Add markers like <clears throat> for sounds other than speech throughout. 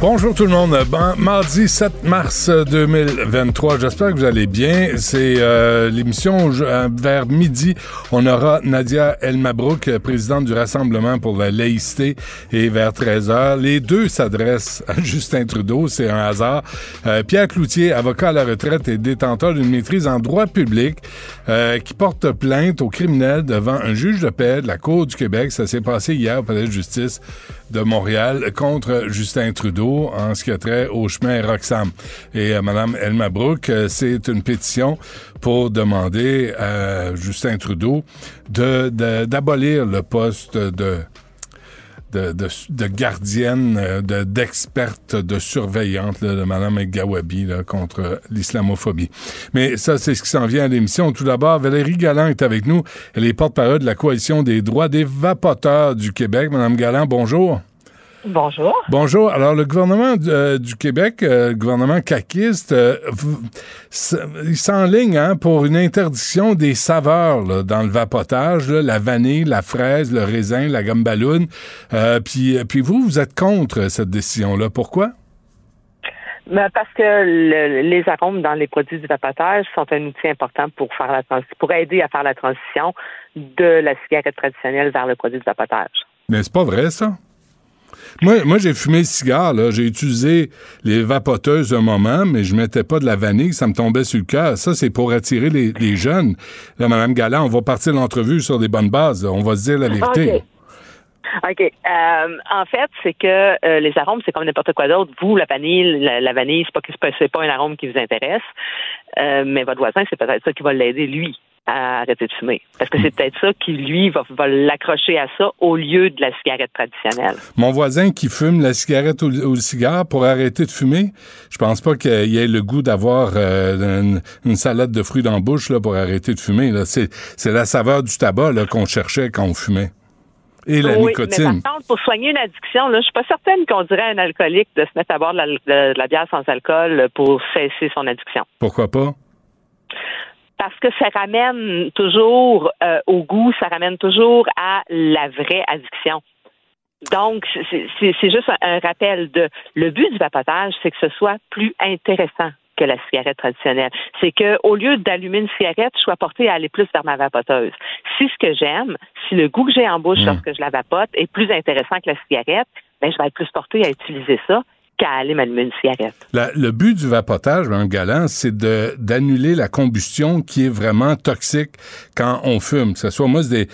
Bonjour tout le monde. Bon, mardi 7 mars 2023. J'espère que vous allez bien. C'est euh, l'émission euh, vers midi. On aura Nadia El Mabrouk, présidente du Rassemblement pour la laïcité, et vers 13 h Les deux s'adressent à <laughs> Justin Trudeau. C'est un hasard. Euh, Pierre Cloutier, avocat à la retraite et détenteur d'une maîtrise en droit public, qui porte plainte aux criminels devant un juge de paix de la Cour du Québec. Ça s'est passé hier au Palais de justice de Montréal contre Justin Trudeau en ce qui a trait au chemin Roxham. Et euh, Madame Elma Brook, euh, c'est une pétition pour demander à Justin Trudeau de d'abolir le poste de de, de, de gardienne, euh, de, d'experte, de surveillante de Mme Gawabi là, contre l'islamophobie. Mais ça, c'est ce qui s'en vient à l'émission. Tout d'abord, Valérie Galland est avec nous. Elle est porte-parole de la Coalition des droits des vapoteurs du Québec. Madame Galland, bonjour. Bonjour. Bonjour. Alors, le gouvernement euh, du Québec, euh, le gouvernement caquiste, euh, il s'enligne hein, pour une interdiction des saveurs dans le vapotage, la vanille, la fraise, le raisin, la gomme ballon. puis, puis vous, vous êtes contre cette décision-là. Pourquoi? Ben, parce que les arômes dans les produits du vapotage sont un outil important pour faire la pour aider à faire la transition de la cigarette traditionnelle vers le produit du vapotage. Mais c'est pas vrai, ça? Moi, moi j'ai fumé le cigare, là. J'ai utilisé les vapoteuses un moment, mais je mettais pas de la vanille, ça me tombait sur le cœur. Ça, c'est pour attirer les, jeunes. Là, Mme Galland, on va partir l'entrevue sur des bonnes bases. On va se dire la vérité. OK. Euh, en fait, c'est que euh, les arômes, c'est comme n'importe quoi d'autre. Vous, la vanille, la, vanille, c'est pas, c'est pas un arôme qui vous intéresse, euh, mais votre voisin, c'est peut-être ça qui va l'aider, lui à arrêter de fumer. Parce que c'est peut-être ça qui, lui, va, l'accrocher à ça au lieu de la cigarette traditionnelle. Mon voisin qui fume la cigarette ou, le cigare pour arrêter de fumer, je pense pas qu'il ait le goût d'avoir euh, une, salade de fruits dans la bouche là, pour arrêter de fumer. C'est la saveur du tabac qu'on cherchait quand on fumait. Et la nicotine. Mais par contre, pour soigner une addiction, là, je suis pas certaine qu'on dirait à un alcoolique de se mettre à boire de la bière sans alcool pour cesser son addiction. Pourquoi pas? Parce que ça ramène toujours euh, au goût, ça ramène toujours à la vraie addiction. Donc, c'est juste un rappel de le but du vapotage, c'est que ce soit plus intéressant que la cigarette traditionnelle. C'est que au lieu d'allumer une cigarette, je sois porté à aller plus vers ma vapoteuse. Si ce que j'aime, si le goût que j'ai en bouche mmh. lorsque je la vapote est plus intéressant que la cigarette, ben je vais être plus porté à utiliser ça le but du vapotage, Mme Galant, c'est d'annuler la combustion qui est vraiment toxique quand on fume. Que ce soit moi, c'est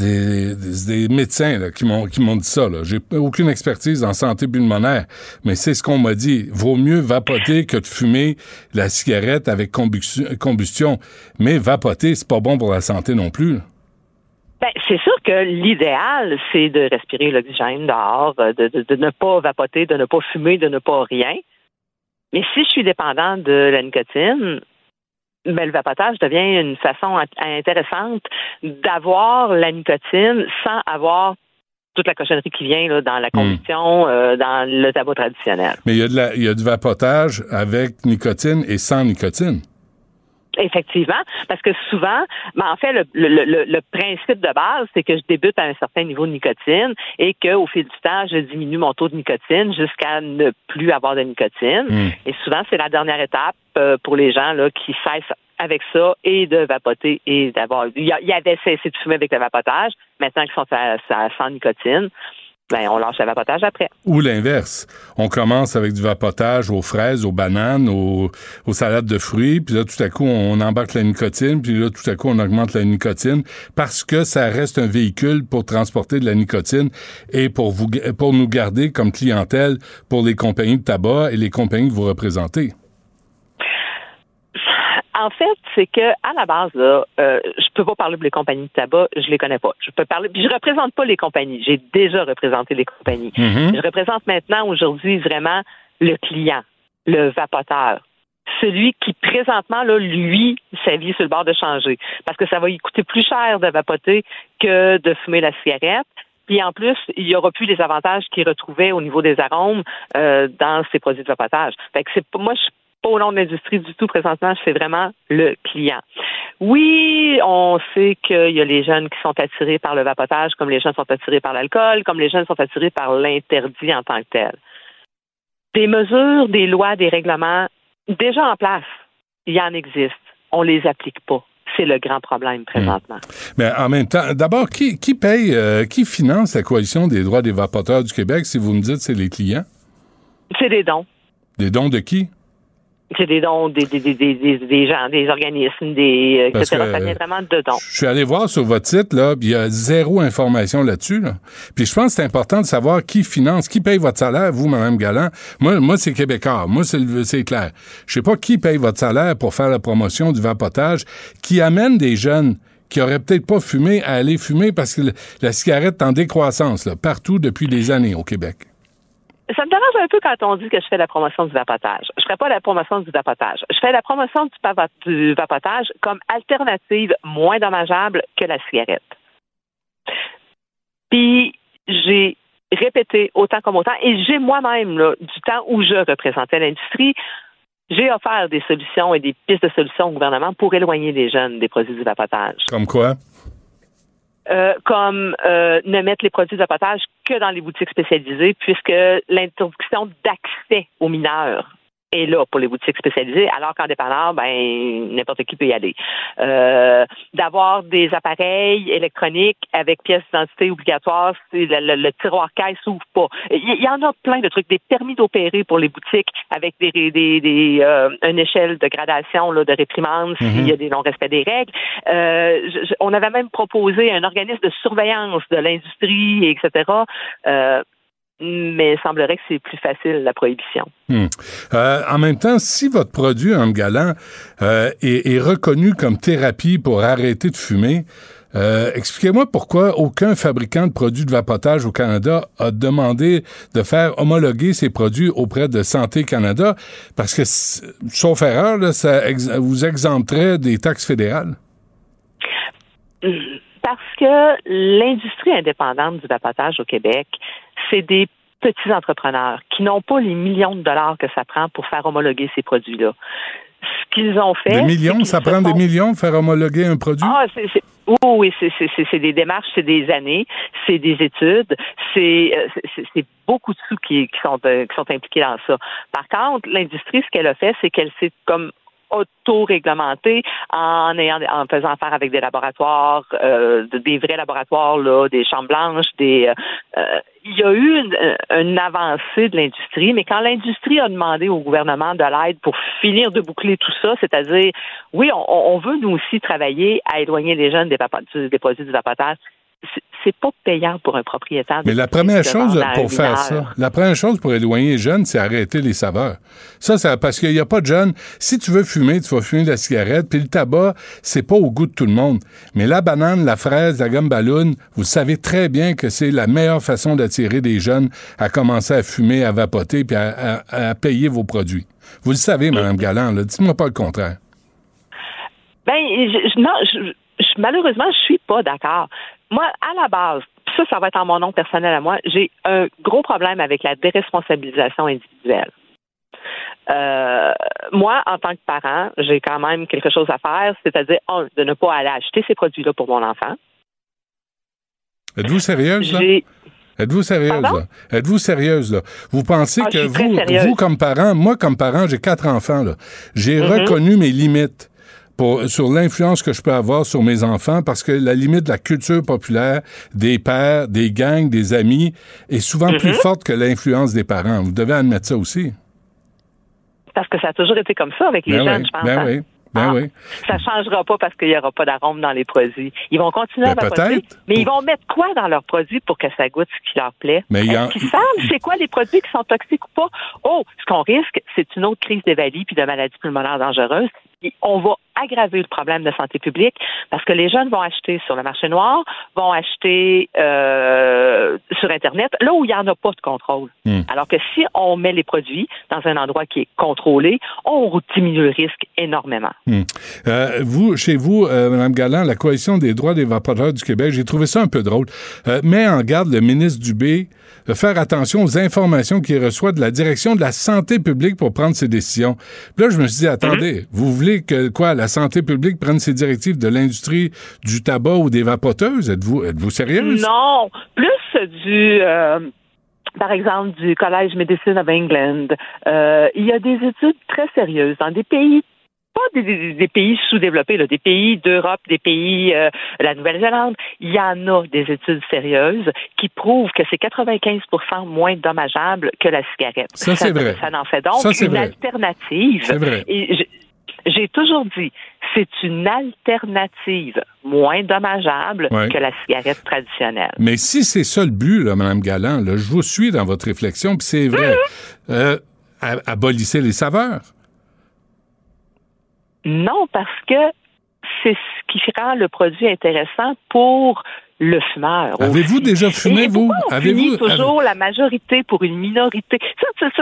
des, médecins m'ont qui m'ont dit ça. J'ai aucune expertise en santé pulmonaire, mais c'est ce qu'on m'a dit. Vaut mieux vapoter que de fumer la cigarette avec combustion. Mais vapoter, c'est pas bon pour la santé non plus. Ben, c'est sûr que l'idéal, c'est de respirer l'oxygène dehors, euh, de, ne pas vapoter, de ne pas fumer, de ne pas rien. Mais si je suis dépendant de la nicotine, ben, le vapotage devient une façon intéressante d'avoir la nicotine sans avoir toute la cochonnerie qui vient dans la hmm. combustion, euh, dans le tabac traditionnel. Mais il y, a il y a du vapotage avec nicotine et sans nicotine. Effectivement, parce que souvent, ben en fait, le, le, le, principe de base, c'est que je débute à un certain niveau de nicotine et qu'au fil du temps, je diminue mon taux de nicotine jusqu'à ne plus avoir de nicotine. Hmm. Et souvent, c'est la dernière étape euh, pour les gens là qui cessent avec ça et de vapoter et d'avoir. Il y, avait cessé de fumer avec le vapotage. Maintenant qu'ils sont à, à, sans nicotine, ben, on le vapotage après. Ou l'inverse. On commence avec du vapotage aux fraises, aux bananes, aux, salades de fruits, puis là, tout à coup, on embarque la nicotine, puis là, tout à coup, on augmente la nicotine parce que ça reste un véhicule pour transporter de la nicotine et pour, vous, pour nous garder comme clientèle pour les compagnies de tabac et les compagnies que vous représentez. En fait, c'est que à la base, là, euh, je peux pas parler pour les compagnies de tabac, je les connais pas. Je peux parler, puis je représente pas les compagnies. J'ai déjà représenté les compagnies. Mm-hmm. Je représente maintenant aujourd'hui vraiment le client, le vapoteur. celui qui présentement, là, lui, sa vie est sur le bord de changer. Parce que ça va lui coûter plus cher de vapoter que de fumer la cigarette. Puis en plus, il n'y aura plus les avantages qu'il retrouvait au niveau des arômes euh, dans ses produits de vapotage. Fait que c'est moi je suis pas au nom de l'industrie du tout présentement, c'est vraiment le client. Oui, on sait qu'il y a les jeunes qui sont attirés par le vapotage, comme les jeunes sont attirés par l'alcool, comme les jeunes sont attirés par l'interdit en tant que tel. Des mesures, des lois, des règlements déjà en place, il y en existe. On les applique pas. C'est le grand problème présentement. Hmm. Mais en même temps, d'abord, qui, qui paye, euh, qui finance la coalition des droits des vapoteurs du Québec, si vous me dites c'est les clients? C'est des dons. Des dons de qui? C'est des dons des, des, des, des, gens, des organismes, des, etc. Ça vient vraiment de dons. Je suis allé voir sur votre site, là, il y a zéro information là-dessus. Là. Puis je pense que c'est important de savoir qui finance, qui paye votre salaire, vous, Mme Galland. Moi, moi c'est Québécois. Moi, c'est clair. Je sais pas qui paye votre salaire pour faire la promotion du vapotage, qui amène des jeunes qui auraient peut-être pas fumé à aller fumer parce que la cigarette est en décroissance là, partout depuis des années au Québec ça me dérange un peu quand on dit que je fais la promotion du vapotage. Je ne ferai pas la promotion du vapotage. Je fais la promotion du, vapotage comme alternative moins dommageable que la cigarette. Puis j'ai répété autant comme autant, et j'ai moi-même, du temps où je représentais l'industrie, j'ai offert des solutions et des pistes de solutions au gouvernement pour éloigner les jeunes des produits du vapotage. Comme quoi? Euh, comme euh, ne mettre les produits de vapotage que dans les boutiques spécialisées, puisque l'introduction d'accès aux mineurs est là pour les boutiques spécialisées, alors qu'en dépanneur, ben n'importe qui peut y aller. Euh, D'avoir des appareils électroniques avec pièces d'identité obligatoires, le, le, le, tiroir caisse s'ouvre pas. Il y, en a plein de trucs, des permis d'opérer pour les boutiques avec des, des, des euh, une échelle de gradation là, de réprimande s'il y a des non-respects des règles. Euh, on avait même proposé un organisme de surveillance de l'industrie, etc. Euh, mais il semblerait que c'est plus facile la prohibition. Hmm. Euh, en même temps, si votre produit, en galant, euh, est, reconnu comme thérapie pour arrêter de fumer, euh, expliquez-moi pourquoi aucun fabricant de produits de vapotage au Canada a demandé de faire homologuer ses produits auprès de Santé Canada, parce que, sauf erreur, ça vous exempterait des taxes fédérales? Parce que l'industrie indépendante du vapotage au Québec, c'est des petits entrepreneurs qui n'ont pas les millions de dollars que ça prend pour faire homologuer ces produits-là. Ce qu'ils ont fait. Des millions? Ça prend des millions de faire homologuer un produit? Ah, c'est, oui, c'est, des démarches, c'est des années, c'est des études, c'est, euh, beaucoup de sous qui, sont, euh, qui sont impliqués dans ça. Par contre, l'industrie, ce qu'elle a fait, c'est qu'elle s'est comme auto-réglementé en, ayant, en faisant affaire avec des laboratoires, euh, des vrais laboratoires, là, des chambres blanches, des. Euh, euh, il y a eu une, avancée de l'industrie, mais quand l'industrie a demandé au gouvernement de l'aide pour finir de boucler tout ça, c'est-à-dire, oui, on, veut nous aussi travailler à éloigner les jeunes des, des produits du vapotage, c'est pas payant pour un propriétaire. Mais la première chose pour faire ça, la première chose pour éloigner les jeunes, c'est arrêter les saveurs. Ça, ça parce qu'il n'y a pas de jeunes. Si tu veux fumer, tu vas fumer de la cigarette. Puis le tabac, c'est pas au goût de tout le monde. Mais la banane, la fraise, la gomme ballon, vous savez très bien que c'est la meilleure façon d'attirer des jeunes à commencer à fumer, à vapoter, puis à, payer vos produits. Vous le savez, Mme Galland. Dites-moi pas le contraire. Ben, non, malheureusement, je suis pas d'accord. Moi, à la base, ça, ça va être en mon nom personnel à moi, j'ai un gros problème avec la déresponsabilisation individuelle. Euh, moi, en tant que parent, j'ai quand même quelque chose à faire, c'est-à-dire, un, de ne pas aller acheter ces produits-là pour mon enfant. Êtes-vous sérieuse, là? Êtes-vous sérieuse, là? Êtes-vous sérieuse, là? Vous pensez ah, que vous, vous, comme parent, moi, comme parent, j'ai quatre enfants, là. J'ai mm-hmm. reconnu mes limites sur l'influence que je peux avoir sur mes enfants parce que la limite de la culture populaire des pères, des gangs, des amis est souvent plus mm-hmm. forte que l'influence des parents. Vous devez admettre ça aussi. Parce que ça a toujours été comme ça avec les ben jeunes, je pense. Ben hein. oui. Ben ah, oui. Ça changera pas parce qu'il n'y aura pas d'arôme dans les produits. Ils vont continuer à vapoter, mais ils vont mettre quoi dans leurs produits pour que ça goûte ce qui leur plaît? Mais ils savent c'est quoi les produits qui sont toxiques ou pas? Oh, ce qu'on risque, c'est une autre crise d'évalie puis de maladies pulmonaires dangereuses. on va aggraver le problème de santé publique parce que les jeunes vont acheter sur le marché noir, vont acheter euh, sur Internet, là où il n'y en a pas de contrôle. Hmm. Alors que si on met les produits dans un endroit qui est contrôlé, on diminue le risque énormément. Hmm. Euh, vous, chez vous, euh, Mme Galland, la Coalition des droits des vapoteurs du Québec, j'ai trouvé ça un peu drôle, met en garde le ministre Dubé de faire attention aux informations qu'il reçoit de la direction de la santé publique pour prendre ses décisions. Puis là, je me suis dit, attendez, vous voulez que quoi, la santé publique prenne ses directives de l'industrie du tabac ou des vapoteuses? Êtes-vous êtes-vous sérieuse? Non, plus du euh, par exemple du Collège Medicine of England. Euh, il y a des études très sérieuses dans des pays pas des, des- des pays sous-développés, là, des pays d'Europe, des pays euh, la Nouvelle-Zélande. Il y en a des études sérieuses qui prouvent que c'est 95% moins dommageable que la cigarette. Ça, c'est vrai. Ça en fait donc Ça, une vrai. alternative. C'est vrai. Et j'ai toujours dit, c'est une alternative moins dommageable Ouais. que la cigarette traditionnelle. Mais si c'est ça le but, là, Mme Galland, là, je vous suis dans votre réflexion, puis c'est vrai. Euh, a- abolissez les saveurs. Non, parce que c'est ce qui rend le produit intéressant pour le fumeur. Avez-vous déjà fumé, Et vous? on punit toujours la majorité pour une minorité?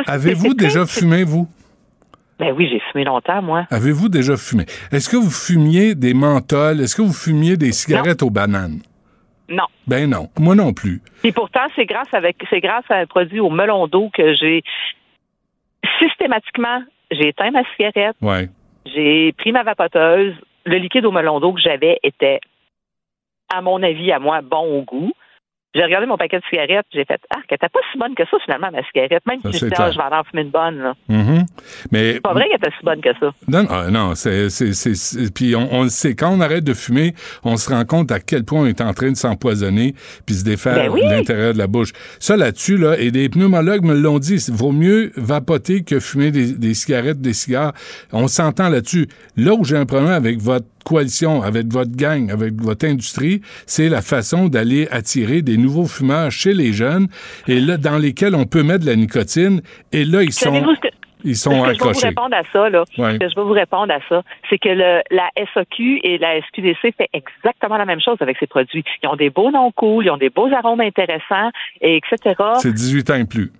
Avez-vous déjà fumé, vous? Ben oui, j'ai fumé longtemps, moi. Avez-vous déjà fumé? Est-ce que vous fumiez des menthols? Est-ce que vous fumiez des cigarettes aux bananes? Non. Ben non. Moi non plus. Et pourtant, c'est grâce avec c'est grâce à un produit au melon d'eau que j'ai systématiquement j'ai éteint ma cigarette, Ouais. j'ai pris ma vapoteuse, le liquide au melon d'eau que j'avais était à mon avis à moi bon au goût. J'ai regardé mon paquet de cigarettes, j'ai fait ah, qu'elle était pas si bonne que ça finalement ma cigarette, même si je disais ah, je vais en fumer une bonne là. Mhm. Mais C'est pas vrai qu'elle était si bonne que ça. Non, non, non, c'est, puis on, on le sait, quand on arrête de fumer, on se rend compte à quel point on est en train de s'empoisonner puis se défaire Ben oui. l'intérieur de la bouche. Ça là-dessus, là, et des pneumologues me l'ont dit, il vaut mieux vapoter que fumer des, des cigarettes, des cigares. On s'entend là-dessus. Là où j'ai un problème avec votre coalition, avec votre gang, avec votre industrie, c'est la façon d'aller attirer des nouveaux fumeurs chez les jeunes et là, dans lesquels on peut mettre de la nicotine et là, ils sont, ils sont que je vais vous répondre à ça, là, Ouais. que je vais vous répondre à ça, c'est que le- la SAQ et la SQDC fait exactement la même chose avec ces produits. Ils ont des beaux noms cool, ils ont des beaux arômes intéressants, et etc. C'est 18 ans et plus.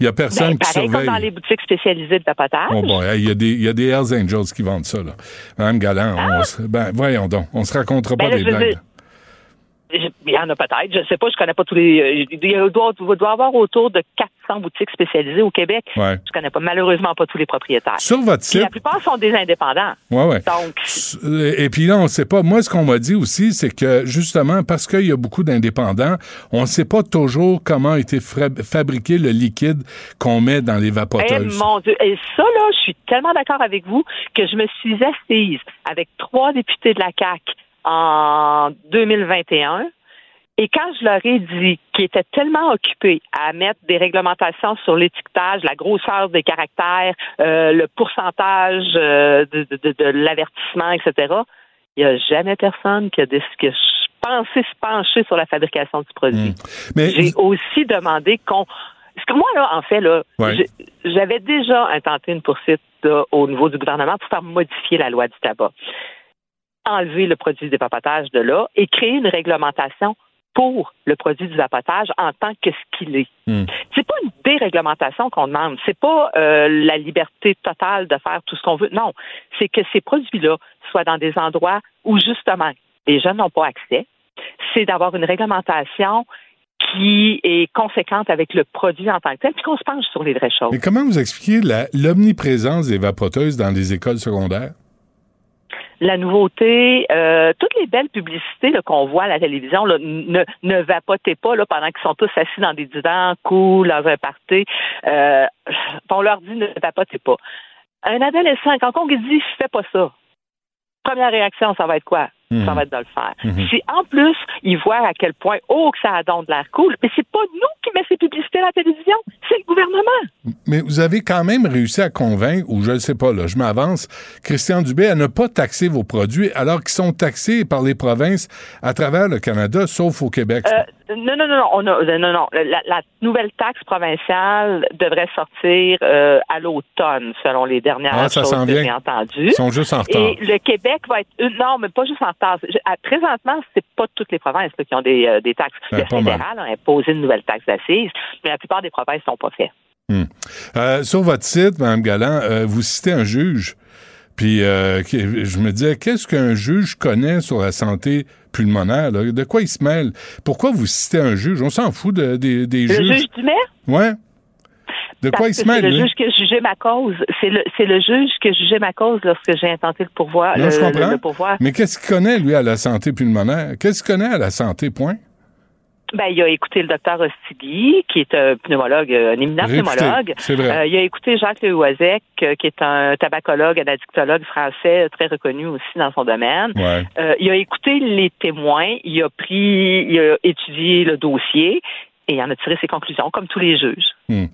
Il y a personne Ben, qui pareil surveille. comme dans les boutiques spécialisées de vapotage. Oh bon, il y, a des- il y a des Hells Angels qui vendent ça, là. On se- ben, voyons donc, on se racontera Ben pas des blagues. Il y en a peut-être, je ne sais pas, je connais pas tous les. euh, Il doit, il doit y avoir autour de 400 boutiques spécialisées au Québec. Ouais. Je connais pas malheureusement pas tous les propriétaires. Sur votre site, la plupart sont des indépendants. ouais, ouais. Donc, Et puis là, on ne sait pas. Moi, ce qu'on m'a dit aussi, c'est que justement, parce qu'il y a beaucoup d'indépendants, on ne sait pas toujours comment a été fabriqué le liquide qu'on met dans les eh, vapoteuses. mon Dieu. Et ça, là, je suis tellement d'accord avec vous que je me suis assise avec trois députés de la CAC en 2021. Et quand je leur ai dit qu'ils étaient tellement occupés à mettre des réglementations sur l'étiquetage, la grosseur des caractères, euh, le pourcentage euh, de, de- de- de l'avertissement, etc., il n'y a jamais personne qui a, déc- qui a pensé se pencher sur la fabrication du produit. Mais J'ai aussi demandé qu'on. Parce que moi, là, en fait, là, Ouais. j'avais déjà intenté une poursuite là, au niveau du gouvernement pour faire modifier la loi du tabac. Enlever le produit du vapotage de là et créer une réglementation pour le produit du vapotage en tant que ce qu'il est. Hmm. C'est pas une déréglementation qu'on demande. C'est pas euh, la liberté totale de faire tout ce qu'on veut. Non, c'est que ces produits-là soient dans des endroits où justement les jeunes n'ont pas accès. C'est d'avoir une réglementation qui est conséquente avec le produit en tant que tel, puis qu'on se penche sur les vraies choses. mais comment vous expliquez l'omniprésence des vapoteuses dans les écoles secondaires? La nouveauté, euh, toutes les belles publicités qu'on voit à la télévision, là, ne, ne vapotez pas là, pendant qu'ils sont tous assis dans des divans, cool, dans un party. Euh, on leur dit ne vapotez pas. Un adolescent, quand on dit fais pas ça, première réaction, ça va être quoi? Mhm. Ça va être de le faire. Mhm. Si en plus, ils voient à quel point, oh, que ça a donc de l'air cool, mais c'est pas nous qui met ces publicités à la télévision, c'est le gouvernement. Mais vous avez quand même réussi à convaincre, ou je ne sais pas, là, je m'avance, Christian Dubé à ne pas taxer vos produits alors qu'ils sont taxés par les provinces à travers le Canada, sauf au Québec. Euh, non, non, non, on a, non, non. La, la nouvelle taxe provinciale devrait sortir euh, à l'automne, selon les dernières Ah, ça choses que j'ai entendues. Ils sont juste en retard. Et le Québec va être une, non, mais pas juste en retard. Présentement, c'est pas toutes les provinces là, qui ont des, euh, des taxes. Ben, le fédéral a imposé une nouvelle taxe d'assises, mais la plupart des provinces sont pas faites. Euh, sur votre site, Mme Galland, euh, vous citez un juge. Puis euh, je me disais, qu'est-ce qu'un juge connaît sur la santé pulmonaire? là? De quoi il se mêle? Pourquoi vous citez un juge? On s'en fout de- des- des Le juges. juge du maire? Ouais. De quoi il se que c'est mêle? le juge qui a jugé ma cause. C'est le, c'est le juge qui a jugé ma cause lorsque j'ai intenté le pourvoi. Non, le, je comprends. le- le pourvoi. Mais qu'est-ce qu'il connaît, lui, à la santé pulmonaire? Qu'est-ce qu'il connaît à la santé, point? Ben, il a écouté le docteur Ostigui, qui est un pneumologue, un éminent pneumologue. vrai. Euh, il a écouté Jacques Lehoisec, euh, qui est un tabacologue, un addictologue français très reconnu aussi dans son domaine. Ouais. Euh, il a écouté les témoins, il a pris, il a étudié le dossier et il en a tiré ses conclusions, comme tous les juges. Hmm.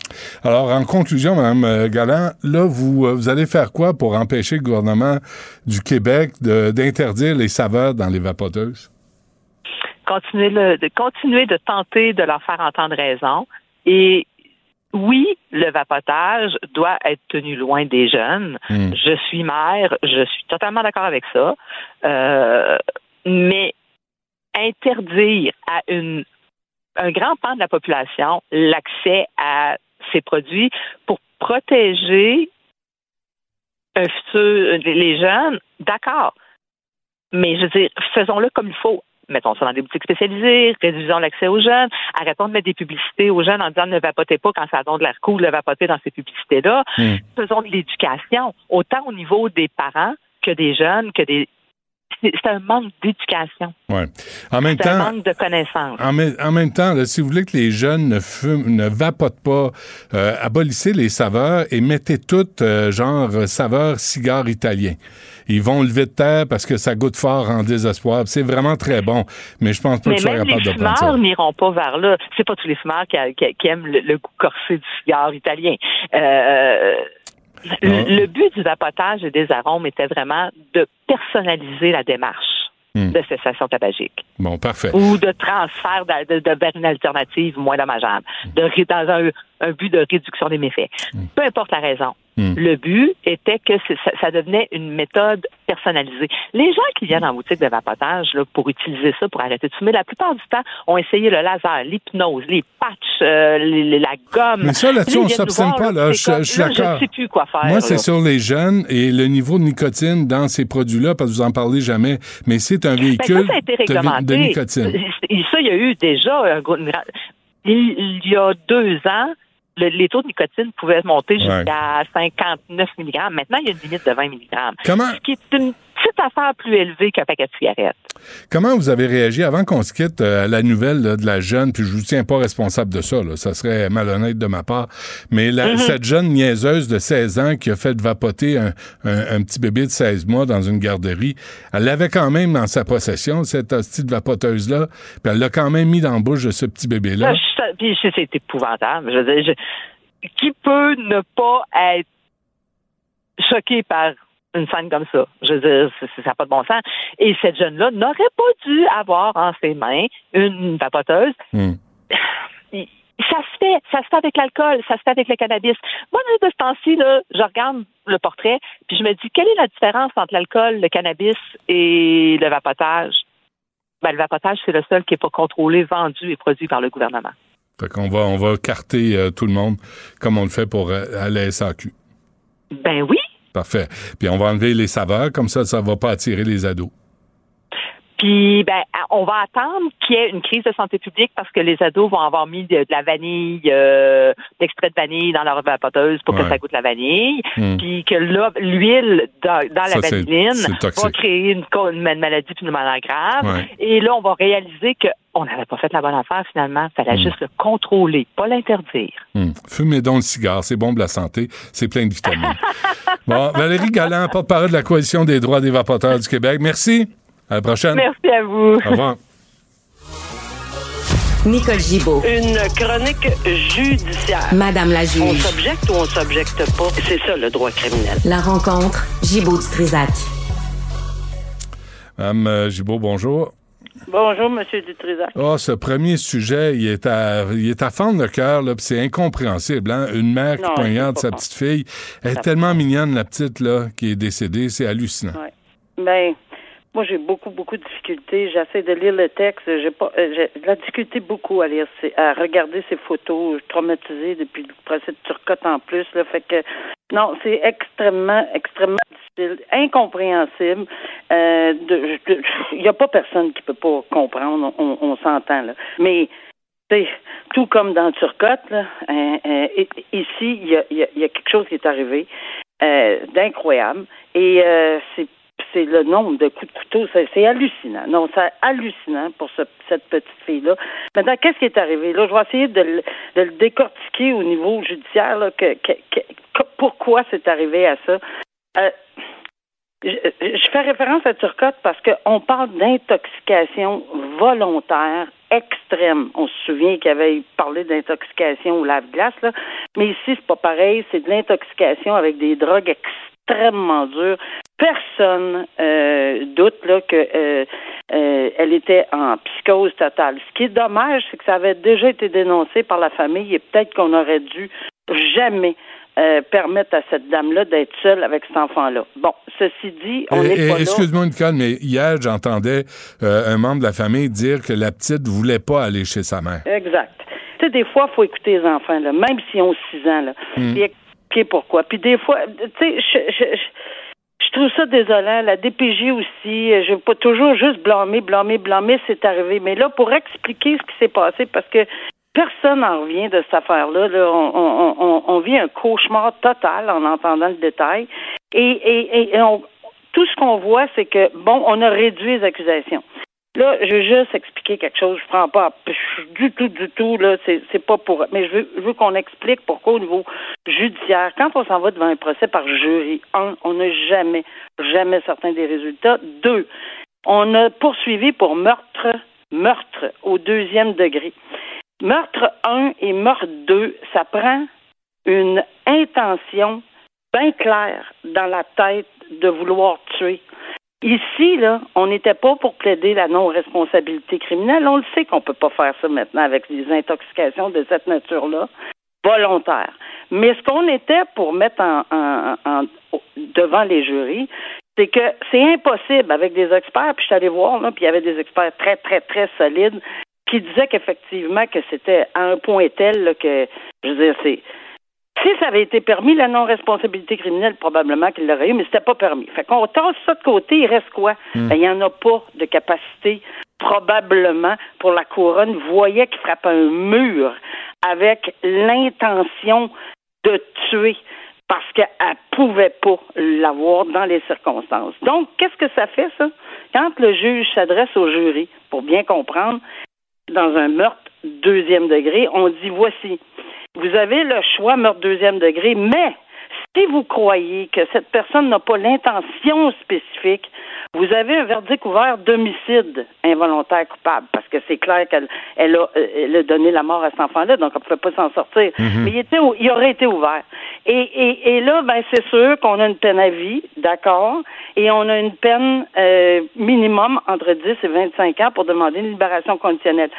Alors, en conclusion, Mme Galland, là, vous, vous allez faire quoi pour empêcher le gouvernement du Québec d'interdire les saveurs dans les vapoteuses? Continuer, le- de continuer de tenter de leur faire entendre raison. Et oui, le vapotage doit être tenu loin des jeunes. Hmm. Je suis mère, je suis totalement d'accord avec ça. Euh, mais interdire à une, un grand pan de la population l'accès à ces produits pour protéger un futur, les jeunes, d'accord. Mais je veux dire, faisons-le comme il faut. Mettons ça dans des boutiques spécialisées, réduisons l'accès aux jeunes, arrêtons de mettre des publicités aux jeunes en disant ne vapotez pas quand ça donne de l'air cool de vapoter dans ces publicités-là. Hmm. Faisons de l'éducation, autant au niveau des parents que des jeunes, que des. C'est un manque d'éducation. Ouais. En même C'est un temps, manque de connaissances. en, même- en même temps, là, si vous voulez que les jeunes ne fument, ne vapotent pas, euh, abolissez les saveurs et mettez toutes, euh, genre, saveur cigare italien. Ils vont lever de terre parce que ça goûte fort en désespoir. C'est vraiment très bon, mais je pense pas Mais que je sois capable les de prendre ça. fumeurs n'iront pas vers là. C'est pas tous les fumeurs qui, qui- qui aiment le, le goût corsé du cigare italien. Euh, le, Non. le but du vapotage et des arômes était vraiment de personnaliser la démarche Hmm. de cessation tabagique Bon, parfait. ou de transfert de, de- de vers une alternative moins dommageable, de, dans un, un but de réduction des méfaits. Peu importe la raison. Hmm. Le but était que ça, ça devenait une méthode personnalisée. Les gens qui viennent en boutique de vapotage là, pour utiliser ça, pour arrêter de fumer, la plupart du temps, ont essayé le laser, l'hypnose, les patchs, euh, les- la gomme. Mais ça, là-dessus, Là, on nous s'obstine pas, là. Je- comme, je suis d'accord. Je sais plus quoi faire. Moi, c'est sur les jeunes et le niveau de nicotine dans ces produits-là, parce que vous en parlez jamais, mais c'est un Ben, véhicule ça, ça a été de, réglementé. de nicotine. Ça, il y a eu déjà un gros- il y a deux ans, le- les taux de nicotine pouvaient monter jusqu'à 59 mg. Maintenant, il y a une limite de 20 mg. Comment, Ce qui est une petite affaire plus élevée qu'un paquet de cigarettes. comment vous avez réagi avant qu'on se quitte euh, à la nouvelle là, de la jeune, puis je vous tiens pas responsable de ça, là, ça serait malhonnête de ma part, mais la- Mm-hmm. cette jeune niaiseuse de 16 ans qui a fait vapoter un, un- un petit bébé de 16 mois dans une garderie, elle l'avait quand même dans sa possession, cette hostie de vapoteuse-là, puis elle l'a quand même mis dans la bouche de ce petit bébé-là. C'est c'est épouvantable. Je veux dire, je- qui peut ne pas être choqué par une scène comme ça? Je veux dire, ça n'a pas de bon sens. Et cette jeune-là n'aurait pas dû avoir en ses mains une vapoteuse. Hmm. <sighs> Ça se fait, ça se fait avec l'alcool, ça se fait avec le cannabis. Moi, de ce temps-ci, je regarde le portrait, puis je me dis, quelle est la différence entre l'alcool, le cannabis et le vapotage? Ben, le vapotage, c'est le seul qui n'est pas contrôlé, vendu et produit par le gouvernement. Fait qu'on va, on va carter euh, tout le monde comme on le fait pour euh, à la SAQ. Ben oui. Parfait. Puis on va enlever les saveurs, comme ça, ça va pas attirer les ados. Puis, ben, on va attendre qu'il y ait une crise de santé publique parce que les ados vont avoir mis de, de la vanille, euh, d'extrait de vanille dans leur vapoteuse pour Ouais. que ça goûte la vanille. Hmm. Puis que là, l'huile dans, dans Ça, la vanilline va créer une, une maladie pulmonaire grave. Ouais. Et là, on va réaliser qu'on n'avait pas fait la bonne affaire finalement. Il fallait Hmm. juste le contrôler, pas l'interdire. Hmm. Fumez donc le cigare, c'est bon pour la santé, c'est plein de vitamines. <laughs> bon, Valérie Galland, porte-parole de la Coalition des droits des vapoteurs du Québec. Merci. À la prochaine. Merci à vous. Au revoir. Nicole Gibaud. Une chronique judiciaire. Madame la On juge. s'objecte ou on s'objecte pas? C'est ça le droit criminel. La rencontre. Gibaud du Trisac. Madame euh, Gibault, bonjour. Bonjour, Monsieur Dutrisac. Oh, ce premier sujet, il est à, il est à fendre le cœur, là, c'est incompréhensible. Hein? Une mère qui Non, poignarde c'est sa petite fille. Elle est tellement mignonne, la petite, là, qui est décédée. C'est hallucinant. Ouais. Ben, moi, j'ai beaucoup, beaucoup de difficultés. J'essaie de lire le texte. J'ai pas, euh, j'ai de la difficulté beaucoup à lire, à regarder ces photos. Je suis traumatisée depuis le procès de Turcotte en plus. Là, fait que non, c'est extrêmement, extrêmement difficile, incompréhensible. Euh, Il n'y a pas personne qui peut pas comprendre. On, on s'entend là. Mais c'est tout comme dans Turcotte, là, euh, euh, ici, il y a, y a- y a quelque chose qui est arrivé euh, d'incroyable. Et euh, c'est c'est le nombre de coups de couteau, c'est hallucinant. Non, c'est hallucinant pour ce- cette petite fille-là. Maintenant, qu'est-ce qui est arrivé? Là, je vais essayer de le, décortiquer au niveau judiciaire, que, pourquoi c'est arrivé à ça. Euh, je, fais référence à Turcotte parce qu'on parle d'intoxication volontaire extrême. On se souvient qu'il avait parlé d'intoxication au lave-glace, mais ici, c'est pas pareil. C'est de l'intoxication avec des drogues extrêmement dures. Personne euh, doute là que euh, euh, elle était en psychose totale. Ce qui est dommage, c'est que ça avait déjà été dénoncé par la famille et peut-être qu'on aurait dû jamais euh, permettre à cette dame-là d'être seule avec cet enfant-là. Bon, ceci dit, on Et- n'est et- pas. Excuse-moi, Nicole, mais hier, j'entendais euh, un membre de la famille dire que la petite voulait pas aller chez sa mère. Exact. Tu sais, des fois, il faut écouter les enfants, là, même s'ils ont 6 ans, là, puis pourquoi. Puis des fois, tu sais, je, je, trouve ça désolant. La DPJ aussi, je veux pas toujours juste blâmer, blâmer, blâmer, c'est arrivé. Mais là, pour expliquer ce qui s'est passé, parce que personne n'en revient de cette affaire-là. Là. On, vit un cauchemar total en entendant le détail. Et, et, et- et tout ce qu'on voit, c'est que, bon, on a réduit les accusations. Là, je veux juste expliquer quelque chose. Je prends pas du tout, du tout, là. C'est, pas pour. Mais je veux, je veux qu'on explique pourquoi au niveau judiciaire, quand on s'en va devant un procès par jury, un, on n'a jamais, jamais certain des résultats. Deux, on a poursuivi pour meurtre, meurtre au deuxième degré. Meurtre 1 et meurtre 2, ça prend une intention bien claire dans la tête de vouloir tuer. Ici, là, on n'était pas pour plaider la non-responsabilité criminelle. On le sait qu'on ne peut pas faire ça maintenant avec des intoxications de cette nature-là, volontaires. Mais ce qu'on était pour mettre en, en- devant les jurys, c'est que c'est impossible avec des experts, puis je suis allée voir, là, puis il y avait des experts très, très, très solides qui disaient qu'effectivement que c'était à un point tel que, je veux dire, c'est si ça avait été permis, la non-responsabilité criminelle, probablement qu'il l'aurait eu, mais c'était pas permis. Fait qu'on tasse ça de côté, il reste quoi? Ben, il n'y en a pas de capacité, probablement, pour la couronne. Voyait qu'il frappe un mur avec l'intention de tuer parce qu'elle pouvait pas l'avoir dans les circonstances. Donc, qu'est-ce que ça fait, ça? Quand le juge s'adresse au jury, pour bien comprendre, dans un meurtre deuxième degré, on dit voici, vous avez le choix meurtre deuxième degré, mais si vous croyez que cette personne n'a pas l'intention spécifique, vous avez un verdict ouvert d'homicide involontaire coupable, parce que c'est clair qu'elle elle a, euh, elle a donné la mort à cet enfant-là, donc elle ne pouvait pas s'en sortir. Mais il, était, il aurait été ouvert. Et, et, et là, ben, c'est sûr qu'on a une peine à vie, d'accord, et on a une peine euh, minimum entre 10 et 25 ans pour demander une libération conditionnelle.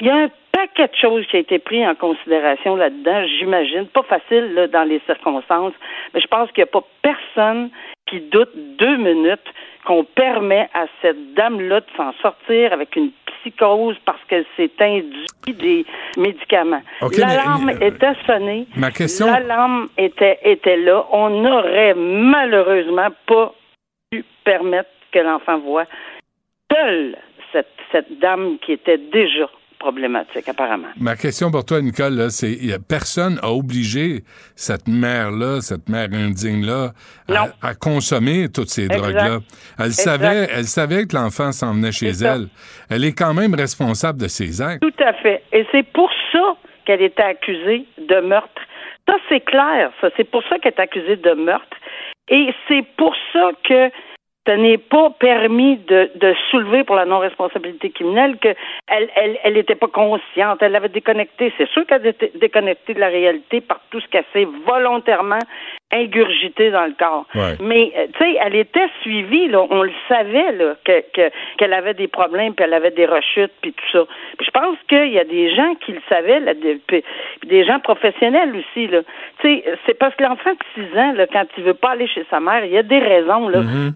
Il y a un paquet de choses qui a été pris en considération là-dedans, j'imagine. Pas facile là, dans les circonstances, mais je pense qu'il n'y a pas personne qui doute deux minutes qu'on permet à cette dame-là de s'en sortir avec une psychose parce qu'elle s'est induit des médicaments. Ok, mais- L'alarme était sonnée. Ma question- L'alarme était, était là. On n'aurait malheureusement pas pu permettre que l'enfant voie seule cette, cette dame qui était déjà problématique, apparemment. Ma question pour toi, Nicole, c'est personne a obligé cette mère-là, cette mère indigne-là, à, à consommer toutes ces drogues-là. Elle Exact. savait, elle savait que l'enfant s'en venait chez elle. Elle est quand même responsable de ses actes. Tout à fait. Et c'est pour ça qu'elle était accusée de meurtre. Ça, c'est clair, ça. C'est pour ça qu'elle est accusée de meurtre. Et c'est pour ça que ce n'est pas permis de, de soulever pour la non-responsabilité criminelle qu'elle elle, elle était pas consciente, elle avait déconnecté. C'est sûr qu'elle était déconnectée de la réalité par tout ce qu'elle s'est volontairement ingurgité dans le corps. Ouais. Mais euh, tu sais, elle était suivie, là, on le savait là, que que- qu'elle avait des problèmes, puis elle avait des rechutes, puis tout ça. Puis je pense qu'il y a des gens qui le savaient, là, des, puis- des gens professionnels aussi. Là. Tu sais, c'est parce que l'enfant de 6 ans, là, quand il veut pas aller chez sa mère, il y a des raisons. Là. Mhm.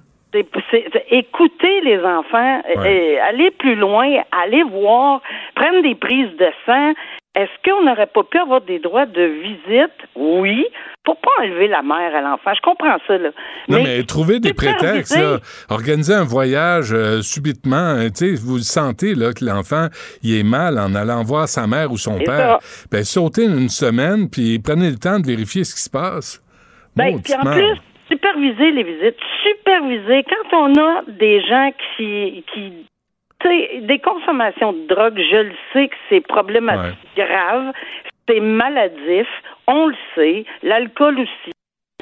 Écouter les enfants, Ouais. aller plus loin, aller voir, prendre des prises de sang. Est-ce qu'on n'aurait pas pu avoir des droits de visite? Oui. Pour pas enlever la mère à l'enfant. Je comprends ça, là. Non, mais, trouver des prétextes, là, organiser un voyage euh, subitement, euh, tu sais, vous sentez là, que l'enfant il est mal en allant voir sa mère ou son père. Ben, sautez une semaine, puis prenez le temps de vérifier ce qui se passe. Ben, puis en plus, superviser les visites, superviser quand on a des gens qui, qui tu sais, des consommations de drogue, je le sais que c'est problématique grave, c'est maladif, on le sait, l'alcool aussi,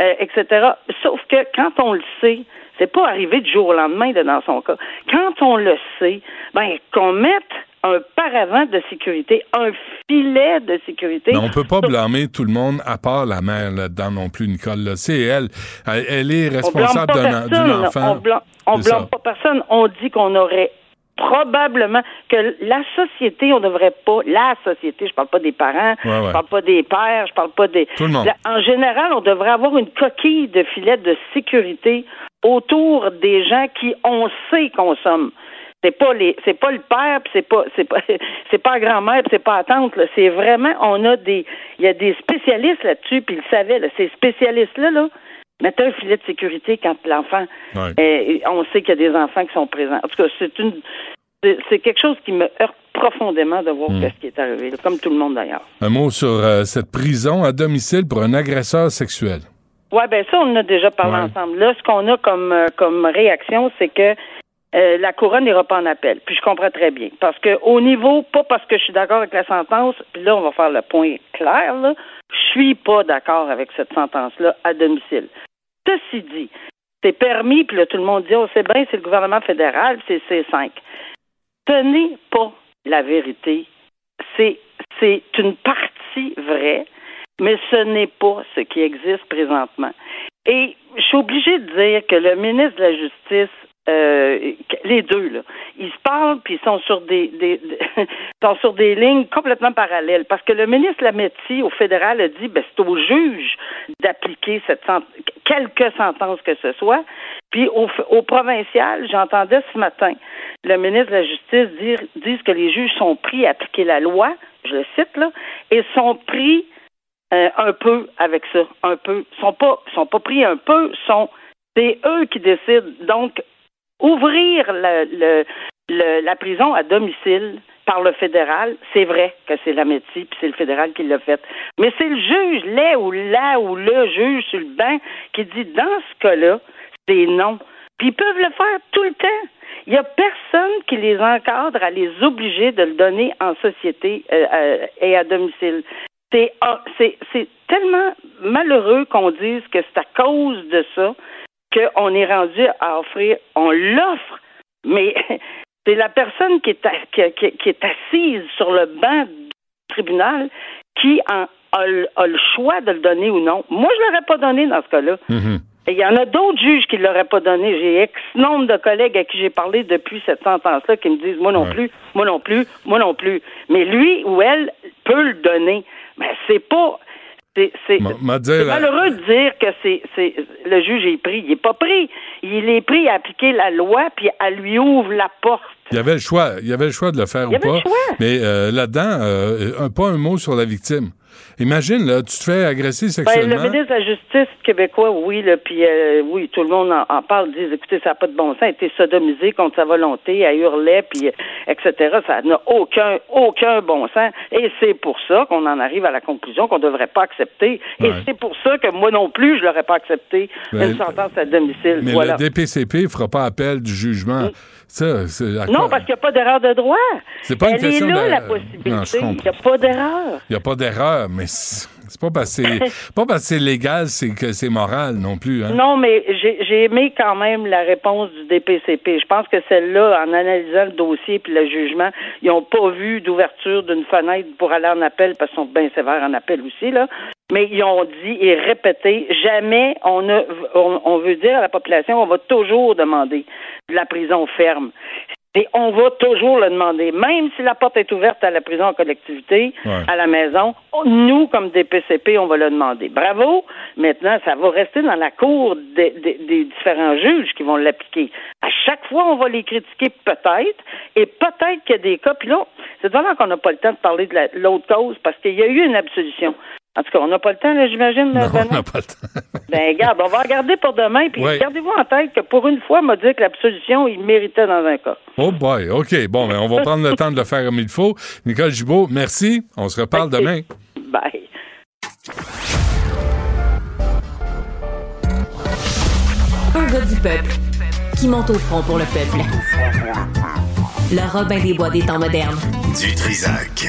euh, etc. Sauf que quand on le sait, c'est pas arrivé du jour au lendemain dans son cas. Quand on le sait, ben qu'on mette un paravent de sécurité, un filet de sécurité. Mais on peut pas blâmer tout le monde à part la mère là-dedans non plus, Nicole. C'est elle. elle. est On responsable d'un enfant. On blâme, on blâme pas personne. On dit qu'on aurait probablement que la société, on devrait pas, la société, je parle pas des parents, Ouais, ouais. je parle pas des pères, je parle pas des. Tout le monde. La- en général, on devrait avoir une coquille de filet de sécurité autour des gens qui on sait consomment. C'est pas les, c'est pas le père, puis c'est pas, c'est pas, <laughs> c'est pas grand-mère, puis c'est pas la tante. là. C'est vraiment, on a des, il y a des spécialistes là-dessus, puis ils le savaient. Là. Ces spécialistes-là, là, mettent un filet de sécurité quand l'enfant. Ouais. euh, on sait qu'il y a des enfants qui sont présents. En tout cas, c'est une, c'est quelque chose qui me heurte profondément de voir Hmm. ce qui est arrivé, comme tout le monde d'ailleurs. Un mot sur euh, cette prison à domicile pour un agresseur sexuel. Ouais, ben ça, on en a déjà parlé Ouais. ensemble. Là, ce qu'on a comme, euh, comme réaction, c'est que euh, la couronne n'ira pas en appel. Puis je comprends très bien. Parce que au niveau, pas parce que je suis d'accord avec la sentence, puis là, on va faire le point clair, là, je suis pas d'accord avec cette sentence-là à domicile. Ceci dit, c'est permis, puis là, tout le monde dit, oh, c'est bien, c'est le gouvernement fédéral, c'est C5. Ce n'est pas la vérité. C'est, c'est une partie vraie, mais ce n'est pas ce qui existe présentement. Et je suis obligée de dire que le ministre de la Justice, euh, les deux, là, ils se parlent puis ils sont sur des, <laughs> sont sur des lignes complètement parallèles. Parce que le ministre Lametti, au fédéral, a dit ben, c'est au juge d'appliquer cette sent- quelque sentence que ce soit. Puis au, au provincial, j'entendais ce matin le ministre de la Justice dire que les juges sont pris à appliquer la loi, je le cite là, et sont pris euh, un peu avec ça, un peu. Sont pas, sont pas pris un peu, sont c'est eux qui décident. Donc, ouvrir le, le- la prison à domicile par le fédéral, c'est vrai que c'est la métier, puis c'est le fédéral qui l'a fait. Mais c'est le juge, là ou là ou le juge sur le banc, qui dit dans ce cas-là, c'est non. Puis ils peuvent le faire tout le temps. Il n'y a personne qui les encadre à les obliger de le donner en société euh, euh, et à domicile. C'est ah, c'est c'est tellement malheureux qu'on dise que c'est à cause de ça qu'on est rendu à offrir, on l'offre, mais <laughs> c'est la personne qui est, à- qui, est assise sur le banc du tribunal qui en- a, le- a le choix de le donner ou non. Moi, je ne l'aurais pas donné dans ce cas-là. Mhm. Et Il y en a d'autres juges qui ne l'auraient pas donné. J'ai X nombre de collègues à qui j'ai parlé depuis cette sentence-là qui me disent moi non Ouais. plus, moi non plus, moi non plus. Mais lui ou elle peut le donner. Mais c'est pas. C'est malheureux de dire que c'est c'est le juge est pris. Il n'est pas pris. Il est pris à appliquer la loi puis elle lui ouvre la porte. Il y avait le choix. Il y avait le choix de le faire Il ou avait pas. le choix. Mais euh, là-dedans, euh, un, pas un mot sur la victime. Imagine, là, tu te fais agresser Ben, sexuellement. le ministre de la Justice québécois, oui, là, puis euh, oui, tout le monde en, en parle, disent, écoutez, ça n'a pas de bon sens, a été sodomisée contre sa volonté, elle hurlait, puis etc. Ça n'a aucun, aucun bon sens. Et c'est pour ça qu'on en arrive à la conclusion qu'on ne devrait pas accepter. Et c'est pour ça que moi non plus, je l'aurais pas accepté une sentence à domicile. Mais voilà. Mm. le DPCP ne fera pas appel du jugement. Ça, Non, parce qu'il n'y a pas d'erreur de droit. C'est pas une question est là, de- la Non, possibilité. Il n'y a pas d'erreur. Il n'y a pas d'erreur, mais C'est pas parce que c'est <laughs> pas parce que c'est légal, c'est que c'est moral non plus. Hein? Non, mais j'ai j'ai aimé quand même la réponse du DPCP. Je pense que celle-là, en analysant le dossier puis le jugement, ils n'ont pas vu d'ouverture d'une fenêtre pour aller en appel parce qu'ils sont bien sévères en appel aussi, là. Mais ils ont dit et répété, jamais on, a, on, on veut dire à la population, on va toujours demander de la prison ferme. Et on va toujours le demander, même si la porte est ouverte à la prison en collectivité, Ouais. à la maison, nous, comme des PCP, on va le demander. Bravo. Maintenant, ça va rester dans la cour des, des- des différents juges qui vont l'appliquer. À chaque fois, on va les critiquer peut-être, et peut-être qu'il y a des cas. Puis là, c'est vraiment qu'on n'a pas le temps de parler de la- l'autre cause, parce qu'il y a eu une absolution. En tout cas, on n'a pas le temps, là, j'imagine, Non, Benoît? on n'a pas le temps. <laughs> Ben, regarde, on va regarder pour demain, puis Ouais. gardez-vous en tête que pour une fois, on m'a dit que l'absolution, il méritait dans un cas. Oh boy, OK. Bon, ben, on va prendre le temps de le faire comme il faut. Nicole Gibault, merci. On se reparle demain. Bye. Un gars du peuple qui monte au front pour le peuple. Le Robin des Bois des temps modernes. Du Trisac.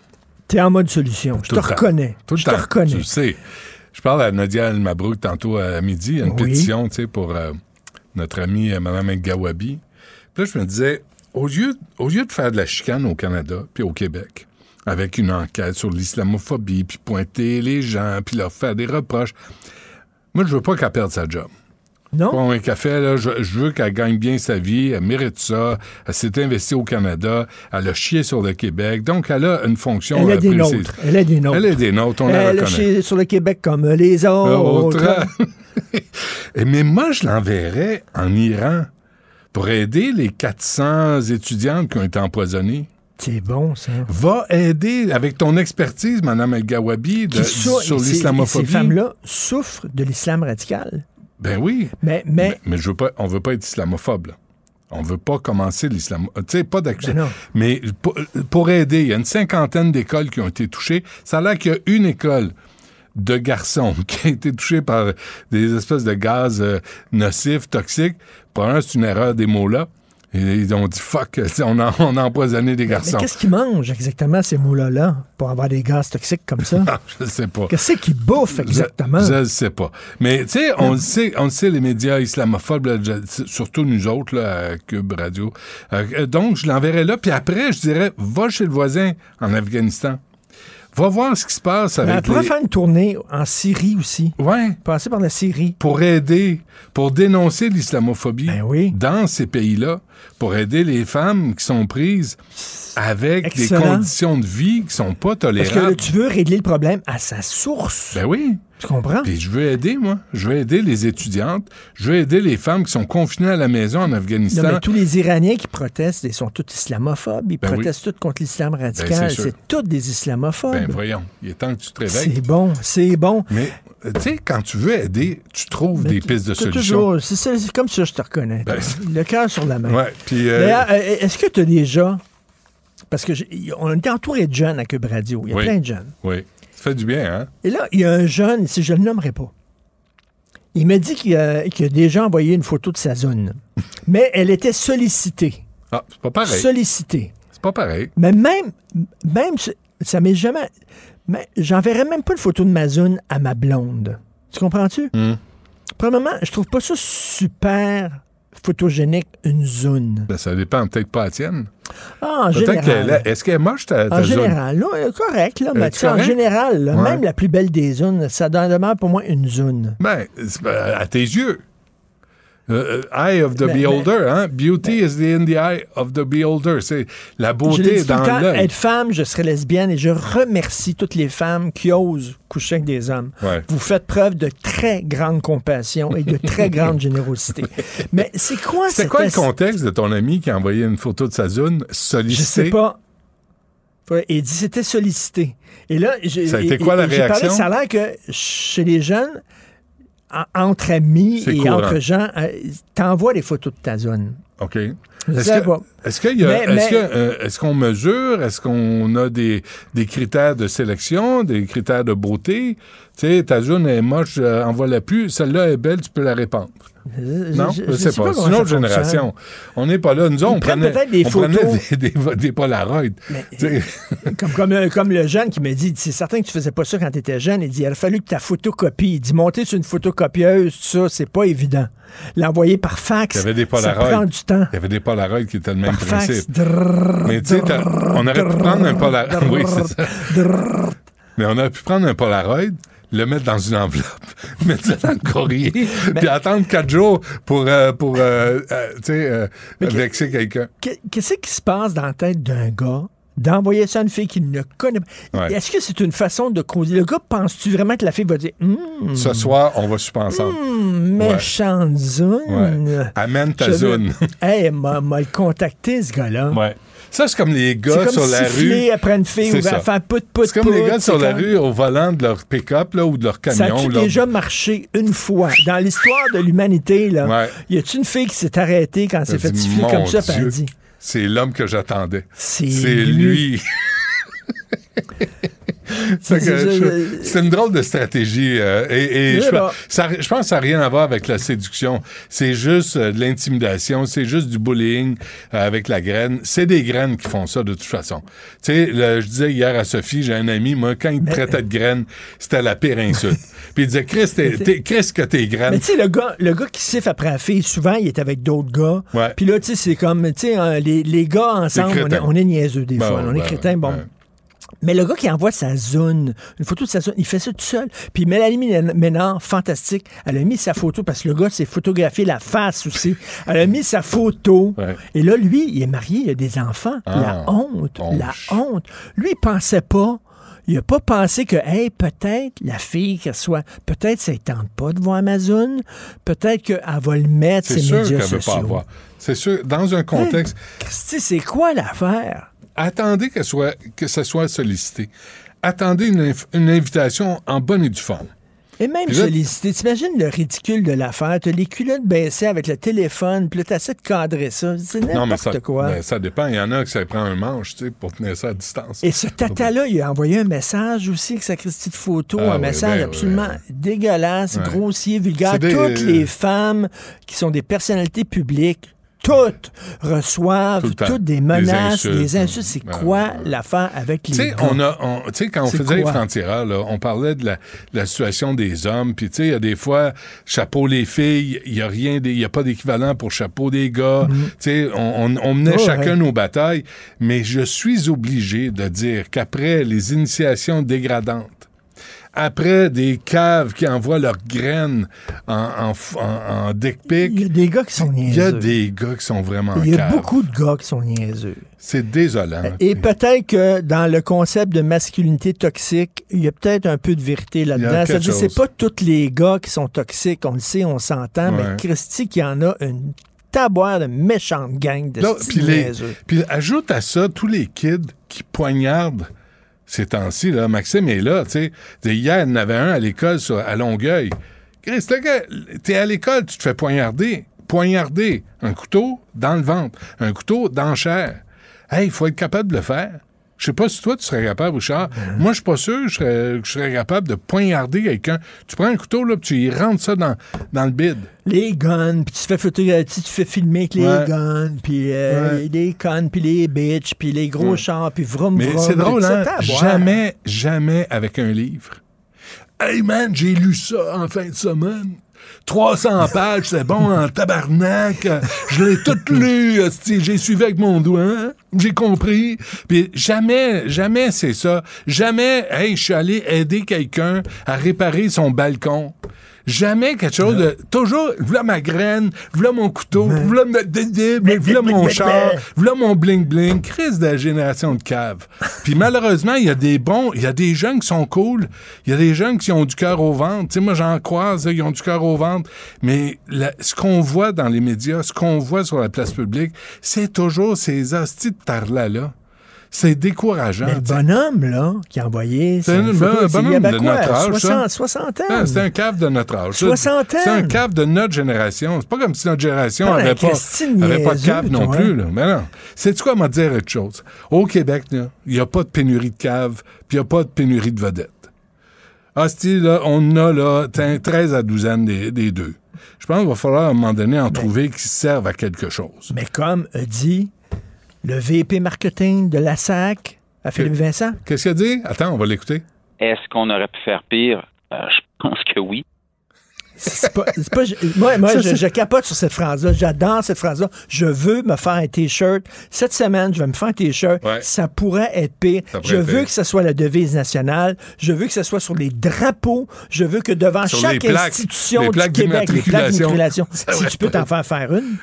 T'es en mode solution. Je te temps. reconnais. Tout le Je te temps. reconnais. Tu sais. Je parle à Nadia El Mabrouk tantôt à midi. Il y a une Oui. pétition, pour euh, notre amie euh, Mme Gawabi. Puis là, je me disais, au lieu, au lieu de faire de la chicane au Canada puis au Québec, avec une enquête sur l'islamophobie, puis pointer les gens, puis leur faire des reproches, moi, je veux pas qu'elle perde sa job. Non? Bon, un café, là, je, je veux qu'elle gagne bien sa vie, elle mérite ça, elle s'est investie au Canada, elle a chié sur le Québec, donc elle a une fonction Elle euh, est des nôtres. Elle est des nôtres. Elle est des nôtres, on la Elle reconnaît. chez- sur le Québec comme les autres. Autre. <laughs> Et Mais moi, je l'enverrais en Iran pour aider les 400 étudiantes qui ont été empoisonnées. C'est bon, ça. Va aider avec ton expertise, Mme El Gawabi, de- Qui sou- sur l'islamophobie. Ces femmes-là souffrent de l'islam radical? Ben oui. Mais, mais, Mais, mais je veux pas, on veut pas être islamophobe, là. On veut pas commencer l'islam. Tu sais, pas d'accusation. Ben mais pour, pour aider, il y a une cinquantaine d'écoles qui ont été touchées. Ça a l'air qu'il y a une école de garçons <laughs> qui a été touchée par des espèces de gaz euh, nocifs, toxiques. Probablement, c'est une erreur des mots-là. Et ils ont dit fuck, <laughs> on a, on a empoisonné des mais garçons. qu'est-ce qu'ils mangent exactement, ces mots-là, pour avoir des gaz toxiques comme ça? <laughs> Ah, je sais pas. Qu'est-ce qu'ils bouffent exactement? Je ne sais pas. Mais tu sais, on le sait, on sait, les médias islamophobes, là, surtout nous autres là, à Cube Radio. Euh, donc, je l'enverrai là, puis après, je dirais, va chez le voisin en Afghanistan. Va voir ce qui se passe Mais Ben, elle avec pourrait les... faire une tournée en Syrie aussi. Ouais, Passer par la Syrie. pour aider, pour dénoncer l'islamophobie Ben oui. dans ces pays-là, pour aider les femmes qui sont prises avec Excellent. des conditions de vie qui sont pas Parce que là, tolérables. tu veux régler le problème à sa source. Ben oui. tu comprends? Puis je veux aider, moi. Je veux aider les étudiantes. Je veux aider les femmes qui sont confinées à la maison en Non, Afghanistan. mais tous les Iraniens qui protestent, ils sont tous islamophobes. Ils Ben oui. protestent tous contre l'islam radical. Ben, c'est sûr. c'est tous des islamophobes. Ben voyons, il est temps que tu te réveilles. c'est bon, c'est bon. Mais euh, tu sais, quand tu veux aider, tu trouves des pistes de T'as solutions. toujours- C'est comme ça que je te reconnais. Ben, le cœur sur la main. Ouais, puis euh, D'ailleurs, euh, est-ce que tu as déjà. Parce que on était entouré de jeunes à Cube Radio. Il y a Oui. plein de jeunes. oui, ça fait du bien, hein? Et là, il y a un jeune, si je ne le nommerai pas, il m'a dit qu'il a, déjà envoyé une photo de sa zone. <laughs> Mais elle était sollicitée. Ah, c'est pas pareil. Sollicitée. C'est pas pareil. Mais même, même ça- m'est jamais. Mais j'enverrais même pas une photo de ma zone à ma blonde. Tu comprends-tu? Hmm. Premièrement, je trouve pas ça super photogénique, une zone. Ben, ça dépend peut-être pas à la tienne. Ah, en Peut-être général. Est-ce qu'elle est moche, ta, ta En zone? général, là, correct, là, mais tu sais, en général, là, Ouais. même la plus belle des zones, ça demeure pour moi une zone. Ben, à tes yeux. Euh, euh, eye of the Ben, beholder, hein? Beauty is in the eye of the beholder. C'est la beauté est dans l'œil. être femme, je serais lesbienne et je remercie toutes les femmes qui osent coucher avec des hommes. Ouais. Vous faites preuve de très grande compassion et de très <laughs> grande générosité. Mais c'est quoi C'est quoi le contexte de ton ami qui a envoyé une photo de sa zone Je sollicitée? sais pas. Ouais, il dit c'était sollicité. Et là, j'ai- Ça a été et- la et parlé, ça a l'air que chez les jeunes, entre amis et courant. entre gens, euh, t'envoies des photos de ta zone. OK. Est-ce sais que- pas. est-ce qu'il y a- Mais- est-ce mais- que, euh, est-ce qu'on mesure, est-ce qu'on a des, des critères de sélection, des critères de beauté? Tu sais, ta zone est moche, euh, envoie-la plus. Celle-là est belle, tu peux la répandre. Non, je, sais pas. C'est une autre génération. On n'est pas là. Nous, autres, on prenait, des on photos. prenait des, des, des Polaroids. Sais, <laughs> Comme, comme, euh, comme le jeune qui me dit, c'est certain que tu faisais pas ça quand tu étais jeune. Il dit, il a fallu que ta photocopie. Il dit, monter sur une photocopieuse, ça, c'est pas évident. L'envoyer par fax, Il y avait des ça Polaroids. prend du temps. Il y avait des Polaroids qui étaient le même Par fax, principe. Mais tu sais, on aurait pu prendre un Polaroid. <laughs> Oui, c'est ça. Mais on aurait pu prendre un Polaroid, le mettre dans une enveloppe, <laughs> mettre ça dans le courrier, <laughs> puis attendre quatre jours pour, euh, pour euh, euh, tu sais, euh, vexer quelqu'un. Qu'est- Qu'est-ce qui se passe dans la tête d'un gars d'envoyer ça à une fille qu'il ne connaît pas? Ouais. Est-ce que c'est une façon de causer? Le gars, penses-tu vraiment que la fille va dire, hum, Ce soir, on va super ensemble. hum, méchante zone? Ouais. Amène ta Je veux- zone. hey, m'a m'a le contacté, ce gars-là. ouais. Ça, c'est comme les gars comme sur la rue. après une fille ou ça. faire pout pout C'est comme les gars sur la rue au volant de leur pick-up ou de leur Ça camion. a-tu leur- déjà marché une fois? Dans l'histoire de l'humanité, là, Ouais. y a-tu une fille qui s'est arrêtée quand elle s'est fait Mon comme ça, Dieu, dit? C'est l'homme que j'attendais. C'est C'est lui. lui. <laughs> <laughs> C'est- une drôle de stratégie. euh, et et je, bah. ça- je pense que ça n'a rien à voir avec la séduction. C'est juste euh, de l'intimidation, c'est juste du bullying euh, avec la graine. C'est des graines qui font ça de toute façon. Tu sais, je disais hier à Sophie, j'ai un ami, moi, quand il me traitait de graine, c'était la pire insulte. <laughs> Puis il disait, Chris, t'es- t'es- Chris, que t'es graine. Mais tu sais, le gars, le gars qui siffle après la fille, souvent, il est avec d'autres gars. Ouais. Puis là, tu sais, c'est comme, tu sais, hein, les, les gars ensemble, on est, on est niaiseux des Ben fois. ouais, on est ben crétins, bon. ouais. Mais le gars qui envoie sa zone, une photo de sa zone, il fait ça tout seul. Puis Mélanie Mén- Ménard, fantastique, elle a mis sa photo, parce que le gars s'est photographié la face aussi. Elle a mis sa photo. Ouais. Et là, lui, il est marié, il a des enfants. Ah, la honte, la honte. Lui, il pensait pas. Il a pas pensé que, hey, peut-être la fille qu'elle soit, peut-être ça ne tente pas de voir ma zone, peut-être qu'elle va le mettre C'est sûr qu'elle veut pas avoir. C'est sûr, dans un contexte, Christy, c'est quoi l'affaire? Attendez que, soit, que ça soit sollicité. Attendez une, invitation en bonne et due forme. Et même sollicité, t'imagines le ridicule de l'affaire, t'as les culottes baissées avec le téléphone, puis là, t'essaies de cadrer ça, c'est n'importe quoi. ben, ça dépend. Il y en a qui ça prend un manche, tu sais, pour tenir ça à distance. Et ce tata-là, il a envoyé un message aussi avec sa Christie de photo, Ah un oui, message ben absolument oui. dégueulasse, grossier, vulgaire. Des- Toutes les femmes qui sont des personnalités publiques, toutes reçoivent Tout toutes des menaces, des insultes. C'est Ouais, quoi l'affaire avec les sais, on a, on- tu sais, quand on faisait les francs-tireurs, là, on parlait de la, de la situation des hommes. Puis, tu sais, il y a des fois, chapeau les filles, il y a rien, il y a pas d'équivalent pour chapeau des gars. Tu sais, on, on, on menait chacun ouais. nos batailles. Mais je suis obligé de dire qu'après les initiations dégradantes, après des caves qui envoient leurs graines en, en, f- en, en dick pic, Il y a des gars qui sont il y a niaiseux. des gars qui sont vraiment Il y a caves. beaucoup de gars qui sont niaiseux. C'est désolant. Et peut-être que dans le concept de masculinité toxique, il y a peut-être un peu de vérité là-dedans. C'est-à-dire, c'est chose. pas tous les gars qui sont toxiques, on le sait, on s'entend, Ouais. mais Christy, qu'il y en a une taboire de méchante gang de niaiseux. puis ajoute à ça tous les kids qui poignardent ces temps-ci. Là. Maxime est là. tu sais. Hier, il y en avait un à l'école à Longueuil. Chris, t'es à l'école, tu te fais poignarder. Poignarder. Un couteau dans le ventre. Un couteau dans la chair. Hey, il faut être capable de le faire. Je sais pas si toi, tu serais capable, Richard. Ben. Moi, je suis pas sûr que je serais, que je serais capable de poignarder quelqu'un. Tu prends un couteau, là, puis tu y rentres ça dans, dans le bide. Les guns, puis tu fais photographier, tu fais filmer avec les Ouais. guns, puis euh, Ouais. les connes, puis les bitches, puis les gros Ouais. chars, puis vroom Mais vroom. c'est drôle, hein? Jamais, jamais avec un livre. Hey man, j'ai lu ça en fin de semaine. 300 pages, c'est bon en tabarnak. Je l'ai tout lu. J'ai suivi avec mon doigt. hein. J'ai compris. Puis jamais, jamais c'est ça. Jamais, hey, je suis allé aider quelqu'un à réparer son balcon. Jamais quelque chose de. Toujours, voilà ma graine, voilà mon couteau, voilà, mon char, voilà mon bling-bling. Crise de la génération de cave. <laughs> Puis malheureusement, il y a des bons, il y a des jeunes qui sont cool, il y a des jeunes qui ont du cœur au ventre. Tu sais, moi, j'en croise, ils ont du cœur au ventre. Mais la- ce qu'on voit dans les médias, ce qu'on voit sur la place publique, c'est toujours ces hosties de tarlas-là. C'est décourageant. Mais le bonhomme, là, qui a envoyé. C'est un bonhomme de quoi, notre âge, 60, ça. 60 ans. Ah, c'est un cave de notre âge. C'est un cave de notre génération. C'est pas comme si notre génération Pas un avait pas, avait pas de cave non toi, plus. Là. Mais non. C'est quoi, m'a dire autre chose? Au Québec, il n'y a pas de pénurie de cave, puis il n'y a pas de pénurie de vedettes. Hostie, là, on a là, t'as 13 à douzaine des, des deux. Je pense qu'il va falloir à un moment donné en trouver qui servent à quelque chose. Mais comme a dit le VP marketing de la SAC à Philippe Vincent. Qu'est-ce qu'il a dit? Attends, on va l'écouter. Est-ce qu'on aurait pu faire pire? Euh, je pense que oui. C'est pas, c'est pas- je- moi, moi Ça, je, capote sur cette phrase-là. J'adore cette phrase-là. Je veux me faire un T-shirt. Cette semaine, je vais me faire un T-shirt. Ouais. Ça pourrait être pire. Pourrait Je être veux pire. que ce soit la devise nationale. Je veux que ce soit sur les drapeaux. Je veux que devant Sur chaque les plaques- institution les du Québec, les plaques d'immatriculation. <laughs> si tu peux t'en faire faire une.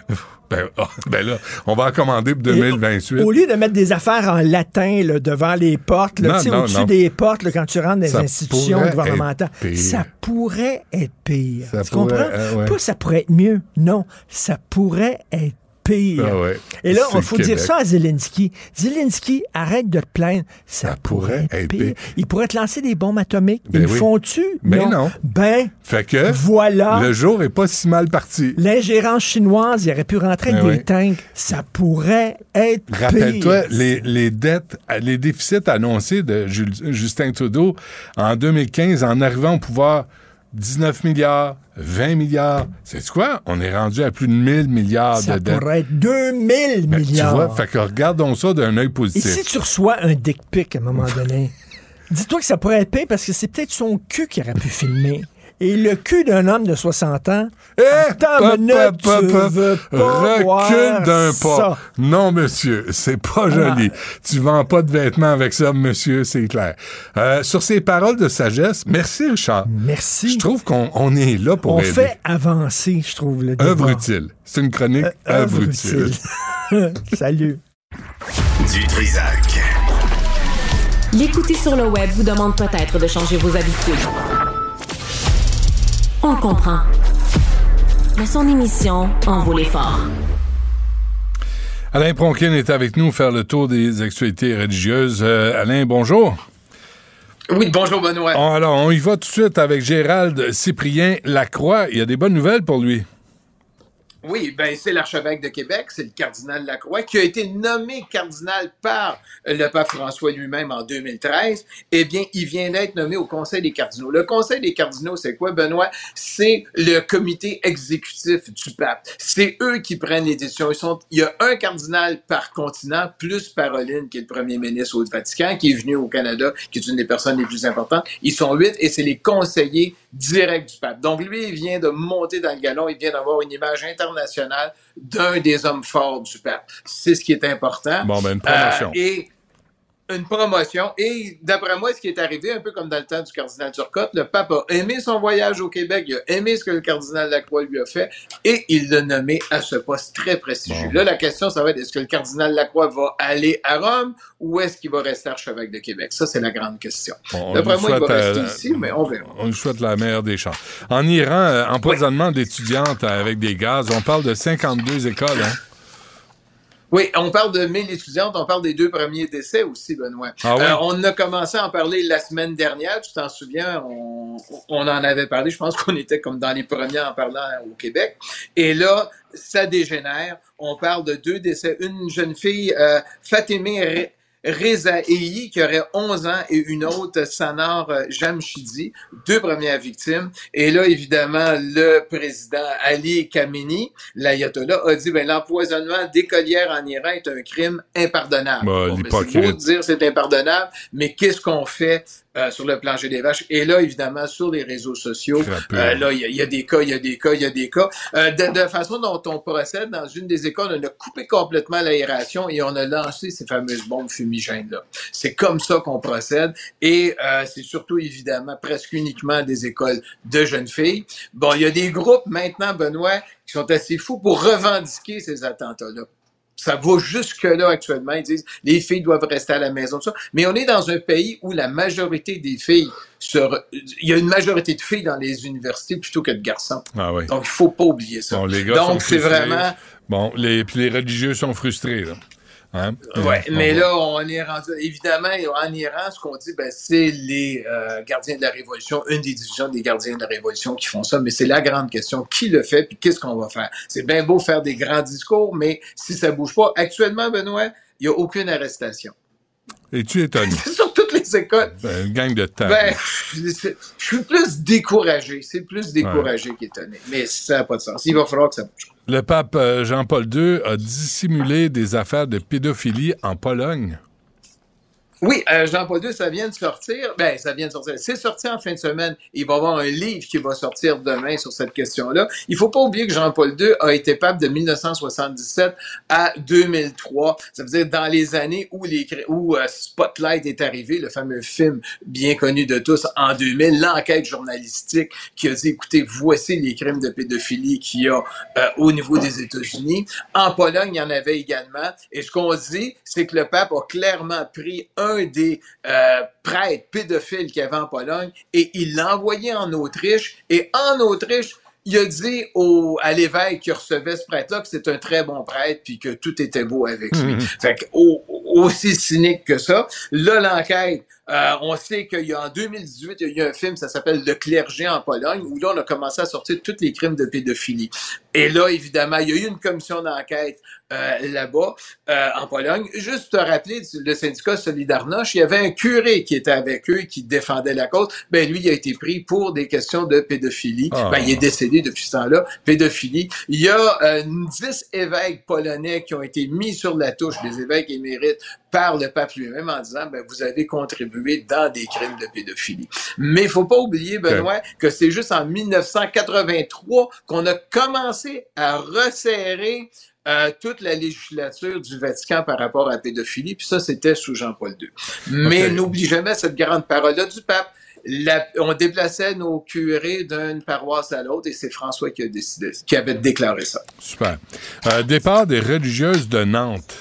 Ben, ah, ben là, on va en commander pour Et 2028. Au lieu de mettre des affaires en latin là, devant les portes, au-dessus des portes, là, quand tu rentres dans les Ça institutions gouvernementales, ça pourrait être pire. Ça tu pourrait, comprends? euh, ouais. Pas ça pourrait être mieux. Non, ça pourrait être pire. Ah ouais. Et là, il faut Québec. dire ça à Zelensky. Zelensky, arrête de te plaindre. Ça, Ça pourrait être pire. pire. Il pourrait te lancer des bombes atomiques. Ben Ils le font-tu? Ben non. Ben, Fait que voilà. le jour est pas si mal parti. L'ingérence chinoise, il aurait pu rentrer avec Ben des oui. tanks. Ça pourrait être Rappelle-toi, pire. les, les dettes, les déficits annoncés de Justin Trudeau en 2015, en arrivant au pouvoir, 19 milliards, 20 milliards. C'est quoi? On est rendu à plus de 1000 milliards Ça de dettes. pourrait être 2000 Ben, tu milliards. vois, fait que regardons ça d'un œil Et positif. si tu reçois un dick pic à un moment donné, <laughs> dis-toi que ça pourrait être pire parce que c'est peut-être son cul qui aurait pu filmer. Et le cul d'un homme de 60 ans, Eh, Attends minute, tu pop, veux pas voir Recule d'un pas. ça. Ah. Non, monsieur, c'est pas joli. Tu vends pas de vêtements avec ça, monsieur, c'est clair. Euh, sur ces paroles de sagesse, merci, Richard. merci. Je trouve qu'on on est là pour On aider. fait avancer, je trouve, le débat. Œuvre utile. C'est une chronique Euh, œuvre utile. <laughs> Salut. Du Trisac. L'écouter sur le web vous demande peut-être de changer vos habitudes. On le comprend. Mais son émission en vaut l'effort. Alain Pronkin est avec nous faire le tour des actualités religieuses. Euh, Alain, bonjour. Oui, bonjour Benoît. On- alors, on y va tout de suite avec Gérald Cyprien Lacroix. Il y a des bonnes nouvelles pour lui. Oui, ben c'est l'archevêque de Québec, c'est le cardinal Lacroix, qui a été nommé cardinal par le pape François lui-même en 2013. Eh bien, il vient d'être nommé au Conseil des cardinaux. Le Conseil des cardinaux, c'est quoi, Benoît? C'est le comité exécutif du pape. C'est eux qui prennent les décisions. Ils sont, il y a un cardinal par continent, plus Paroline, qui est le premier ministre au Vatican, qui est venu au Canada, qui est une des personnes les plus importantes. Ils sont huit et c'est les conseillers directs du pape. Donc, lui, il vient de monter dans le galon, il vient d'avoir une image internationale d'un des hommes forts du pape. C'est ce qui est important. Bon, ben, une promotion. Euh, et une promotion. Et d'après moi, ce qui est arrivé, un peu comme dans le temps du cardinal Turcotte, le pape a aimé son voyage au Québec, il a aimé ce que le cardinal Lacroix lui a fait, et il l'a nommé à ce poste très prestigieux. Bon. Là, la question, ça va être, est-ce que le cardinal Lacroix va aller à Rome ou est-ce qu'il va rester archevêque de Québec? Ça, c'est la grande question. Bon, D'après moi, il va rester euh, ici, mais on verra. On lui souhaite la meilleure des chances. En Iran, euh, empoisonnement d'étudiantes avec des gaz. On parle de 52 écoles. Hein? Oui, on parle de 1000 étudiantes, on parle des deux premiers décès aussi, Benoît. Ah oui? Euh, on a commencé à en parler la semaine dernière, tu t'en souviens, on, on en avait parlé, je pense qu'on était comme dans les premiers en parlant au Québec. Et là, ça dégénère. On parle de deux décès. Une jeune fille, euh, Fatimé Rezaei, qui aurait 11 ans, et une autre, Sanar euh, Jamshidi, deux premières victimes. Et là, évidemment, le président Ali Khamenei, l'ayatollah, a dit, ben, l'empoisonnement d'écolières en Iran est un crime impardonnable. Bah, Bon, ben, c'est beau de dire c'est impardonnable, mais qu'est-ce qu'on fait euh, sur le plancher des vaches? Et là, évidemment, sur les réseaux sociaux, euh, là, il y, a- il y a des cas, il y a des cas, il y a des cas. Euh, de, de façon dont on procède, dans une des écoles, on a coupé complètement l'aération et on a lancé ces fameuses bombes fumigènes-là. C'est comme ça qu'on procède et euh, c'est surtout, évidemment, presque uniquement des écoles de jeunes filles. Bon, il y a des groupes maintenant, Benoît, qui sont assez fous pour revendiquer ces attentats-là. Ça va jusque-là actuellement. Ils disent les filles doivent rester à la maison, tout ça. Mais on est dans un pays où la majorité des filles, se re- il y a une majorité de filles dans les universités plutôt que de garçons. Ah oui. Donc, il faut pas oublier ça. Bon, les gars Donc, c'est vraiment... Bon, les, puis les religieux sont frustrés. Là. Hein? Ouais, mais là, on est rendu. Évidemment, en Iran, ce qu'on dit, ben, c'est les euh, gardiens de la Révolution, une des divisions des gardiens de la Révolution qui font ça. Mais c'est la grande question. Qui le fait, puis qu'est-ce qu'on va faire? C'est bien beau faire des grands discours, mais si ça bouge pas, actuellement, Benoît, il n'y a aucune arrestation. Es-tu étonné? <laughs> Sur toutes <laughs> les écoles. Ben, une gang de temps. Ben, je suis plus découragé. C'est plus découragé qu'étonné. Mais ça n'a pas de sens. Il va falloir que ça bouge. Le pape euh, Jean-Paul II a dissimulé des affaires de pédophilie en Pologne. Oui, euh, Jean-Paul II, ça vient de sortir. Ben, ça vient de sortir. C'est sorti en fin de semaine. Il va y avoir un livre qui va sortir demain sur cette question-là. Il faut pas oublier que Jean-Paul II a été pape de 1977 à 2003. Ça veut dire dans les années où, les, où euh, Spotlight est arrivé, le fameux film bien connu de tous en 2000, l'enquête journalistique qui a dit, écoutez, voici les crimes de pédophilie qu'il y a euh, au niveau des États-Unis. En Pologne, il y en avait également. Et ce qu'on dit, c'est que le pape a clairement pris un des euh, prêtres pédophiles qu'il y avait en Pologne et il l'a envoyé en Autriche. Et en Autriche, il a dit au, à l'évêque qui recevait ce prêtre-là que c'est un très bon prêtre puis que tout était beau avec lui. Mhm. Fait que, au- aussi cynique que ça. Là, l'enquête, euh, on sait qu'il y a en 2018, il y a eu un film, ça s'appelle Le clergé en Pologne, où là, on a commencé à sortir tous les crimes de pédophilie. Et là, évidemment, il y a eu une commission d'enquête euh, là-bas, euh, en Pologne. Juste te rappeler, le syndicat Solidarność, il y avait un curé qui était avec eux, qui défendait la cause. Ben, lui, il a été pris pour des questions de pédophilie. Ah. Ben, il est décédé depuis ce temps-là, pédophilie. Il y a euh, 10 évêques polonais qui ont été mis sur la touche, des évêques émérites, par le pape lui-même en disant, ben, vous avez contribué dans des crimes de pédophilie. Mais il faut pas oublier, Benoît, que c'est juste en 1983 qu'on a commencé à resserrer euh, toute la législature du Vatican par rapport à la pédophilie, puis ça, c'était sous Jean-Paul II. Mais Ok. n'oublie jamais cette grande parole-là du pape. La- on déplaçait nos curés d'une paroisse à l'autre et c'est François qui a décidé, qui avait déclaré ça. Super. Euh, départ des religieuses de Nantes.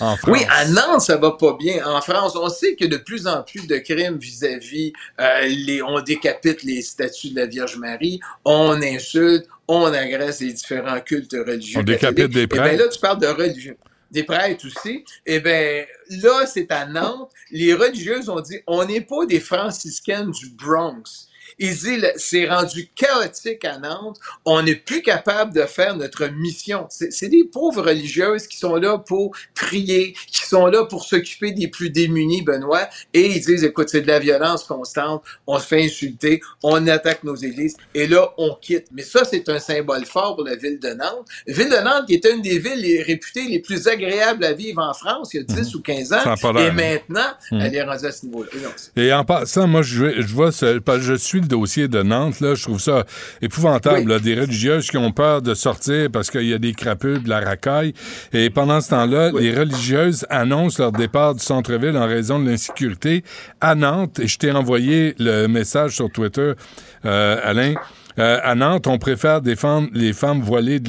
En. Oui, à Nantes, ça va pas bien. En France, on sait qu'il y a de plus en plus de crimes vis-à-vis euh, les, on décapite les statues de la Vierge Marie, on insulte, on agresse les différents cultes religieux. On décapite des Eh ben prêtres? là, tu parles de religieux. Des prêtres aussi. Eh ben, là, c'est à Nantes. Les religieuses ont dit, on n'est pas des franciscaines du Bronx. Le- c'est rendu chaotique à Nantes. On n'est plus capable de faire notre mission. C'est des pauvres religieuses qui sont là pour prier, qui sont là pour s'occuper des plus démunis, Benoît. Et ils disent, écoute, c'est de la violence constante. On se fait insulter. On attaque nos églises. Et là, on quitte. Mais ça, c'est un symbole fort pour la ville de Nantes. Ville de Nantes qui était une des villes les- réputées les plus agréables à vivre en France il y a 10 ou 15 ans. Et maintenant, Mhm. elle est rendue à ce niveau-là. Et en passant, moi, je, je vois, ce- je suis le dossier de Nantes, là, je trouve ça épouvantable, Oui. là, des religieuses qui ont peur de sortir parce qu'il y a des crapules, de la racaille. Et pendant ce temps-là, Oui. les religieuses annoncent leur départ du centre-ville en raison de l'insécurité à Nantes. Et je t'ai envoyé le message sur Twitter, euh, Alain. Euh, à Nantes, on préfère défendre les femmes voilées de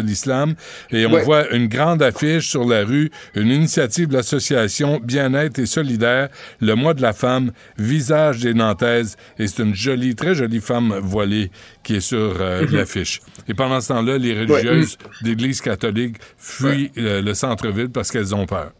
l'islam, et on Ouais. voit une grande affiche sur la rue, une initiative de l'association Bien-être et solidaire, le mois de la femme, visage des Nantaises, et c'est une jolie, très jolie femme voilée qui est sur euh, l'affiche. Et pendant ce temps-là, les religieuses d'Église catholique fuient euh, le centre-ville parce qu'elles ont peur.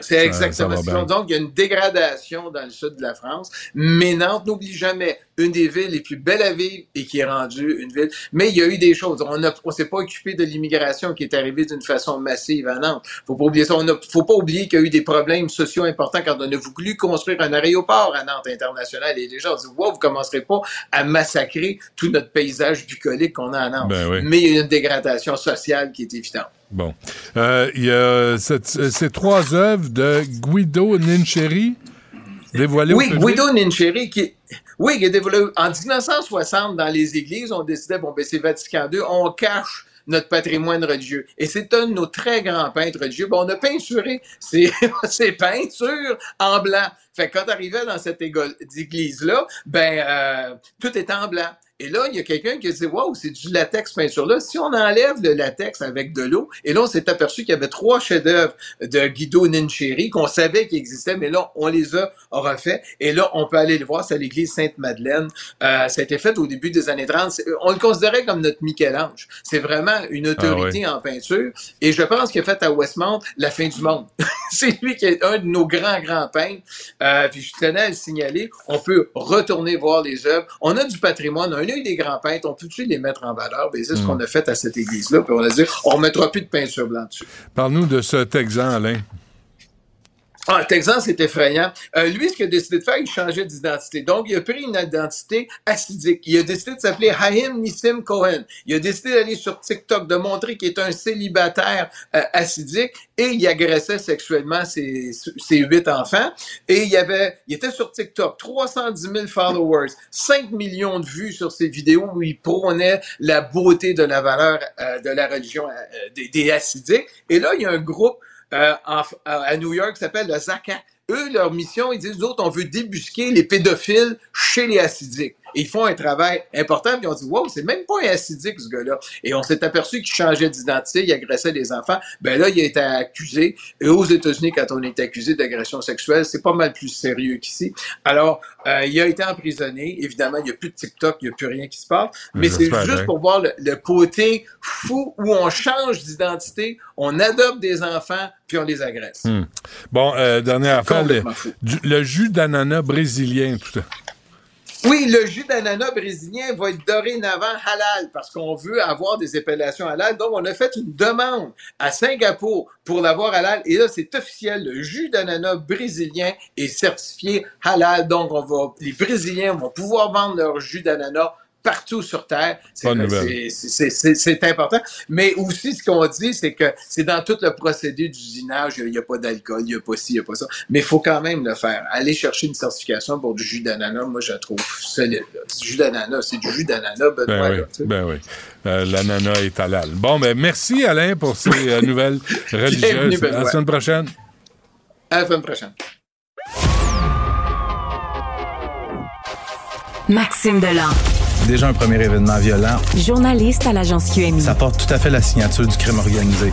C'est Ça- exactement ça ont. Donc, il y a une dégradation dans le sud de la France. Mais Nantes, n'oublie jamais, une des villes les plus belles à vivre et qui est rendue une ville. Mais il y a eu des choses. On ne on s'est pas occupé de l'immigration qui est arrivée d'une façon massive à Nantes. Faut pas oublier ça. On a, faut pas oublier qu'il y a eu des problèmes sociaux importants quand on a voulu construire un aéroport à Nantes international. Et les gens dit, wow, vous commencerez pas à massacrer tout notre paysage bucolique qu'on a à Nantes. Ben oui. Mais il y a une dégradation sociale qui est évidente. Bon. Euh, Il y a cette- ces trois œuvres de Guido Nincheri dévoilées Oui. Guido Nincheri, qui, oui, qui a développé en 1960 dans les églises, on décidait, bon, ben, c'est Vatican II, on cache notre patrimoine religieux. Et c'est un de nos très grands peintres religieux. Bon, on a peinturé ces, ces <laughs> peintures en blanc. Fait que quand t'arrivais dans cette église-là, ben, euh, tout était en blanc. Et là, il y a quelqu'un qui a dit, waouh, c'est du latex peinture là. Si on enlève le latex avec de l'eau, et là, on s'est aperçu qu'il y avait trois chefs-d'œuvre de Guido Nincheri qu'on savait qu'ils existaient, mais là, on les a refait. Et là, on peut aller le voir, c'est à l'église Sainte-Madeleine. Euh, ça a été fait au début des années 30. On le considérait comme notre Michel-Ange. C'est vraiment une autorité en peinture. Et je pense qu'il a fait à Westmount la fin du monde. <laughs> c'est lui qui est un de nos grands, grands peintres. Euh, puis je tenais à le signaler. On peut retourner voir les œuvres. On a du patrimoine, on a eu des grands peintres, on peut-tu les mettre en valeur? Ben, c'est ce qu'on a fait à cette église-là? Puis on a dit, on remettra plus de peinture blanche dessus. Parle-nous de ce Texan, Alain. Ah, Texan, c'est effrayant. Euh, lui, ce qu'il a décidé de faire, il changeait d'identité. Donc, il a pris une identité acidique. Il a décidé de s'appeler Haim Nissim Cohen. Il a décidé d'aller sur TikTok, de montrer qu'il est un célibataire euh, acidique et il agressait sexuellement ses, ses huit enfants. Et il avait, il était sur TikTok, 310 000 followers, 5 millions de vues sur ses vidéos où il prônait la beauté de la valeur euh, de la religion des, des acidiques. Et là, il y a un groupe euh, à New York s'appelle le Zaka. Eux, leur mission, ils disent, autres, on veut débusquer les pédophiles chez les acidiques. Ils font un travail important, puis on dit, wow, c'est même pas un acidique, ce gars-là. Et on s'est aperçu qu'il changeait d'identité, il agressait les enfants. Ben là, il a été accusé. Et aux États-Unis, quand on est accusé d'agression sexuelle, c'est pas mal plus sérieux qu'ici. Alors, euh, il a été emprisonné. Évidemment, il n'y a plus de TikTok, il n'y a plus rien qui se passe. Mais c'est juste pour voir le, côté fou où on change d'identité, on adopte des enfants, puis on les agresse. Hmm. Bon, euh, dernière affaire, le, le, jus d'ananas brésilien, tout ça. Oui, le jus d'ananas brésilien va être dorénavant halal parce qu'on veut avoir des appellations halal. Donc, on a fait une demande à Singapour pour l'avoir halal. Et là, c'est officiel. Le jus d'ananas brésilien est certifié halal. Donc, on va, les Brésiliens vont pouvoir vendre leur jus d'ananas partout sur Terre. C'est important. Mais aussi, ce qu'on dit, c'est que c'est dans tout le procédé d'usinage, il n'y a, pas d'alcool, il n'y a pas ci, il n'y a pas ça. Mais il faut quand même le faire. Aller chercher une certification pour du jus d'ananas, moi, je la trouve solide. Du jus d'ananas, c'est du jus d'ananas, ben, ben, oui, ben oui. Euh, l'ananas est halal. Bon, ben merci, Alain, pour ces euh, <laughs> nouvelles religieuses. à la semaine prochaine. À la semaine prochaine. Maxime Delan déjà un premier événement violent. Journaliste à l'agence QMI. Ça porte tout à fait la signature du crime organisé.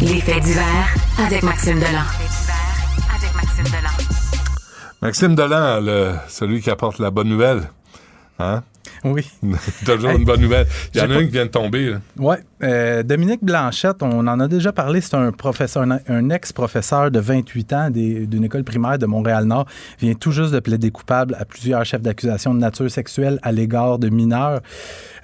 Les faits divers avec Maxime Delan. avec Maxime Delan. Maxime Delan, celui qui apporte la bonne nouvelle. Hein? Oui. <laughs> Toujours une bonne nouvelle. Il y en a un qui vient de tomber. Oui. Euh, Dominique Blanchette, on en a déjà parlé. C'est un professeur, un, ex-professeur de 28 ans d'une école primaire de Montréal-Nord. vient tout juste de plaider coupable à plusieurs chefs d'accusation de nature sexuelle à l'égard de mineurs.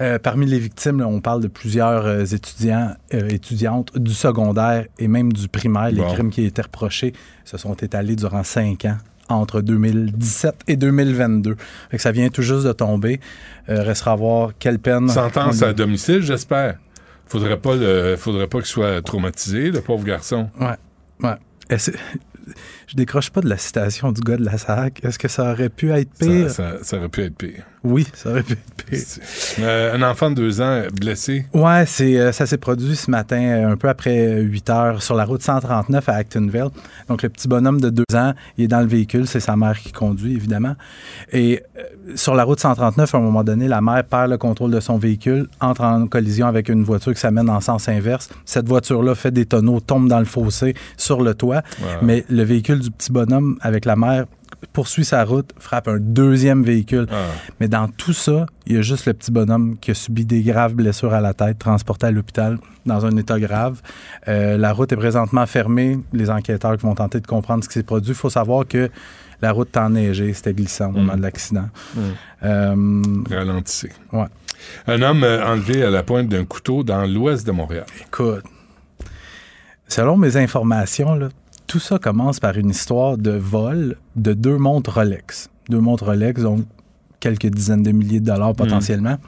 Euh, parmi les victimes, on parle de plusieurs euh, étudiants, étudiantes du secondaire et même du primaire. Les crimes qui étaient reprochés se sont étalés durant cinq ans entre 2017 et 2022. Fait que ça vient tout juste de tomber. Euh, restera à voir quelle peine. Sentence à domicile, j'espère. Faudrait pas faudrait pas qu'il soit traumatisé, le pauvre garçon. Ouais. Ouais je décroche pas de la citation du gars de la SAC. Est-ce que ça aurait pu être pire? Ça, aurait pu être pire. Oui, ça aurait pu être pire. Euh, un enfant de deux ans blessé. Ouais, c'est, euh, ça s'est produit ce matin, euh, un peu après 8 heures, sur la route 139 à Actonville. Donc, le petit bonhomme de deux ans, il est dans le véhicule. C'est sa mère qui conduit, évidemment. Et sur la route 139, à un moment donné, la mère perd le contrôle de son véhicule, entre en collision avec une voiture qui s'amène en sens inverse. Cette voiture-là fait des tonneaux, tombe dans le fossé sur le toit. Mais le véhicule du petit bonhomme avec la mère poursuit sa route, frappe un deuxième véhicule. Ah. Mais dans tout ça, il y a juste le petit bonhomme qui a subi des graves blessures à la tête, transporté à l'hôpital dans un état grave. Euh, la route est présentement fermée. Les enquêteurs vont tenter de comprendre ce qui s'est produit. Il faut savoir que la route est enneigée, c'était glissant au moment mm. de l'accident. Mm. Euh, Ouais. Un homme euh, enlevé à la pointe d'un couteau dans l'ouest de Montréal. Écoute, selon mes informations, là, tout ça commence par une histoire de vol de deux montres Rolex. Deux montres Rolex, donc quelques dizaines de milliers de dollars potentiellement.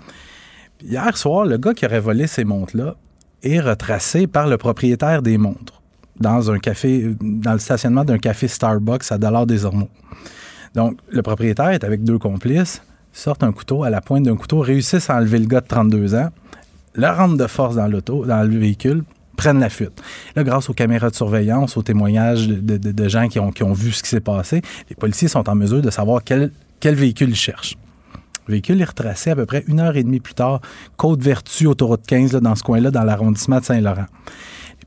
Hier soir, le gars qui aurait volé ces montres-là est retracé par le propriétaire des montres dans un café, dans le stationnement d'un café Starbucks à Dollars des Ormeaux. Donc, le propriétaire est avec deux complices, sortent un couteau à la pointe d'un couteau, réussissent à enlever le gars de 32 ans, le rentrent de force dans l'auto, dans le véhicule, prennent la fuite. Grâce aux caméras de surveillance, aux témoignages de, gens qui ont, vu ce qui s'est passé, les policiers sont en mesure de savoir quel, véhicule ils cherchent. Le véhicule est retracé à peu près une heure et demie plus tard, Côte-Vertu, autoroute 15, là, dans ce coin-là, dans l'arrondissement de Saint-Laurent.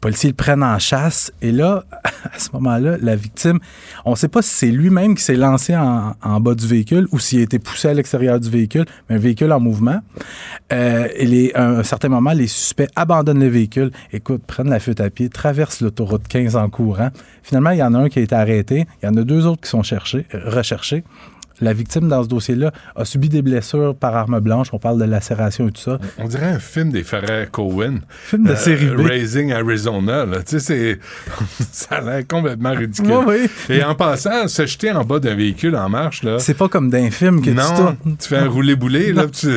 Policiers le prennent en chasse et là, <laughs> à ce moment-là, la victime, on ne sait pas si c'est lui-même qui s'est lancé en, bas du véhicule ou s'il a été poussé à l'extérieur du véhicule, mais un véhicule en mouvement. Euh, et à un certain moment, les suspects abandonnent le véhicule, écoute, prennent la fuite à pied, traversent l'autoroute 15 en courant. Finalement, il y en a un qui a été arrêté, il y en a deux autres qui sont cherchés, recherchés. La victime dans ce dossier-là a subi des blessures par arme blanche. On parle de lacération et tout ça. On dirait un film des frères Cohen. Film de série B. Raising Arizona. Là. Tu sais, c'est... <laughs> ça a l'air complètement ridicule. Oui, oui. Et en passant, se jeter en bas d'un véhicule en marche, là. C'est pas comme d'un film que non, tu tournes. tu fais un roulé-boulé, là, tu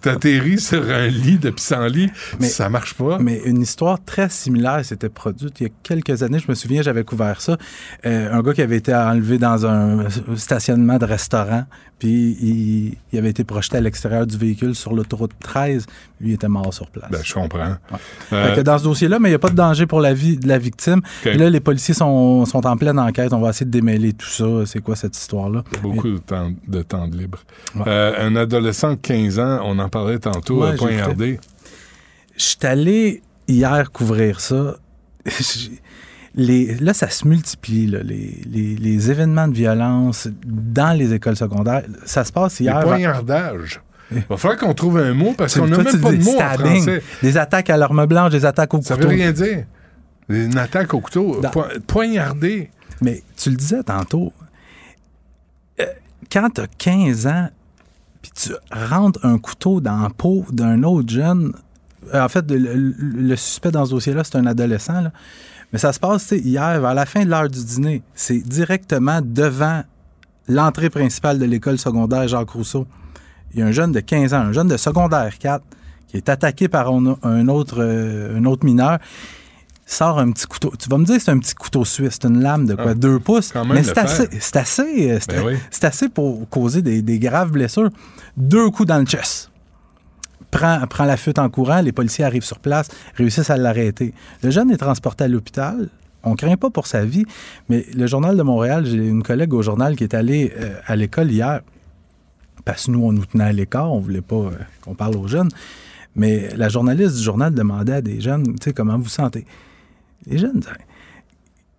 t'atterris sur un lit de pissenlit, Mais- ça marche pas. Mais une histoire très similaire s'était produite il y a quelques années. Je me souviens, j'avais couvert ça. Euh, un gars qui avait été enlevé dans un stationnement de restaurant, puis il, il avait été projeté à l'extérieur du véhicule sur l'autoroute 13. Lui il était mort sur place. Ben, je comprends. Euh, que dans ce dossier-là, mais il n'y a pas de danger pour la vie de la victime. Et là, les policiers sont, sont en pleine enquête. On va essayer de démêler tout ça. C'est quoi cette histoire-là? Beaucoup de temps de, temps de libre. Euh, un adolescent de 15 ans, on en parlait tantôt, Ouais, poignardé. Je suis allé hier couvrir ça. <laughs> Les, là, ça se multiplie, là, les, les- les événements de violence dans les écoles secondaires. Ça se passe Les hier. poignardages. Il va falloir qu'on trouve un mot parce qu'on n'a même pas de mot en français. Des attaques à l'arme blanche, des attaques au Ça couteau. veut rien dire. Une attaque au couteau. Dans- Po- Poignardé. Mais tu le disais tantôt, euh, quand tu as 15 ans, puis tu rentres un couteau dans la peau d'un autre jeune, euh, en fait, le, le- le suspect dans ce dossier-là, c'est un adolescent, là. Mais ça se passe tu sais, hier, vers la fin de l'heure du dîner. C'est directement devant l'entrée principale de l'école secondaire Jacques Rousseau. Il y a un jeune de 15 ans, un jeune de secondaire 4, qui est attaqué par un, autre, euh, un autre mineur sort un petit couteau. Tu vas me dire que c'est un petit couteau suisse, c'est une lame de quoi, Ah, deux pouces? mais c'est assez, c'est assez, euh, c'est Ben oui. assez pour causer des, des graves blessures. Deux coups dans le chest. Prend, la fuite en courant, les policiers arrivent sur place, réussissent à l'arrêter. Le jeune est transporté à l'hôpital. On craint pas pour sa vie, mais le Journal de Montréal, j'ai une collègue au journal qui est allée euh, à l'école hier, parce que nous, on nous tenait à l'écart, on voulait pas euh, qu'on parle aux jeunes. Mais la journaliste du journal demandait à des jeunes, tu sais, comment vous sentez? Les jeunes disaient,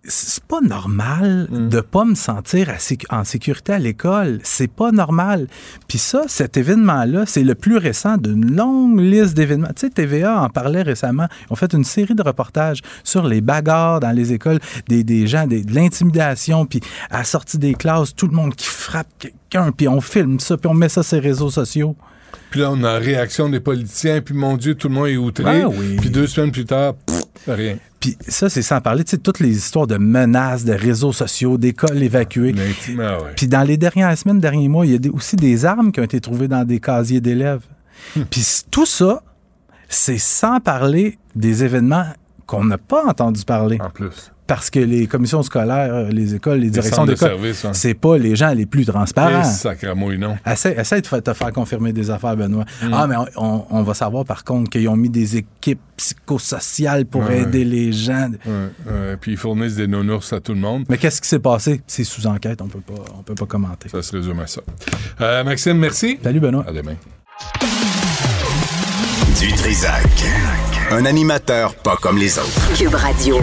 c'est pas normal de pas me sentir en sécurité à l'école. C'est pas normal. Puis ça, cet événement-là, c'est le plus récent d'une longue liste d'événements. Tu sais, TVA en parlait récemment. Ils ont fait une série de reportages sur les bagarres dans les écoles, des, des gens, des- de l'intimidation, puis à la sortie des classes, tout le monde qui frappe quelqu'un, puis on filme ça, puis on met ça sur les réseaux sociaux. Puis là, on a réaction des politiciens, puis mon Dieu, tout le monde est outré. Ben oui. Puis deux semaines plus tard, pff, rien. Puis ça, c'est sans parler, tu sais, toutes les histoires de menaces, de réseaux sociaux, d'écoles évacuées. Ah ouais. Puis dans les dernières semaines, derniers mois, il y a des- aussi des armes qui ont été trouvées dans des casiers d'élèves. Hmm. Puis tout ça, c'est sans parler des événements qu'on n'a pas entendu parler. En plus. Parce que les commissions scolaires, euh, les écoles, les directions d'école, hein. c'est pas les gens les plus transparents. Sacramouille, non. Essaye, essaye de te faire confirmer des affaires, Benoît. Mm. Ah, mais on, va savoir par contre qu'ils ont mis des équipes psychosociales pour Ouais. aider les gens. Ouais, ouais. Puis ils fournissent des nounours à tout le monde. Mais qu'est-ce qui s'est passé? C'est sous enquête, on peut pas, on peut pas commenter. Ça se résume à ça. Euh, Maxime, merci. Salut, Benoît. À demain. Du Trisac. Un animateur pas comme les autres. Cube Radio.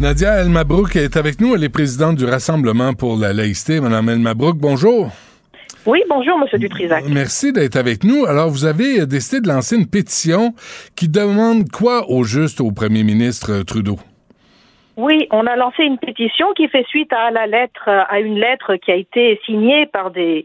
Nadia El Mabrouk est avec nous. Elle est présidente du Rassemblement pour la laïcité. Madame El Mabrouk, bonjour. Oui, bonjour, Monsieur Dutrisac. Merci d'être avec nous. Alors, vous avez euh, décidé de lancer une pétition qui demande quoi au juste au premier ministre euh, Trudeau? Oui, on a lancé une pétition qui fait suite à la lettre, à une lettre qui a été signée par des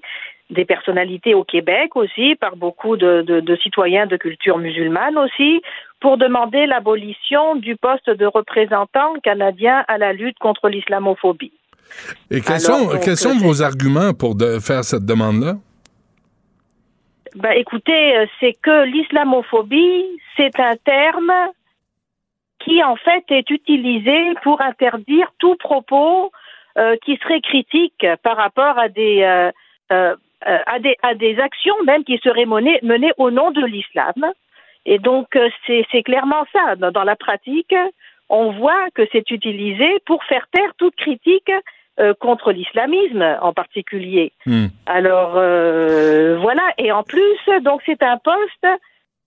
des personnalités au Québec aussi, par beaucoup de, de, de citoyens de culture musulmane aussi, pour demander l'abolition du poste de représentant canadien à la lutte contre l'islamophobie. Et quels Alors, sont, donc, quels sont euh, vos arguments pour de- faire cette demande-là? Ben, écoutez, euh, c'est que l'islamophobie, c'est un terme qui, en fait, est utilisé pour interdire tout propos euh, qui serait critique par rapport à des, euh, euh, euh, à des, à des actions même qui seraient menées, menées au nom de l'islam. Et donc, euh, c'est clairement ça. Dans, dans la pratique, on voit que c'est utilisé pour faire taire toute critique euh, contre l'islamisme en particulier. Hmm. Alors euh, voilà, et en plus, donc c'est un poste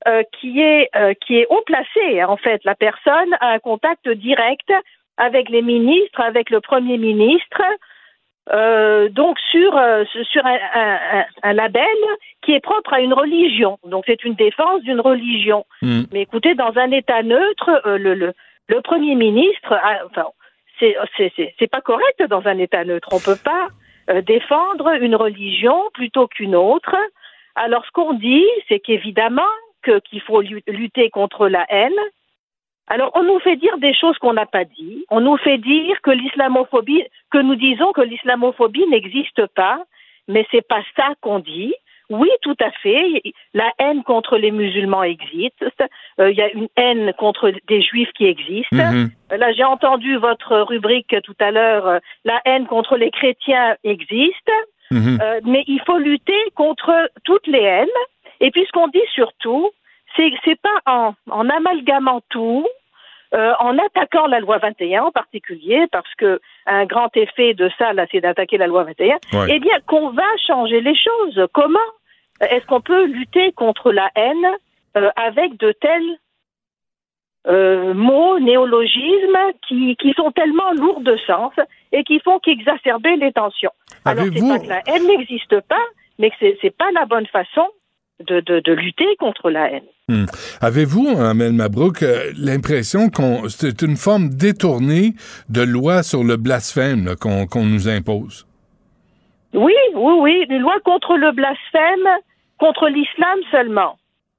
euh, qui est euh, qui est haut placé. En fait, la personne a un contact direct avec les ministres, avec le premier ministre. Euh, donc sur euh, sur un, un- un- label qui est propre à une religion. Donc c'est une défense d'une religion. Hmm. Mais écoutez, dans un État neutre, euh, le, le le premier ministre, a- enfin c'est c'est c'est pas correct dans un État neutre. On peut pas euh, défendre une religion plutôt qu'une autre. Alors, ce qu'on dit, c'est qu'évidemment que- qu'il faut lu- lutter contre la haine. Alors, on nous fait dire des choses qu'on n'a pas dit. On nous fait dire que l'islamophobie, que nous disons que l'islamophobie n'existe pas, mais c'est pas ça qu'on dit. Oui, tout à fait. La haine contre les musulmans existe. Euh, Il y a une haine contre des juifs qui existe. Mhm. Là, j'ai entendu votre rubrique tout à l'heure. euh, La haine contre les chrétiens existe. Mhm. Euh, mais il faut lutter contre toutes les haines. Et puis ce qu'on dit surtout, c'est pas en, en amalgamant tout, euh, en attaquant la loi 21 en particulier, parce que un grand effet de ça, là, c'est d'attaquer la loi 21. Ouais. Eh bien, qu'on va changer les choses. Comment Est-ce qu'on peut lutter contre la haine euh, avec de tels euh, mots, néologismes qui, qui sont tellement lourds de sens et qui font qu'exacerber les tensions? Alors, c'est pas que la haine n'existe pas, mais que c'est pas la bonne façon de, de, de lutter contre la haine. Hmm. Avez-vous, Amel Mabrouk, euh, l'impression qu'on c'est une forme détournée de loi sur le blasphème qu'on qu'on nous impose? Oui, oui, oui, une loi contre le blasphème, contre l'islam seulement.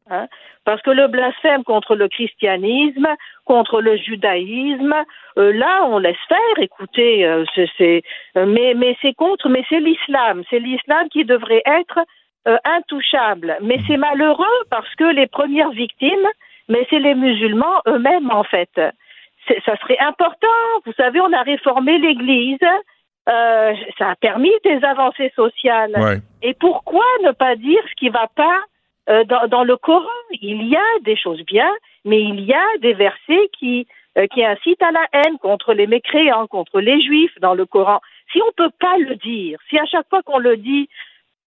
Hein? Parce que le blasphème contre le christianisme, contre le judaïsme, euh, là, on laisse faire. Écoutez, euh, c'est, mais, mais c'est contre, mais c'est l'islam. C'est l'islam qui devrait être euh, intouchable. Mais c'est malheureux parce que les premières victimes, mais c'est les musulmans eux-mêmes, en fait. Ça serait important. Vous savez, on a réformé l'Église. Euh, ça a permis des avancées sociales. Ouais. Et pourquoi ne pas dire ce qui va pas euh, dans, dans le Coran? Il y a des choses bien, mais il y a des versets qui euh, qui incitent à la haine contre les mécréants, contre les juifs dans le Coran. Si on peut pas le dire, si à chaque fois qu'on le dit,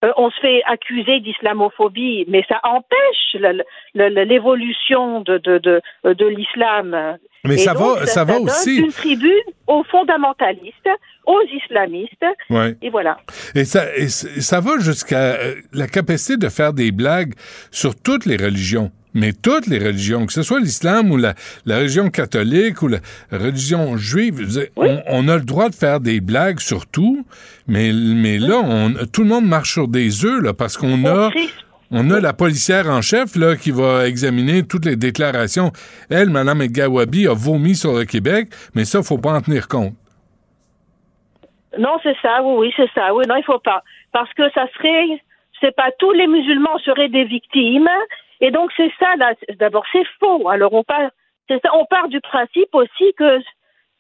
euh, on se fait accuser d'islamophobie, mais ça empêche l'évolution de, de, de, de l'islam. Mais Et ça donc, va- ça va donne aussi. Une tribune aux fondamentalistes, aux islamistes, Ouais. et voilà. Et ça, et ça va jusqu'à euh, la capacité de faire des blagues sur toutes les religions. Mais toutes les religions, que ce soit l'islam ou la, la religion catholique ou la religion juive, on, on a le droit de faire des blagues sur tout, mais, mais là, on, tout le monde marche sur des œufs, là, parce qu'on a, on a la policière en chef, là, qui va examiner toutes les déclarations. Elle, Mme Gawabi, a vomi sur le Québec, mais ça, faut pas en tenir compte. Non, c'est ça, oui, oui, c'est ça. Oui, non, il faut pas. Parce que ça serait, c'est pas tous les musulmans seraient des victimes. Et donc, c'est ça, là. D'abord, c'est faux. Alors, on part, c'est ça, on part du principe aussi que,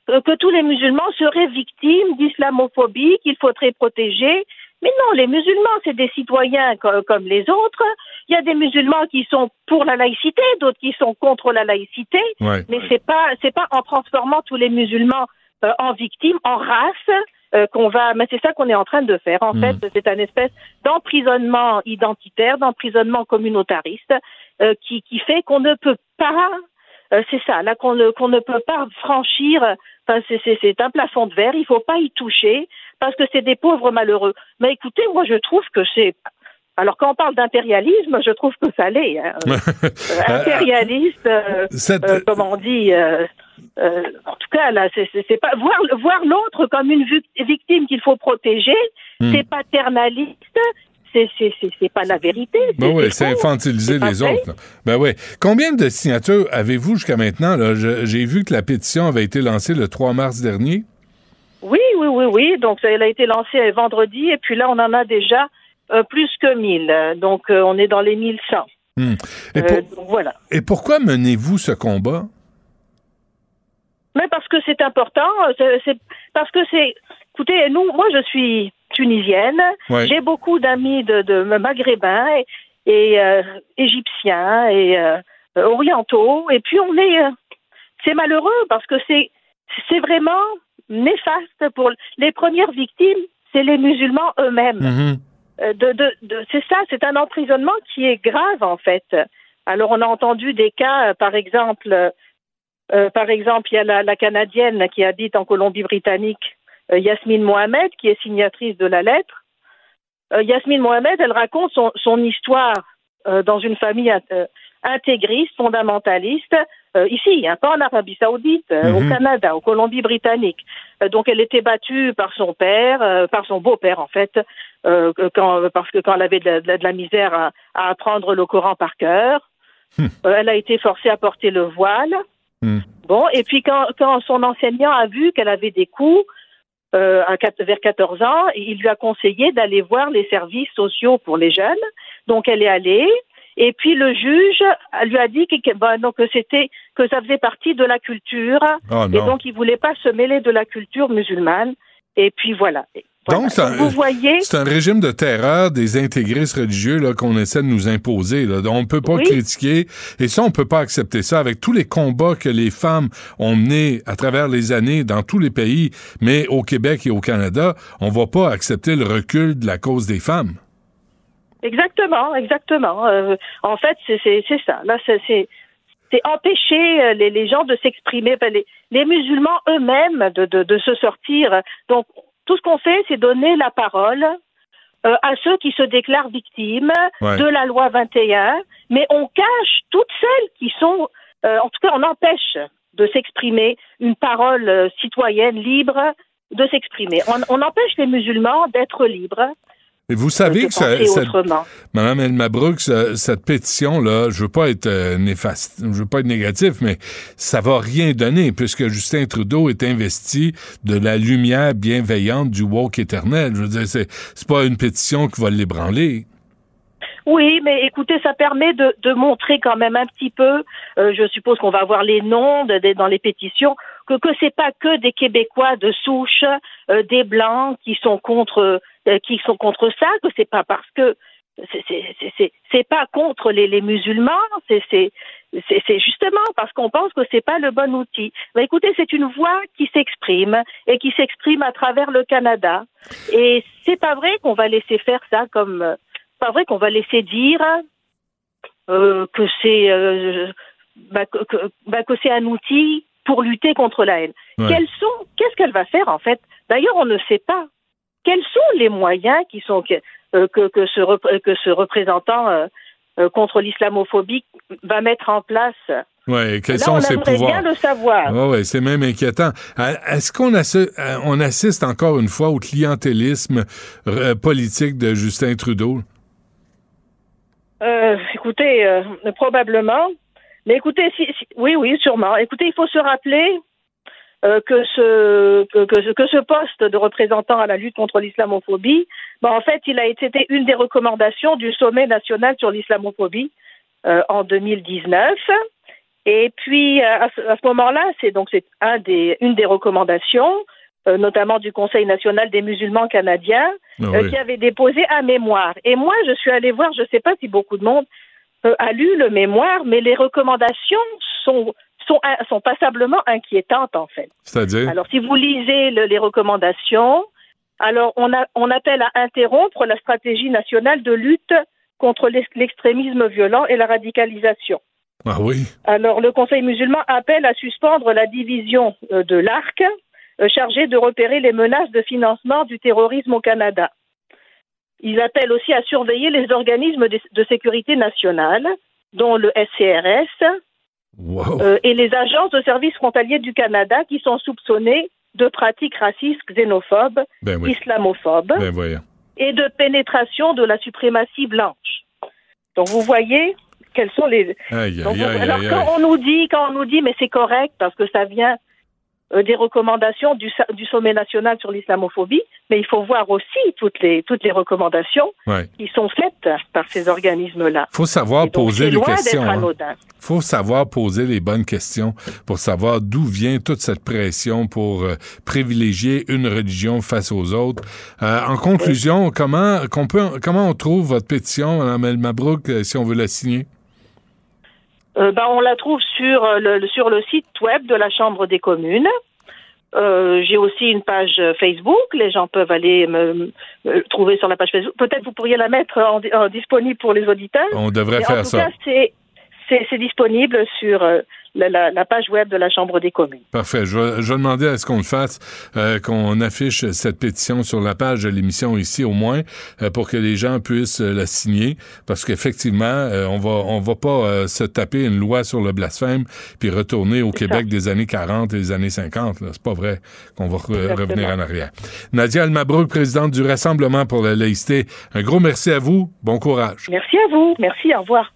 que, tous les musulmans seraient victimes d'islamophobie, qu'il faudrait protéger. Mais non, les musulmans, c'est des citoyens co- comme les autres. Il y a des musulmans qui sont pour la laïcité, d'autres qui sont contre la laïcité. Ouais. Mais c'est pas, c'est pas en transformant tous les musulmans euh, en victimes, en race, euh, qu'on va. Mais c'est ça qu'on est en train de faire. En Hmm. fait, c'est un espèce d'emprisonnement identitaire, d'emprisonnement communautariste, euh, qui, qui fait qu'on ne peut pas. euh, c'est ça, là qu'on ne qu'on ne peut pas franchir. Enfin, c'est- un plafond de verre. Il faut pas y toucher parce que c'est des pauvres malheureux. Mais écoutez, moi, je trouve que c'est. Alors, quand on parle d'impérialisme, je trouve que ça l'est. hein. <laughs> Impérialiste, euh, Cette- euh, comme on dit. euh, euh, en tout cas, là, c'est pas voir voir l'autre comme une vic- victime qu'il faut protéger. Hmm. C'est paternaliste. C'est pas la vérité. Ben oui, c'est infantiliser les autres. là. Ben oui. Combien de signatures avez-vous jusqu'à maintenant? J'ai vu que la pétition avait été lancée le 3 mars dernier. Oui, oui, oui, oui. Donc, elle a été lancée vendredi, et puis là, on en a déjà euh, plus que 1000. Donc, euh, on est dans les 1100. Hmm. Et, Euh, pour- donc, voilà. et pourquoi menez-vous ce combat? Mais parce que c'est important, euh, c'est- parce que c'est. Écoutez, nous, moi, je suis tunisienne. Ouais. J'ai beaucoup d'amis de, de maghrébins et, et, euh, égyptiens et euh, orientaux. Et puis on est, c'est malheureux parce que c'est c'est vraiment néfaste pour les premières victimes, c'est les musulmans eux-mêmes. Mhm. de, de, de- c'est ça, c'est un emprisonnement qui est grave en fait. Alors on a entendu des cas, par exemple, euh, par exemple, il y a la, la canadienne qui habite en Colombie-Britannique, euh, Yasmine Mohamed, qui est signatrice de la lettre. Euh, Yasmine Mohamed, elle raconte son, son histoire dans une famille intégriste, fondamentaliste, ici, hein, pas en Arabie Saoudite, au Mhm. Canada, au Colombie-Britannique. Donc, elle était battue par son père, par son beau-père en fait, quand, parce que quand elle avait de la, de misère à, à apprendre le Coran par cœur, euh, elle a été forcée à porter le voile. Bon, et puis quand, quand son enseignant a vu qu'elle avait des coups euh, à vers 14 ans, il lui a conseillé d'aller voir les services sociaux pour les jeunes. Donc elle est allée. Et puis le juge lui a dit que, ben, donc, que c'était que ça faisait partie de la culture Oh, et donc il voulait pas se mêler de la culture musulmane. Et puis voilà. Voilà. Donc, c'est un, vous voyez, c'est un régime de terreur des intégristes religieux là, qu'on essaie de nous imposer. Là. On ne peut pas Oui. critiquer. Et ça, on ne peut pas accepter ça avec tous les combats que les femmes ont menés à travers les années dans tous les pays. Mais au Québec et au Canada, on ne va pas accepter le recul de la cause des femmes. Exactement, exactement. Euh, en fait, c'est c'est- c'est ça. Là, c'est c'est- c'est empêcher euh, les, les gens de s'exprimer, enfin, les, les musulmans eux-mêmes de, de, de se sortir. Donc, tout ce qu'on fait, c'est donner la parole euh, à ceux qui se déclarent victimes Ouais. de la loi 21, mais on cache toutes celles qui sont, euh, en tout cas, on empêche de s'exprimer une parole euh, citoyenne libre de s'exprimer. On, on empêche les musulmans d'être libres. Et vous savez que ça, cette-. Madame Elma Brooks, euh, cette pétition-là, je veux pas être euh, néfaste, je veux pas être négatif, mais ça va rien donner puisque Justin Trudeau est investi de la lumière bienveillante du woke éternel. Je veux dire, c'est, c'est pas une pétition qui va l'ébranler. Oui, mais écoutez, ça permet de, de montrer quand même un petit peu, euh, je suppose qu'on va avoir les noms de- de- dans les pétitions, que que c'est pas que des Québécois de souche, euh, des blancs qui sont contre qui sont contre ça, que c'est pas parce que c'est pas contre les, les musulmans, c'est justement parce qu'on pense que c'est pas le bon outil. Mais écoutez, c'est une voix qui s'exprime et qui s'exprime à travers le Canada. Et c'est pas vrai qu'on va laisser faire ça comme euh, pas vrai qu'on va laisser dire euh, que c'est euh, bah, que, bah, que c'est un outil pour lutter contre la haine. Ouais. Quels sont Qu'est-ce qu'elle va faire en fait? D'ailleurs, on ne sait pas. Quels sont les moyens qui sont que euh, que, que ce que ce représentant euh, euh, contre l'islamophobie va mettre en place? Ouais, quels Là, sont on ses pouvoirs? bien le savoir. Ouais, c'est même inquiétant. Est-ce qu'on assi- euh, on assiste encore une fois au clientélisme politique de Justin Trudeau? Euh, écoutez, euh, probablement. Mais écoutez, si, si- oui, oui, sûrement. Écoutez, il faut se rappeler euh, que, ce, que, que ce que ce poste de représentant à la lutte contre l'islamophobie, ben, en fait, il a été une des recommandations du sommet national sur l'islamophobie euh, en 2019. Et puis, euh, à ce, moment-là, c'est donc c'est un des, une des recommandations, notamment du Conseil national des musulmans canadiens, Ah euh, qui avait déposé un mémoire. Et moi, je suis allée voir, je ne sais pas si beaucoup de monde euh, a lu le mémoire, mais les recommandations sont, sont, passablement inquiétantes, en fait. C'est-à-dire? Alors, si vous lisez le- les recommandations, alors on, a, on appelle à interrompre la stratégie nationale de lutte contre l'ex- l'extrémisme violent et la radicalisation. Ah oui? Alors, le Conseil musulman appelle à suspendre la division euh, de l'ARC, euh, chargée de repérer les menaces de financement du terrorisme au Canada. Ils appellent aussi à surveiller les organismes de sécurité nationale, dont le SCRS, euh, et les agences de services frontaliers du Canada qui sont soupçonnées de pratiques racistes, xénophobes, Ben oui. islamophobes Ben et de pénétration de la suprématie blanche. Donc vous voyez quels sont les. Aïe, Donc, aïe, aïe, alors quand on nous dit, quand on nous dit, mais c'est correct parce que ça vient des recommandations du, du sommet national sur l'islamophobie, mais il faut voir aussi toutes les toutes les recommandations Ouais. qui sont faites par ces organismes-là. Faut savoir poser les questions. d'être hein. Faut savoir poser les bonnes questions pour savoir d'où vient toute cette pression pour euh, privilégier une religion face aux autres. Euh, en conclusion, comment qu'on peut comment on trouve votre pétition, Mme El Mabrouk, euh, si on veut la signer? Euh, ben, on la trouve sur euh, le, sur le site web de la Chambre des communes. Euh, j'ai aussi une page Facebook. Les gens peuvent aller me, me trouver sur la page Facebook. Peut-être vous pourriez la mettre en, en disponible pour les auditeurs. On devrait Mais faire en tout ça. Cas, c'est, c'est, c'est disponible sur euh, la, la, la page web de la Chambre des communes. Parfait. Je vais, je vais demander à ce qu'on le fasse, euh, qu'on affiche cette pétition sur la page de l'émission ici au moins, euh, pour que les gens puissent euh, la signer, parce qu'effectivement, euh, on va on va pas euh, se taper une loi sur le blasphème puis retourner au Québec des années 40 et des années 50. là. C'est pas vrai qu'on va re- revenir en arrière. Nadia Almabrouk, présidente du Rassemblement pour la laïcité, un gros merci à vous. Bon courage. Merci à vous. Merci. Au revoir.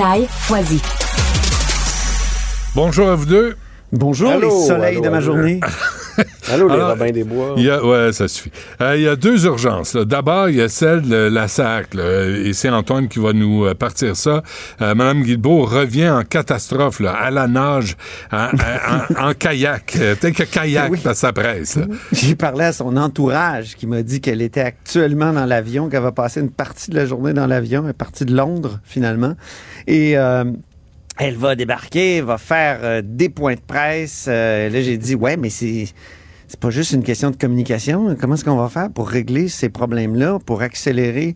Bonjour à vous deux. Bonjour Allô, les soleils allô, de ma allô. journée. <laughs> Allô, les Alors, Robins des Bois. Il y a, ouais, ça suffit. Euh, il y a deux urgences. D'abord, il y a celle de la SAC, là, et c'est Antoine qui va nous euh, partir ça. Euh, Madame Guilbeault revient en catastrophe, là, à la nage, en, en- en kayak. Peut-être que kayak, Oui. parce que ça presse. J'ai parlé à son entourage qui m'a dit qu'elle était actuellement dans l'avion, qu'elle va passer une partie de la journée dans l'avion, une partie de Londres finalement. Et elle va débarquer, va faire euh, des points de presse. Euh, là, j'ai dit, ouais, mais c'est... C'est pas juste une question de communication. Comment est-ce qu'on va faire pour régler ces problèmes-là, pour accélérer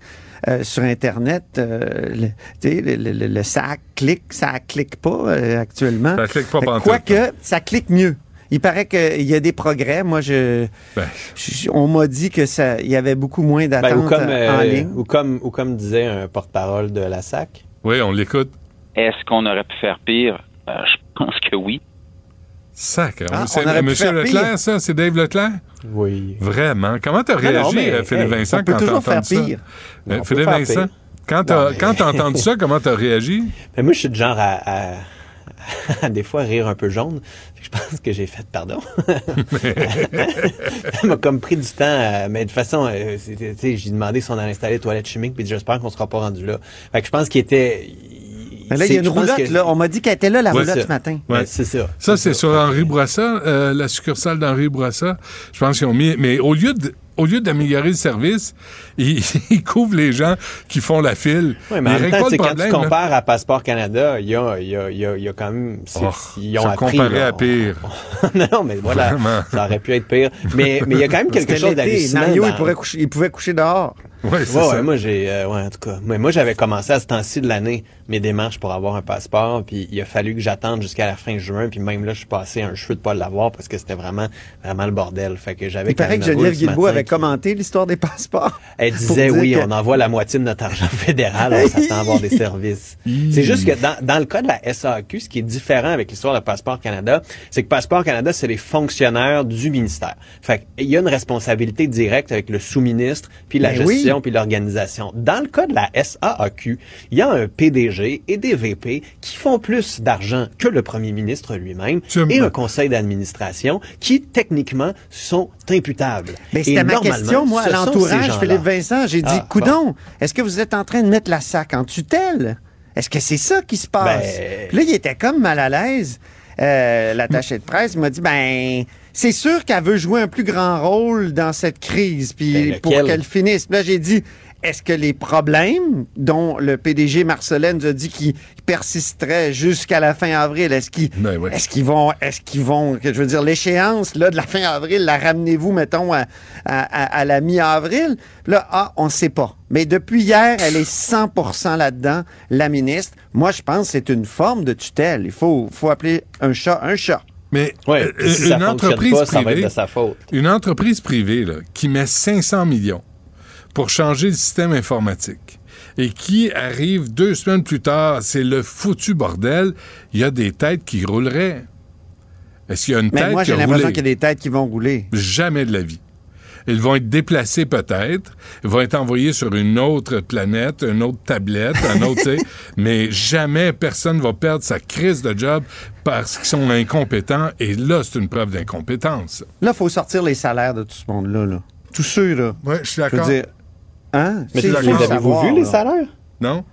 euh, sur Internet euh, le, tu sais, le, le- le- le ça clique, ça clique pas euh, actuellement. Ça clique pas Quoique, ça clique mieux. Il paraît qu'il y a des progrès. Moi, je, Ben, je- on m'a dit que ça, il y avait beaucoup moins Ben, d'attentes ou, comme, euh, en ligne. ou, comme, ou comme disait un porte-parole de la SAC. oui, on l'écoute. Est-ce qu'on aurait pu faire pire? Euh, je pense que oui. Sacre. Ah, c'est Monsieur Leclerc, pire. ça? C'est Dave Leclerc? Oui. Vraiment? Comment t'as réagi, non, mais, euh, Philippe hey, Vincent, on peut quand t'as faire entendu ça? pire. Euh, On peut Philippe faire Vincent, pire. quand t'as mais- quand t'as entendu ça, comment t'as réagi? Mais moi, je suis du genre à, à- à <laughs> des fois rire un peu jaune. Je pense que j'ai fait pardon. <laughs> Ça m'a comme pris du temps. à- mais de toute façon, euh, c'était- tu sais, j'ai demandé si on allait installer les toilettes chimiques, puis j'espère qu'on sera pas rendu là. Fait que je pense qu'il était. Mais là, il y a une roulotte. que- Là. On m'a dit qu'elle était là, la Ouais, roulotte ce matin. Ouais. Ouais, c'est ça. Ça, c'est sur Henri Bourassa, euh, la succursale d'Henri Bourassa. Je pense qu'ils ont mis. Mais au lieu de. Au lieu d'améliorer le service, ils, <laughs> ils couvrent les gens qui font la file. Oui, mais en même temps, pas le quand problème. tu là. compares à Passeport Canada, il y a, il y a, il y a, il y a quand même... Oh, ils ont appris. comparer là. à pire. non, <laughs> non, mais voilà, Vraiment. ça aurait pu être pire. Mais mais il y a quand même quelque chose d'hallucinant. Mario, il, dans- pourrait coucher, il pouvait coucher dehors. Oui, c'est Ouais, ça. ouais, moi j'ai euh, ouais en tout cas mais moi j'avais commencé à ce temps-ci de l'année mes démarches pour avoir un passeport puis il a fallu que j'attende jusqu'à la fin juin puis même là je suis passé un cheveu de pas l'avoir parce que c'était vraiment vraiment le bordel fait que j'avais Il paraît que Geneviève Guilbeault avait qui- commenté l'histoire des passeports. <laughs> elle disait oui, que- on envoie la moitié de notre argent <laughs> fédéral, on s'attend à avoir des <laughs> services. c'est juste que dans, dans le cas de la SAQ, ce qui est différent avec l'histoire de Passeport Canada, c'est que Passeport Canada, c'est les fonctionnaires du ministère. Fait qu'il y a une responsabilité directe avec le sous-ministre, puis la Ben oui. gestion, puis l'organisation. Dans le cas de la SAAQ, il y a un PDG et des VP qui font plus d'argent que le premier ministre lui-même et un conseil d'administration qui, techniquement, sont imputables. Mais Et c'était ma question, moi, à l'entourage. Philippe Vincent. J'ai dit, Ah, coudon, est-ce que vous êtes en train de mettre la SAC en tutelle? Est-ce que c'est ça qui se passe? Ben- Puis là, il était comme mal à l'aise. Euh, L'attaché de presse il m'a dit, ben, c'est sûr qu'elle veut jouer un plus grand rôle dans cette crise, puis Ben, pour qu'elle finisse. Puis là, j'ai dit, est-ce que les problèmes dont le PDG Marcelin nous a dit qu'il persisterait jusqu'à la fin avril, est-ce qu'ils Ben oui. qu'ils vont, est-ce qu'ils vont, je veux dire, l'échéance là de la fin avril, la ramenez-vous, mettons, à, à- à- à la mi-avril? Là, ah, on ne sait pas. Mais depuis hier, elle est 100% là-dedans, la ministre. Moi, je pense que c'est une forme de tutelle. Il faut, faut appeler un chat un chat. Mais Ouais, euh, si une entreprise pas, ça va privée, être de sa faute. une entreprise privée là, qui met 500 millions pour changer le système informatique et qui arrive deux semaines plus tard, c'est le foutu bordel, il y a des têtes qui rouleraient. Est-ce qu'il y a une Mais tête moi, qui j'ai a l'impression roulé? qu'il y a des têtes qui vont rouler. Jamais de la vie. Ils vont être déplacés peut-être. Ils vont être envoyés sur une autre planète, une autre tablette, un autre, tu sais. <laughs> Mais jamais personne va perdre sa crise de job parce qu'ils sont incompétents. Et là, c'est une preuve d'incompétence. Là, il faut sortir les salaires de tout ce monde-là. Là. Tous ceux, là. Oui, je suis d'accord. Hein? Mais avez-vous vu les salaires? Non?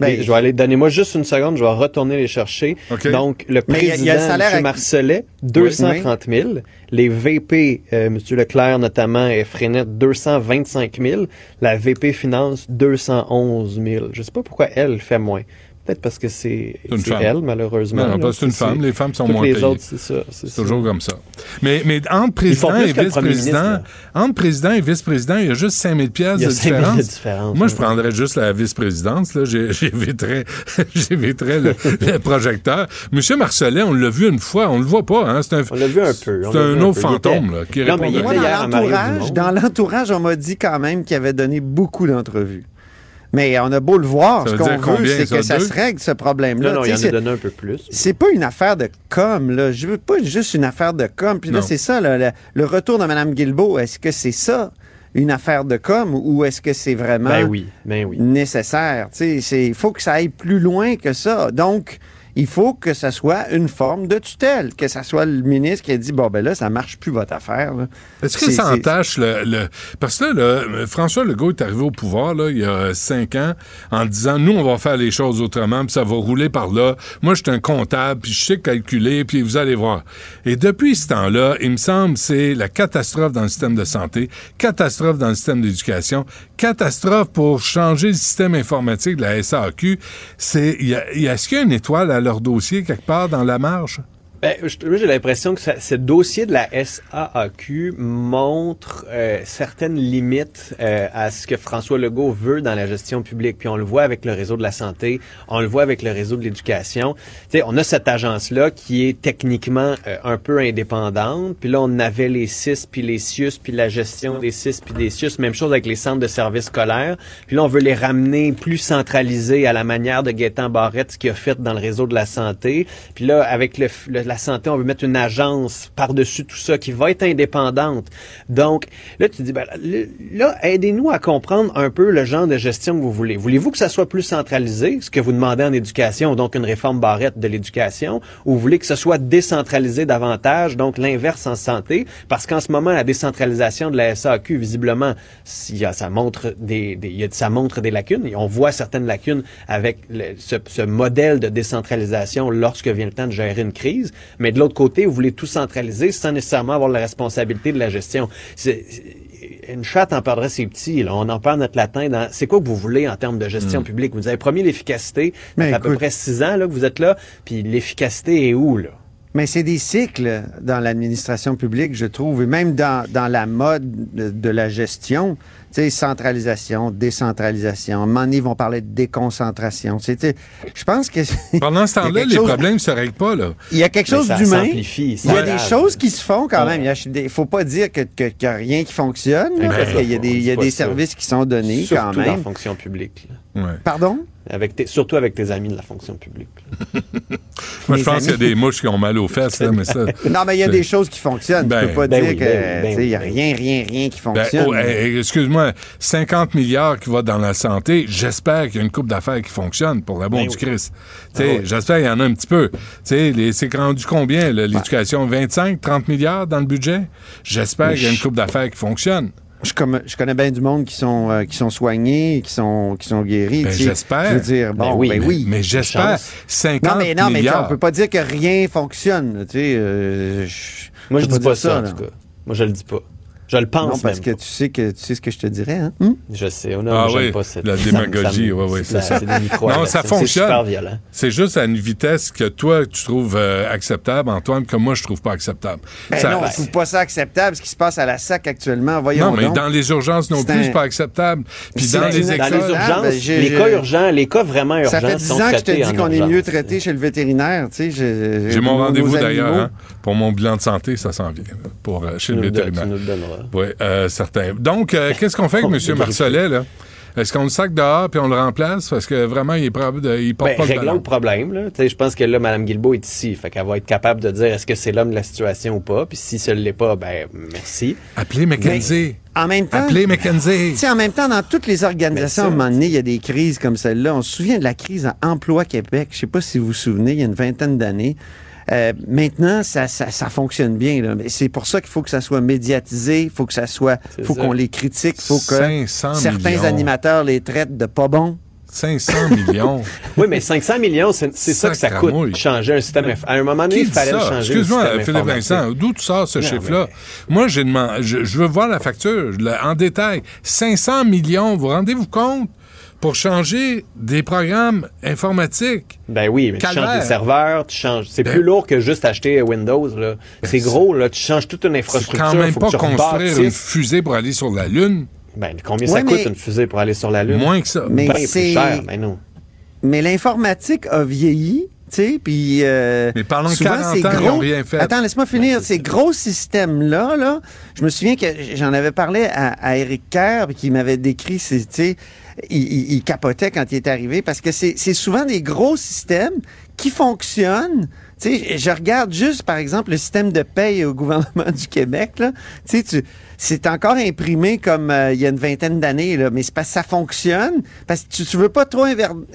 Ben, je vais aller, donnez-moi juste une seconde, je vais retourner les chercher. Donc, le Mais il y a- président, il y a le salaire M. à- Marcelet, 230 000. Les VP, euh, M. Leclerc notamment, et Frenette, 225 000. La VP Finance, 211 000. Je sais pas pourquoi elle fait moins. Peut-être parce que c'est une c'est femme. elle, malheureusement. Non, non, là. parce que c'est une femme. Les femmes sont Toutes moins les payées. autres, c'est ça. C'est C'est toujours comme ça. Mais, mais entre président et vice-président, ministre, entre président et vice-président, il y a juste 5000 pièces Il y a de 5 000 différence. de différence, Moi, je prendrais juste la vice-présidence. Là, J'ai- <laughs> j'éviterais, <laughs> j'éviterais le, <laughs> le projecteur. Monsieur Marcelet, on l'a vu une fois, on le voit pas. Hein? C'est un, On l'a vu un peu. c'est un vu autre peu. Fantôme était- là, qui Non, mais répond il était Moi, Dumont. dans l'entourage, on m'a dit quand même qu'il avait donné beaucoup d'entrevues. Mais on a beau le voir, Ça ce qu'on veut, c'est que ça se règle, ce problème-là. Non, non, il y en a c'est- donné un peu plus. c'est pas une affaire de com, là. Je veux pas juste une affaire de com. Puis là, c'est ça, là, le, le retour de Mme Guilbeault. Est-ce que c'est ça, une affaire de com, ou est-ce que c'est vraiment Ben oui, ben oui. nécessaire? Tu sais, c'est- il faut que ça aille plus loin que ça. Donc, il faut que ça soit une forme de tutelle, que ça soit le ministre qui a dit, bon, ben là, ça marche plus votre affaire. Est-ce que ça entache le, le- Parce que là, François Legault est arrivé au pouvoir là, il y a cinq ans en disant nous, on va faire les choses autrement, puis ça va rouler par là. Moi, je suis un comptable, puis je sais calculer, puis vous allez voir. Et depuis ce temps-là, il me semble c'est la catastrophe dans le système de santé, catastrophe dans le système d'éducation, catastrophe pour changer le système informatique de la SAQ. C'est, est-ce qu'il y a une étoile à leur dossier quelque part dans la marge? Ben, j'ai l'impression que ce dossier de la SAAQ montre euh, certaines limites euh, à ce que François Legault veut dans la gestion publique. Puis on le voit avec le réseau de la santé, on le voit avec le réseau de l'éducation. Tu sais, on a cette agence-là qui est techniquement euh, un peu indépendante. Puis là, on avait les CIS, puis les CIUS, puis la gestion des CIS, puis des CIUS. Même chose avec les centres de services scolaires. Puis là, on veut les ramener plus centralisés à la manière de Gaétan Barrette, ce qu'il a fait dans le réseau de la santé. Puis là, avec le, le- la santé, on veut mettre une agence par-dessus tout ça qui va être indépendante. Donc, là, tu dis, ben, là, aidez-nous à comprendre un peu le genre de gestion que vous voulez. Voulez-vous que ça soit plus centralisé, ce que vous demandez en éducation, donc une réforme barrette de l'éducation, ou vous voulez que ce soit décentralisé davantage, donc l'inverse en santé, parce qu'en ce moment, la décentralisation de la SAQ, visiblement, ça montre des, ça montre des lacunes, on voit certaines lacunes avec ce modèle de décentralisation lorsque vient le temps de gérer une crise, mais de l'autre côté, vous voulez tout centraliser sans nécessairement avoir la responsabilité de la gestion. C'est- une chatte en perdrait ses petits. Là. On en perd notre latin. Dans... C'est quoi que vous voulez en termes de gestion Mm. publique? Vous avez promis l'efficacité. Ça Mais fait à peu près six ans là, que vous êtes là. Puis l'efficacité est où, là? Mais c'est des cycles dans l'administration publique, je trouve, et même dans, dans la mode de, de la gestion. Tu sais, centralisation, décentralisation. À un moment donné, ils vont parler de déconcentration. Tu sais, tu sais, je pense que... Pendant ce <laughs> temps-là, les chose- problèmes se règlent pas, là. Il y a quelque chose ça d'humain. Il y a des choses qui se font quand Ouais. même. Il ne faut pas dire que- que- qu'il n'y a rien qui fonctionne, là, parce qu'il y a des, il y a des services qui sont donnés Surtout quand même. fonction publique. là. Ouais. Pardon? Avec tes- surtout avec tes amis de la fonction publique. <laughs> Moi, je pense qu'il y a des mouches qui ont mal aux fesses, là, mais ça. <laughs> Non, mais il y a des choses qui fonctionnent. Ben, tu peux pas ben dire oui, ben oui, ben tu sais, il n'y a oui. rien, rien, rien qui Ben, fonctionne. oh, excuse-moi, 50 milliards qui va dans la santé, j'espère qu'il y a une coupe d'affaires qui fonctionne pour la bonne Ben du oui. Christ. Tu sais, Ah oui. J'espère qu'il y en a un petit peu. Tu sais, les- c'est rendu combien, l'éducation? 25, 30 milliards dans le budget? J'espère qu'il y a une coupe d'affaires qui fonctionne. Je, comme- je connais bien du monde qui sont, euh, qui sont soignés, qui sont, qui sont guéris. Ben, j'espère. Je veux dire, bon, Ben oui, ben mais- oui. Mais j'espère chance. 50 Non, mais, non, mais on peut pas dire que rien fonctionne. là, Tu sais, euh, je- Moi, je dis pas dire ça, en tout cas. Moi, je le dis pas. Je le pense Non, parce même que pas. tu sais que tu sais ce que je te dirais. Hein? Hum? Je sais. Non, Ah oui, pas cette la <laughs> démagogie, ouais, ouais, c'est ça. c'est des micro Non, ça fonctionne. C'est juste à une vitesse que toi, tu trouves euh, acceptable, Antoine, que moi, je trouve pas acceptable. Ben Ça- non, je trouve pas ça acceptable, ce qui se passe à la SAC actuellement. Voyons non, mais donc. dans les urgences non C'est plus, un- c'est pas acceptable. Puis dans les. Dans les urgences, ben, j'ai- les cas urgents, les cas vraiment urgents Ça fait 10 sont ans que je te dis qu'on est mieux traité chez le vétérinaire. tu sais, je- J'ai mon rendez-vous d'ailleurs. hein, pour mon bilan de santé, ça s'en vient. Pour, euh, chez le nous le donnes- vétérinaire. Le. Oui, euh, certain. Donc, euh, qu'est-ce qu'on fait avec <laughs> M. Marcelet, là? Est-ce qu'on le sac dehors puis on le remplace? Parce que vraiment il est de, il porte Ben, pas le réglons ballon? le problème. Je pense que là, Mme Guilbeault est ici. Fait qu'elle va être capable de dire est-ce que c'est l'homme de la situation ou pas. Puis si ce ne l'est pas, ben merci. Appelez McKenzie. En même temps. Appelez McKenzie. En même temps, dans toutes les organisations, à un moment donné, il y a des crises comme celle-là. On se souvient de la crise à Emploi Québec. Je sais pas si vous vous souvenez, il y a une vingtaine d'années. Euh, maintenant, ça, ça, ça fonctionne bien. là. Mais C'est pour ça qu'il faut que ça soit médiatisé, il faut que ça soit, faut qu'on les critique, il faut que 500 certains millions. animateurs les traitent de pas bons. 500 <laughs> millions. Oui, mais 500 millions, c'est ça que ça coûte, changer un système. À un moment donné, il fallait le ça? changer. Excuse-moi, Philippe. Vincent, d'où tu sors ce chiffre-là? Moi, j'ai demandé, je, je veux voir la facture le- en détail. 500 millions, vous rendez-vous compte? Pour changer des programmes informatiques. Ben oui, mais tu changes des serveurs, tu changes. C'est Ben- plus lourd que juste acheter Windows. là. c'est gros, là. Tu changes toute une infrastructure. quand même faut pas que construire une fusée pour aller sur la Lune. Ben, combien Ouais, ça coûte mais- une fusée pour aller sur la Lune? Moins que ça. Mais Ben, plus c'est- cher, ben non. Mais l'informatique a vieilli, tu sais, puis euh, Mais pendant souvent, 40 ces ans, ils gros... ont rien fait. Attends, laisse-moi finir. ces gros systèmes-là, là, je me souviens que j'en avais parlé à, à Eric Kerr, puis qui m'avait décrit, c'est, tu sais, il, capotait quand il est arrivé, parce que c'est, souvent des gros systèmes qui fonctionnent. Tu sais, je regarde juste, par exemple, le système de paye au gouvernement du Québec. Tu sais, c'est encore imprimé comme euh, il y a une vingtaine d'années, mais c'est parce que ça fonctionne, parce que tu, tu veux pas trop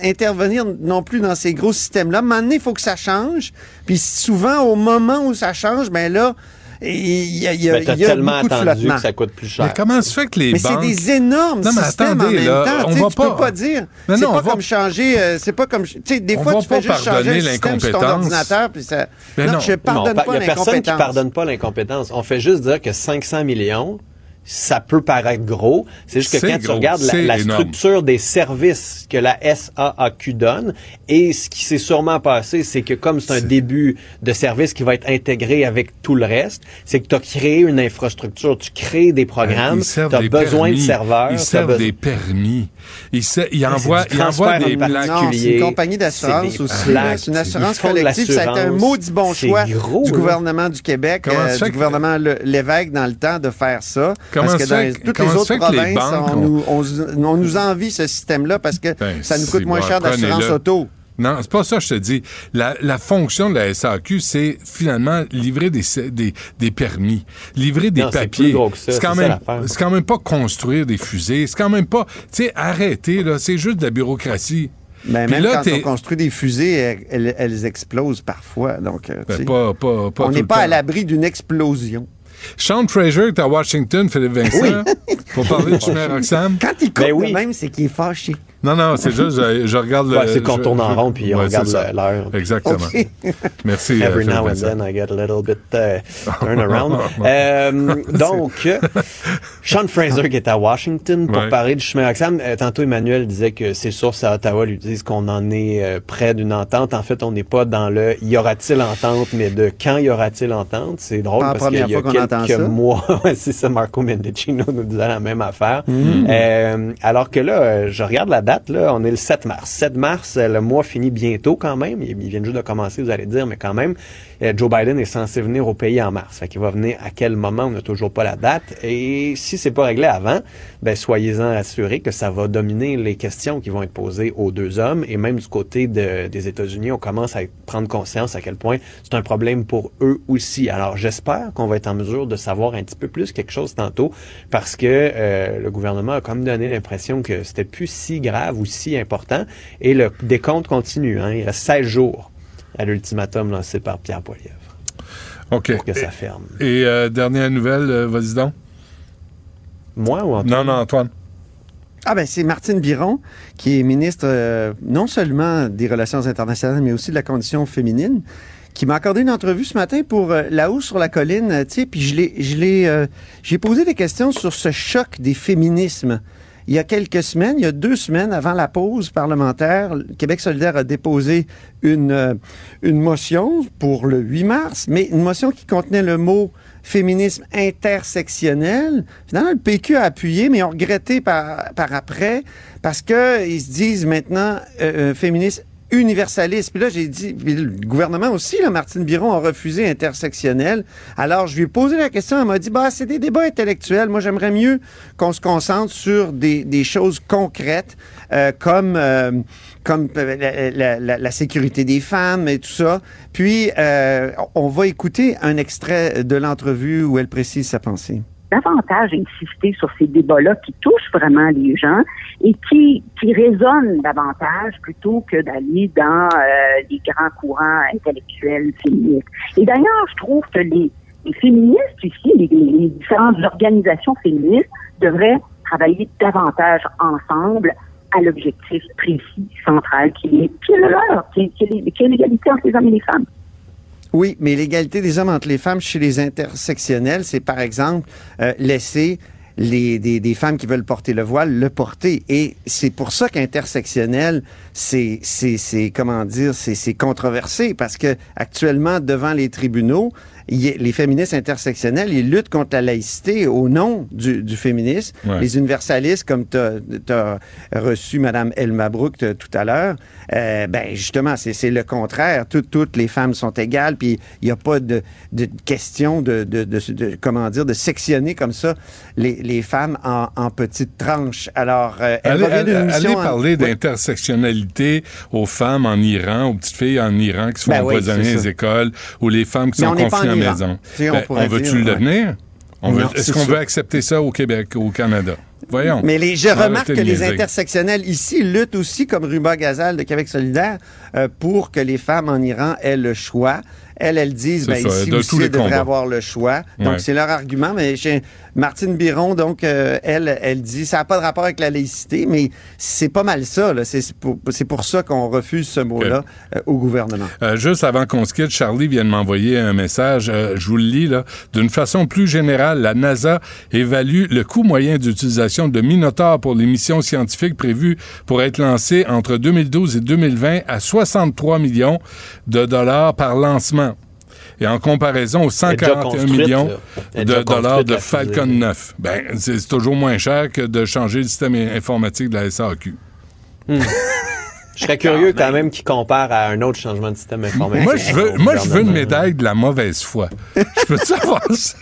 intervenir non plus dans ces gros systèmes-là. À un moment donné, il faut que ça change. Puis souvent, au moment où ça change, ben là, il y a, il y a, Ben, y a tellement beaucoup de attendu flottement. que ça coûte plus cher. Mais comment se fait que les Mais banques... c'est des énormes Non, mais systèmes en attendez, même là, temps. on va tu pas- peux pas dire. Non, c'est non, pas va- comme changer. euh, c'est pas comme. Tu sais, des On fois, tu fais pas juste changer un système sur ton l'incompétence. ordinateur. Puis ça... Ben non, non. je pardonne Non, pas Il n'y a personne qui l'incompétence. pardonne pas l'incompétence. On fait juste dire que 500 millions, ça peut paraître gros. C'est juste que quand tu gros. regardes la, structure des services que la SAAQ donne et ce qui s'est sûrement passé, c'est que comme c'est un début de service qui va être intégré avec tout le reste, c'est que tu as créé une infrastructure, tu crées des programmes, Ils servent tu as besoin permis. de serveurs. Ils servent besoin- des permis. Ils, se- ils c'est envoient, ils envoient des. Non, c'est une compagnie d'assurance aussi. C'est une assurance collective. Ça a été un maudit bon choix gros, du là. gouvernement du Québec, euh, du que- gouvernement Le- Lévesque dans le temps de faire ça. Comment parce que fait dans toutes les autres les provinces, banques on, nous, on- on nous envie ce système-là parce que Ben, ça nous coûte moins bon, cher d'assurance auto. Non, c'est pas ça que je te dis. La, la fonction de la SAQ, c'est finalement livrer des, des, des permis, livrer des Non, papiers. C'est quand, même- c'est quand même pas construire des fusées. C'est quand même pas. Tu sais, arrêtez, là. C'est juste de la bureaucratie. Mais Puis même là, quand on construit des fusées, elles, elles- elles explosent parfois. Donc, euh, Ben, sais, pas, pas, pas on n'est pas temps. à l'abri d'une explosion. Sean Fraser est à Washington, Philippe Vincent, pour parler du <laughs> chemin Roxham. Quand il coupe Ben oui. de même, c'est qu'il est fâché. Non, non, c'est juste, je, je regarde le. Ouais, c'est qu'on je- tourne en rond puis on ouais, regarde l'heure. Exactement. Merci. <laughs> euh, Every Philippe now and then, I get a little bit uh, turn around. Euh, <laughs> <laughs> donc, euh, Sean Fraser qui est à Washington pour Ouais. parler du chemin Roxham. Euh, tantôt, Emmanuel disait que ses sources à Ottawa lui disent qu'on en est euh, près d'une entente. En fait, on n'est pas dans le y aura-t-il entente, mais de quand y aura-t-il entente. C'est drôle Pas parce qu'il première y a entend quelques ça. mois, c'est ça, Marco Mendicino nous disait la même affaire. Mm. Euh, alors que là, euh, je regarde la date, là, on est le 7 mars. 7 mars, euh, le mois finit bientôt quand même. Il, il vient juste de commencer, vous allez dire, mais quand même, Joe Biden est censé venir au pays en mars. Fait qu'il va venir à quel moment, on n'a toujours pas la date. Et si c'est pas réglé avant, ben soyez-en assurés que ça va dominer les questions qui vont être posées aux deux hommes. Et même du côté de- des États-Unis, on commence à prendre conscience à quel point c'est un problème pour eux aussi. Alors j'espère qu'on va être en mesure de savoir un petit peu plus quelque chose tantôt, parce que euh, le gouvernement a comme donné l'impression que c'était plus si grave ou si important. Et le décompte continue. Hein. Il reste 16 jours à l'ultimatum lancé par Pierre Poilievre OK. pour que ça ferme. Et euh, dernière nouvelle, euh, vas-y donc. Moi ou Antoine? Non, non, Antoine. Ah ben c'est Martine Biron qui est ministre euh, non seulement des relations internationales mais aussi de la condition féminine qui m'a accordé une entrevue ce matin pour euh, la hausse sur la colline, tu sais, puis je l'ai je l'ai euh, j'ai posé des questions sur ce choc des féminismes. Il y a quelques semaines, il y a deux semaines avant la pause parlementaire, le Québec solidaire a déposé une, euh, motion pour le 8 mars, mais une motion qui contenait le mot féminisme intersectionnel. Finalement, le PQ a appuyé, mais ont regretté par, après parce que ils se disent maintenant euh, euh, féminisme universaliste. Puis là, j'ai dit, puis le gouvernement aussi, là, Martine Biron a refusé intersectionnel. Alors, je lui ai posé la question, elle m'a dit, bah, c'est des débats intellectuels. Moi, j'aimerais mieux qu'on se concentre sur des, des choses concrètes, euh, comme, euh, comme euh, la, la- la- la sécurité des femmes et tout ça. Puis, euh, on va écouter un extrait de l'entrevue où elle précise sa pensée. Davantage insister sur ces débats-là qui touchent vraiment les gens et qui, qui résonnent davantage plutôt que d'aller dans euh, les grands courants intellectuels féministes. Et d'ailleurs, je trouve que les, les féministes ici, les, les différentes organisations féministes devraient travailler davantage ensemble à l'objectif précis, central, qui est, qui est le leur, qui est, qui est l'égalité entre les hommes et les femmes. Oui, mais l'égalité des hommes entre les femmes chez les intersectionnels, c'est par exemple euh, laisser les, des, des femmes qui veulent porter le voile le porter. Et c'est pour ça qu'intersectionnel, c'est, c'est, c'est, comment dire, c'est, c'est controversé parce que actuellement, devant les tribunaux, il les féministes intersectionnels, ils luttent contre la laïcité au nom du, du féminisme. Ouais. Les universalistes, comme tu as reçu Mme Elma Brook tout à l'heure, euh, ben justement, c'est le contraire. Tout- toutes les femmes sont égales, puis il n'y a pas de, de question de, de, de- de- comment dire, de sectionner comme ça les, les femmes en, en petites tranches. Alors, euh, elle Allez, allez- allez parler d'intersectionnalité aux femmes en Iran, aux petites filles en Iran qui se font Ben oui, c'est les écoles, ou les femmes qui Mais sont confinées en. Maison. On Ben, on veut-tu le devenir? Est-ce qu'on veut accepter ça au Québec, au Canada? Voyons. Mais les, je remarque que les intersectionnels ici luttent aussi, comme Ruba Gazal de Québec solidaire, euh, pour que les femmes en Iran aient le choix. Elles, elles disent, ben, ça, ici de aussi, elles devraient combats. avoir le choix. Donc, Ouais. c'est leur argument. Mais j'ai- Martine Biron, donc, euh, elle, elle dit, ça n'a pas de rapport avec la laïcité, mais c'est pas mal ça. C'est pour, ça qu'on refuse ce mot-là euh, au gouvernement. Euh, juste avant qu'on se quitte, Charlie vient de m'envoyer un message. je vous le lis là. D'une façon plus générale, la NASA évalue le coût moyen d'utilisation de Minotaur pour les missions scientifiques prévues pour être lancées entre 2012 et 2020 à 63 millions de dollars par lancement. Et en comparaison aux Elle est déjà 141 construite, millions de dollars de. Falcon 9, ben, c'est toujours moins cher que de changer le système informatique de la SAQ. Hmm. Je serais curieux quand même qu'il compare à un autre changement de système informatique. Moi, je veux, moi, je veux une médaille de la mauvaise foi. Je peux savoir <laughs> ça?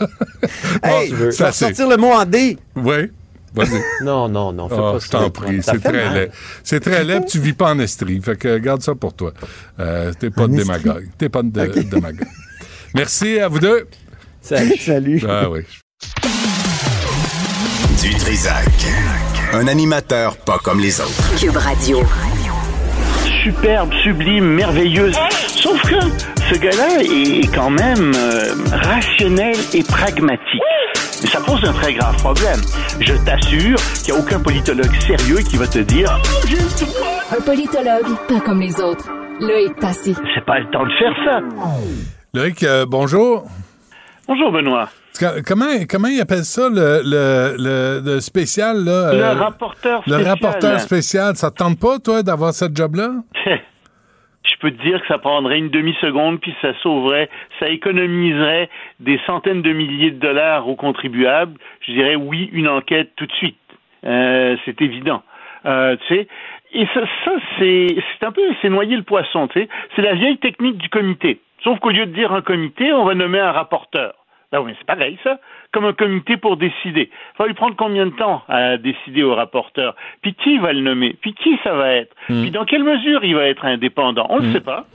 Hey, Bon, tu ça, sortir le mot en D. Oui. Vas-y. <laughs> Non, non, non, fais Ah, pas je t'en prie, c'est très mal. laid. C'est très laid, tu vis pas en Estrie. Fait que garde ça pour toi. Euh, T'es pas de démagogue. T'es pas de <laughs> démagogue. Merci à vous deux. Salut. <laughs> Salut. Ah oui. Du Trisac. Un animateur pas comme les autres. Cube Radio. superbe, sublime, merveilleuse. Sauf que ce gars-là est quand même euh, rationnel et pragmatique. Mais ça pose un très grave problème. Je t'assure qu'il n'y a aucun politologue sérieux qui va te dire Oh, le. Un politologue, pas comme les autres. Loïc Tassi. C'est pas le temps de faire ça. Loïc, euh, bonjour. Bonjour, Benoît. Co- Comment, comment ils appellent ça, le, le, le, le spécial, là? Le euh, rapporteur Le spécial. rapporteur spécial. Ça te tente pas, toi, d'avoir ce job-là? <laughs> Je peux te dire que ça prendrait une demi-seconde, puis ça sauverait, ça économiserait des centaines de milliers de dollars aux contribuables. Je dirais oui, une enquête tout de suite. Euh, c'est évident. Euh, tu sais, et ça, ça c'est, c'est un peu, c'est noyer le poisson. Tu sais, c'est la vieille technique du comité. Sauf qu'au lieu de dire un comité, on va nommer un rapporteur. Ben oui, c'est pareil, ça. Comme un comité pour décider. Il va lui prendre combien de temps à décider au rapporteur? Puis qui va le nommer? Puis qui ça va être? Puis dans quelle mesure il va être indépendant? On ne le sait pas.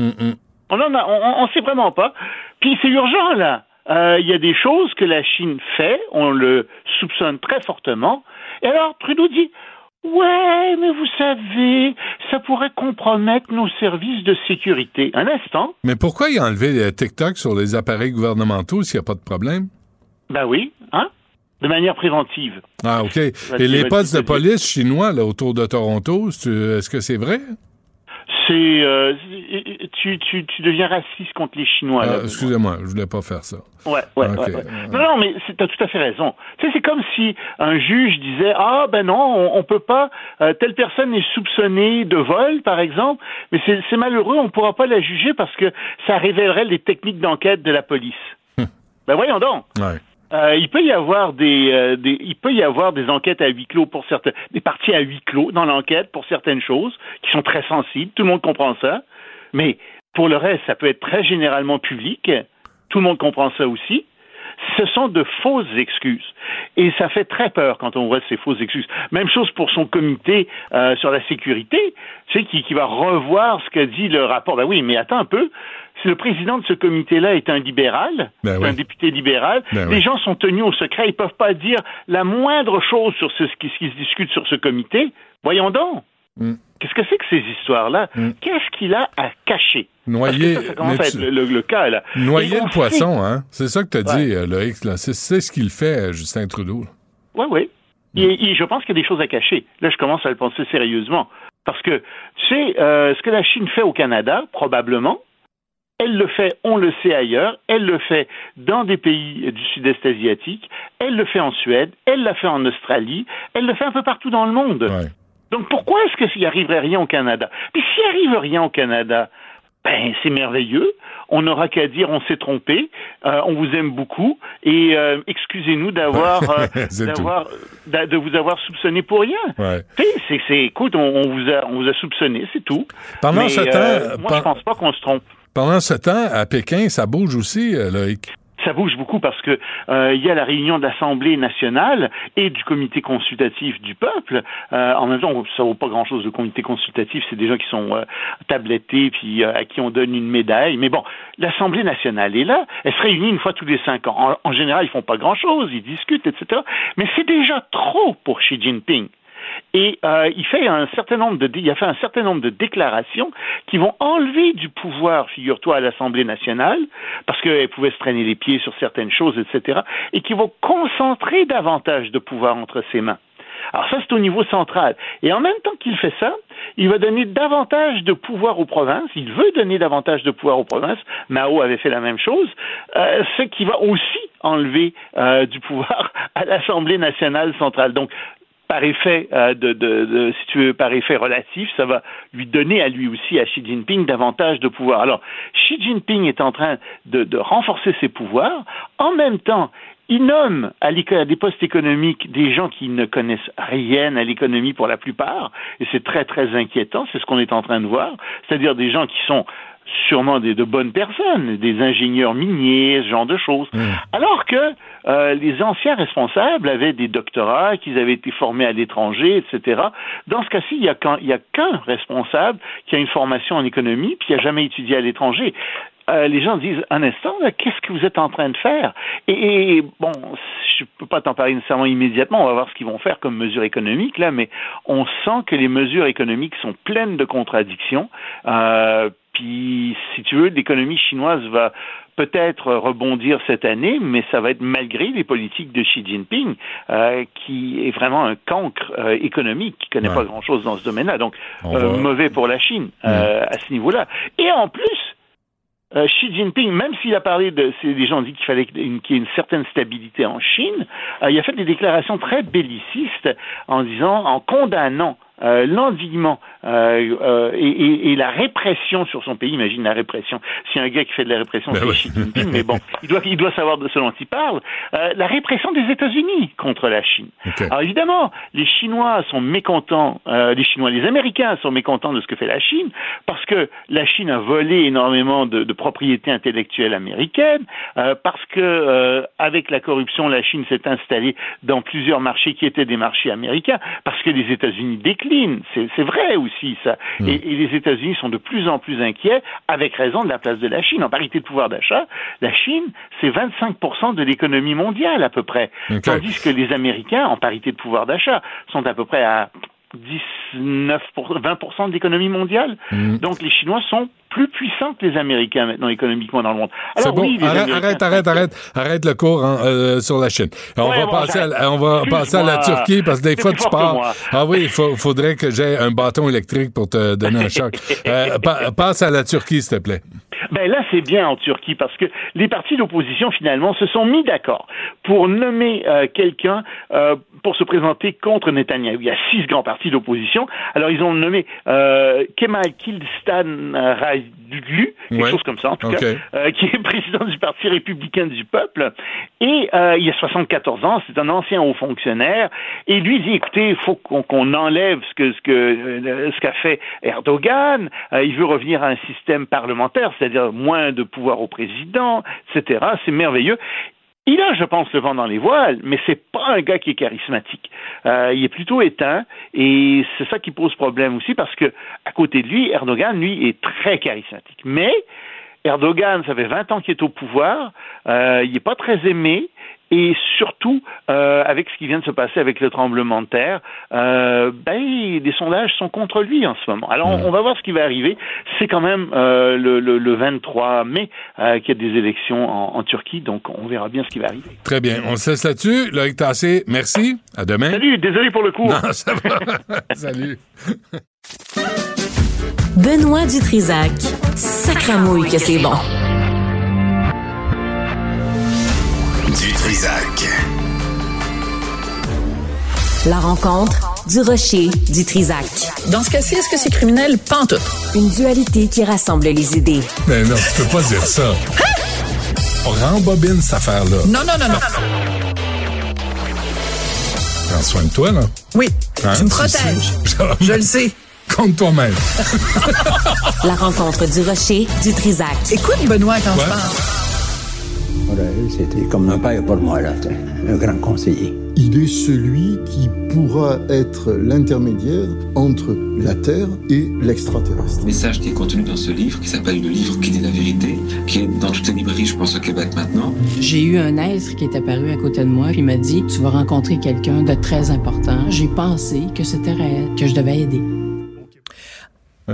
On en a, on, on sait vraiment pas. Puis c'est urgent là. Euh, Il y a des choses que la Chine fait, on le soupçonne très fortement. Et alors Trudeau dit Ouais, mais vous savez, ça pourrait compromettre nos services de sécurité. Un instant. Mais pourquoi enlevé le TikTok sur les appareils gouvernementaux s'il n'y a pas de problème? Ben oui, hein? De manière préventive. Ah, OK. Et les postes de police chinois là, autour de Toronto, est-ce que c'est vrai? C'est euh, tu, tu, tu deviens raciste contre les Chinois. Ah, Excusez-moi, je voulais pas faire ça. Ouais, ouais, Ok. ouais, ouais. Non, non, mais c'est- t'as tout à fait raison. Tu sais, c'est comme si un juge disait ah ben non, on, on peut pas. euh, telle personne est soupçonnée de vol, par exemple, mais c'est c'est malheureux, on pourra pas la juger parce que ça révélerait les techniques d'enquête de la police. ben voyons donc. Ouais. Euh, il peut y avoir des, euh, des, il peut y avoir des enquêtes à huis clos pour certaines, des parties à huis clos dans l'enquête pour certaines choses qui sont très sensibles. Tout le monde comprend ça. Mais pour le reste, ça peut être très généralement public. Tout le monde comprend ça aussi. Ce sont de fausses excuses. Et ça fait très peur quand on voit ces fausses excuses. Même chose pour son comité euh, sur la sécurité, tu sais, qui, qui va revoir ce qu'a dit le rapport. Ben oui, mais attends un peu. Si le président de ce comité-là est un libéral, Ben oui. un député libéral, Ben les oui. gens sont tenus au secret. Ils peuvent pas dire la moindre chose sur ce, ce qui, ce qui se discute sur ce comité. Voyons donc. Mm. Qu'est-ce que c'est que ces histoires-là? Qu'est-ce qu'il a à cacher? Noyer- ça, ça commence à mais être tu- le, cas, là. Noyer le poisson, sait- hein? C'est ça que t'as dit, euh, Loïc. C'est ce qu'il fait, euh, Justin Trudeau. Oui, oui. Et, et je pense qu'il y a des choses à cacher. Là, je commence à le penser sérieusement. Parce que, tu sais, euh, ce que la Chine fait au Canada, probablement, elle le fait, on le sait ailleurs, elle le fait dans des pays du sud-est asiatique, elle le fait en Suède, elle l'a fait en Australie, elle le fait un peu partout dans le monde. Donc pourquoi est-ce que s'il arriverait rien au Canada? Puis s'il arrive rien au Canada, ben c'est merveilleux. On n'aura qu'à dire on s'est trompé, euh, on vous aime beaucoup et euh, excusez-nous d'avoir <laughs> euh, d'avoir de vous avoir soupçonné pour rien. Ouais. C'est c'est écoute, on, on vous a on vous a soupçonné, c'est tout. Pendant Mais, ce temps, moi par- je pense pas qu'on se trompe. Pendant ce temps, à Pékin, ça bouge aussi, Loïc. Ça bouge beaucoup parce que euh, il y a la réunion de l'Assemblée nationale et du comité consultatif du peuple. Euh, en même temps, ça vaut pas grand-chose le comité consultatif, c'est des gens qui sont euh, tablettés puis euh, à qui on donne une médaille. Mais bon, l'Assemblée nationale est là. Elle se réunit une fois tous les cinq ans. En, en général, ils font pas grand-chose, ils discutent, etc. Mais c'est déjà trop pour Xi Jinping. Et euh, il a fait un certain nombre de déclarations qui vont enlever du pouvoir, figure-toi, à l'Assemblée nationale, parce qu'elle pouvait se traîner les pieds sur certaines choses, etc., et qui vont concentrer davantage de pouvoir entre ses mains. Alors ça, c'est au niveau central. Et en même temps qu'il fait ça, il va donner davantage de pouvoir aux provinces. Il veut donner davantage de pouvoir aux provinces. Mao avait fait la même chose. Euh, ce qui va aussi enlever euh, du pouvoir <laughs> à l'Assemblée nationale centrale. Donc, par effet euh, par effet relatif, ça va lui donner à lui aussi, à Xi Jinping, davantage de pouvoir. Alors, Xi Jinping est en train de, renforcer ses pouvoirs. En même temps, il nomme à, à des postes économiques des gens qui ne connaissent rien à l'économie pour la plupart, et c'est très très inquiétant, c'est ce qu'on est en train de voir, c'est-à-dire des gens qui sont sûrement des, de bonnes personnes, des ingénieurs miniers, ce genre de choses. Alors que euh, les anciens responsables avaient des doctorats, qu'ils avaient été formés à l'étranger, etc. Dans ce cas-ci, il n'y a qu'un responsable qui a une formation en économie, puis qui n'a jamais étudié à l'étranger. Euh, les gens disent un instant, qu'est-ce que vous êtes en train de faire? Et, et, bon, je peux pas t'en parler nécessairement immédiatement. On va voir ce qu'ils vont faire comme mesures économiques là, mais on sent que les mesures économiques sont pleines de contradictions. Euh, puis, si tu veux, l'économie chinoise va peut-être rebondir cette année, mais ça va être malgré les politiques de Xi Jinping, euh, qui est vraiment un cancre euh, économique, qui connaît Ouais. pas grand-chose dans ce domaine-là. Donc, On euh, va- mauvais pour la Chine à ce niveau-là. Et en plus, Xi Jinping, même s'il a parlé de, les gens disent qu'il fallait qu'il y ait une certaine stabilité en Chine, il a fait des déclarations très bellicistes en disant, en condamnant euh, l'endiguement euh, euh, et, et- et la répression sur son pays. Imagine la répression. Si un gars qui fait de la répression, Ben c'est oui. Xi Jinping, mais bon, il doit, il doit savoir de ce dont il parle. Euh, la répression des États-Unis contre la Chine. Alors évidemment, les Chinois sont mécontents, les Chinois, les Américains sont mécontents de ce que fait la Chine, parce que la Chine a volé énormément de, de propriétés intellectuelles américaines, parce que avec la corruption, la Chine s'est installée dans plusieurs marchés qui étaient des marchés américains, parce que les États-Unis déclinent. C'est c'est vrai aussi ça. Et, et les États-Unis sont de plus en plus inquiets, avec raison, de la place de la Chine. En parité de pouvoir d'achat, la Chine, c'est 25% de l'économie mondiale à peu près. Tandis que les Américains, en parité de pouvoir d'achat, sont à peu près à 19%, 20% de l'économie mondiale. Mm. Donc les Chinois sont plus puissants que les Américains maintenant économiquement dans le monde. Alors bon, oui, arrête, arrête, arrête, arrête, arrête le cours hein, euh, sur la Chine. On Ouais, va bon, passer, à, on va passer à la. Turquie parce que des fois tu moi. Ah oui, il faudrait que j'ai un bâton électrique pour te donner un <laughs> choc. Euh, pa- passe à la Turquie, s'il te plaît. Ben là, c'est bien en Turquie parce que les partis d'opposition finalement se sont mis d'accord pour nommer euh, quelqu'un euh, pour se présenter contre Netanyahou. Il y a six grands partis d'opposition. Alors ils ont nommé euh, Kemal Kilstan Rajlu, quelque Ouais. chose comme ça en tout Ok. cas, euh, qui est <laughs> président du Parti républicain du peuple. Et euh, il a 74 ans, c'est un ancien haut fonctionnaire. Et lui dit, écoutez, il faut qu'on enlève ce que ce que euh, ce qu'a fait Erdogan. Euh, il veut revenir à un système parlementaire, c'est-à-dire moins de pouvoir au président, etc. C'est merveilleux. Il a, je pense, le vent dans les voiles, mais c'est pas un gars qui est charismatique. Euh, il est plutôt éteint, et c'est ça qui pose problème aussi, parce que à côté de lui, Erdogan, lui, est très charismatique. Mais Erdogan, ça fait 20 ans qu'il est au pouvoir, euh, il n'est pas très aimé, et surtout, euh, avec ce qui vient de se passer avec le tremblement de terre, euh, ben, les sondages sont contre lui en ce moment. Alors, on, on va voir ce qui va arriver. C'est quand même euh, le, le, le 23 mai qu'il y a des élections en, en Turquie, donc on verra bien ce qui va arriver. Très bien. On se laisse là-dessus. Loïc Tassé, merci. À demain. Salut, désolé pour le coup. Non, ça va. <laughs> Salut. <laughs> Benoît Dutrisac. Sacramouille que c'est bon. Du Trisac. La rencontre du rocher du Trisac. Dans ce cas-ci, est-ce que c'est criminel? Pantoute. Une dualité qui rassemble les idées. Mais non, tu peux pas dire ça. On rembobine cette affaire-là. Non, non, non, non. Prends soin de toi, là. Oui, Hein, tu me protèges. <laughs> Je le sais. Compte toi-même. <laughs> La rencontre du rocher du Trisac. Écoute, Benoît, quand Ouais. je parle. C'était comme un père pour moi, là, un grand conseiller. Il est celui qui pourra être l'intermédiaire entre la Terre et l'extraterrestre. Le message qui est contenu dans ce livre, qui s'appelle Le livre qui dit la vérité, qui est dans toutes les librairies, je pense, au Québec maintenant. J'ai eu un être qui est apparu à côté de moi, puis il m'a dit Tu vas rencontrer quelqu'un de très important. J'ai pensé que c'était réel, que je devais aider.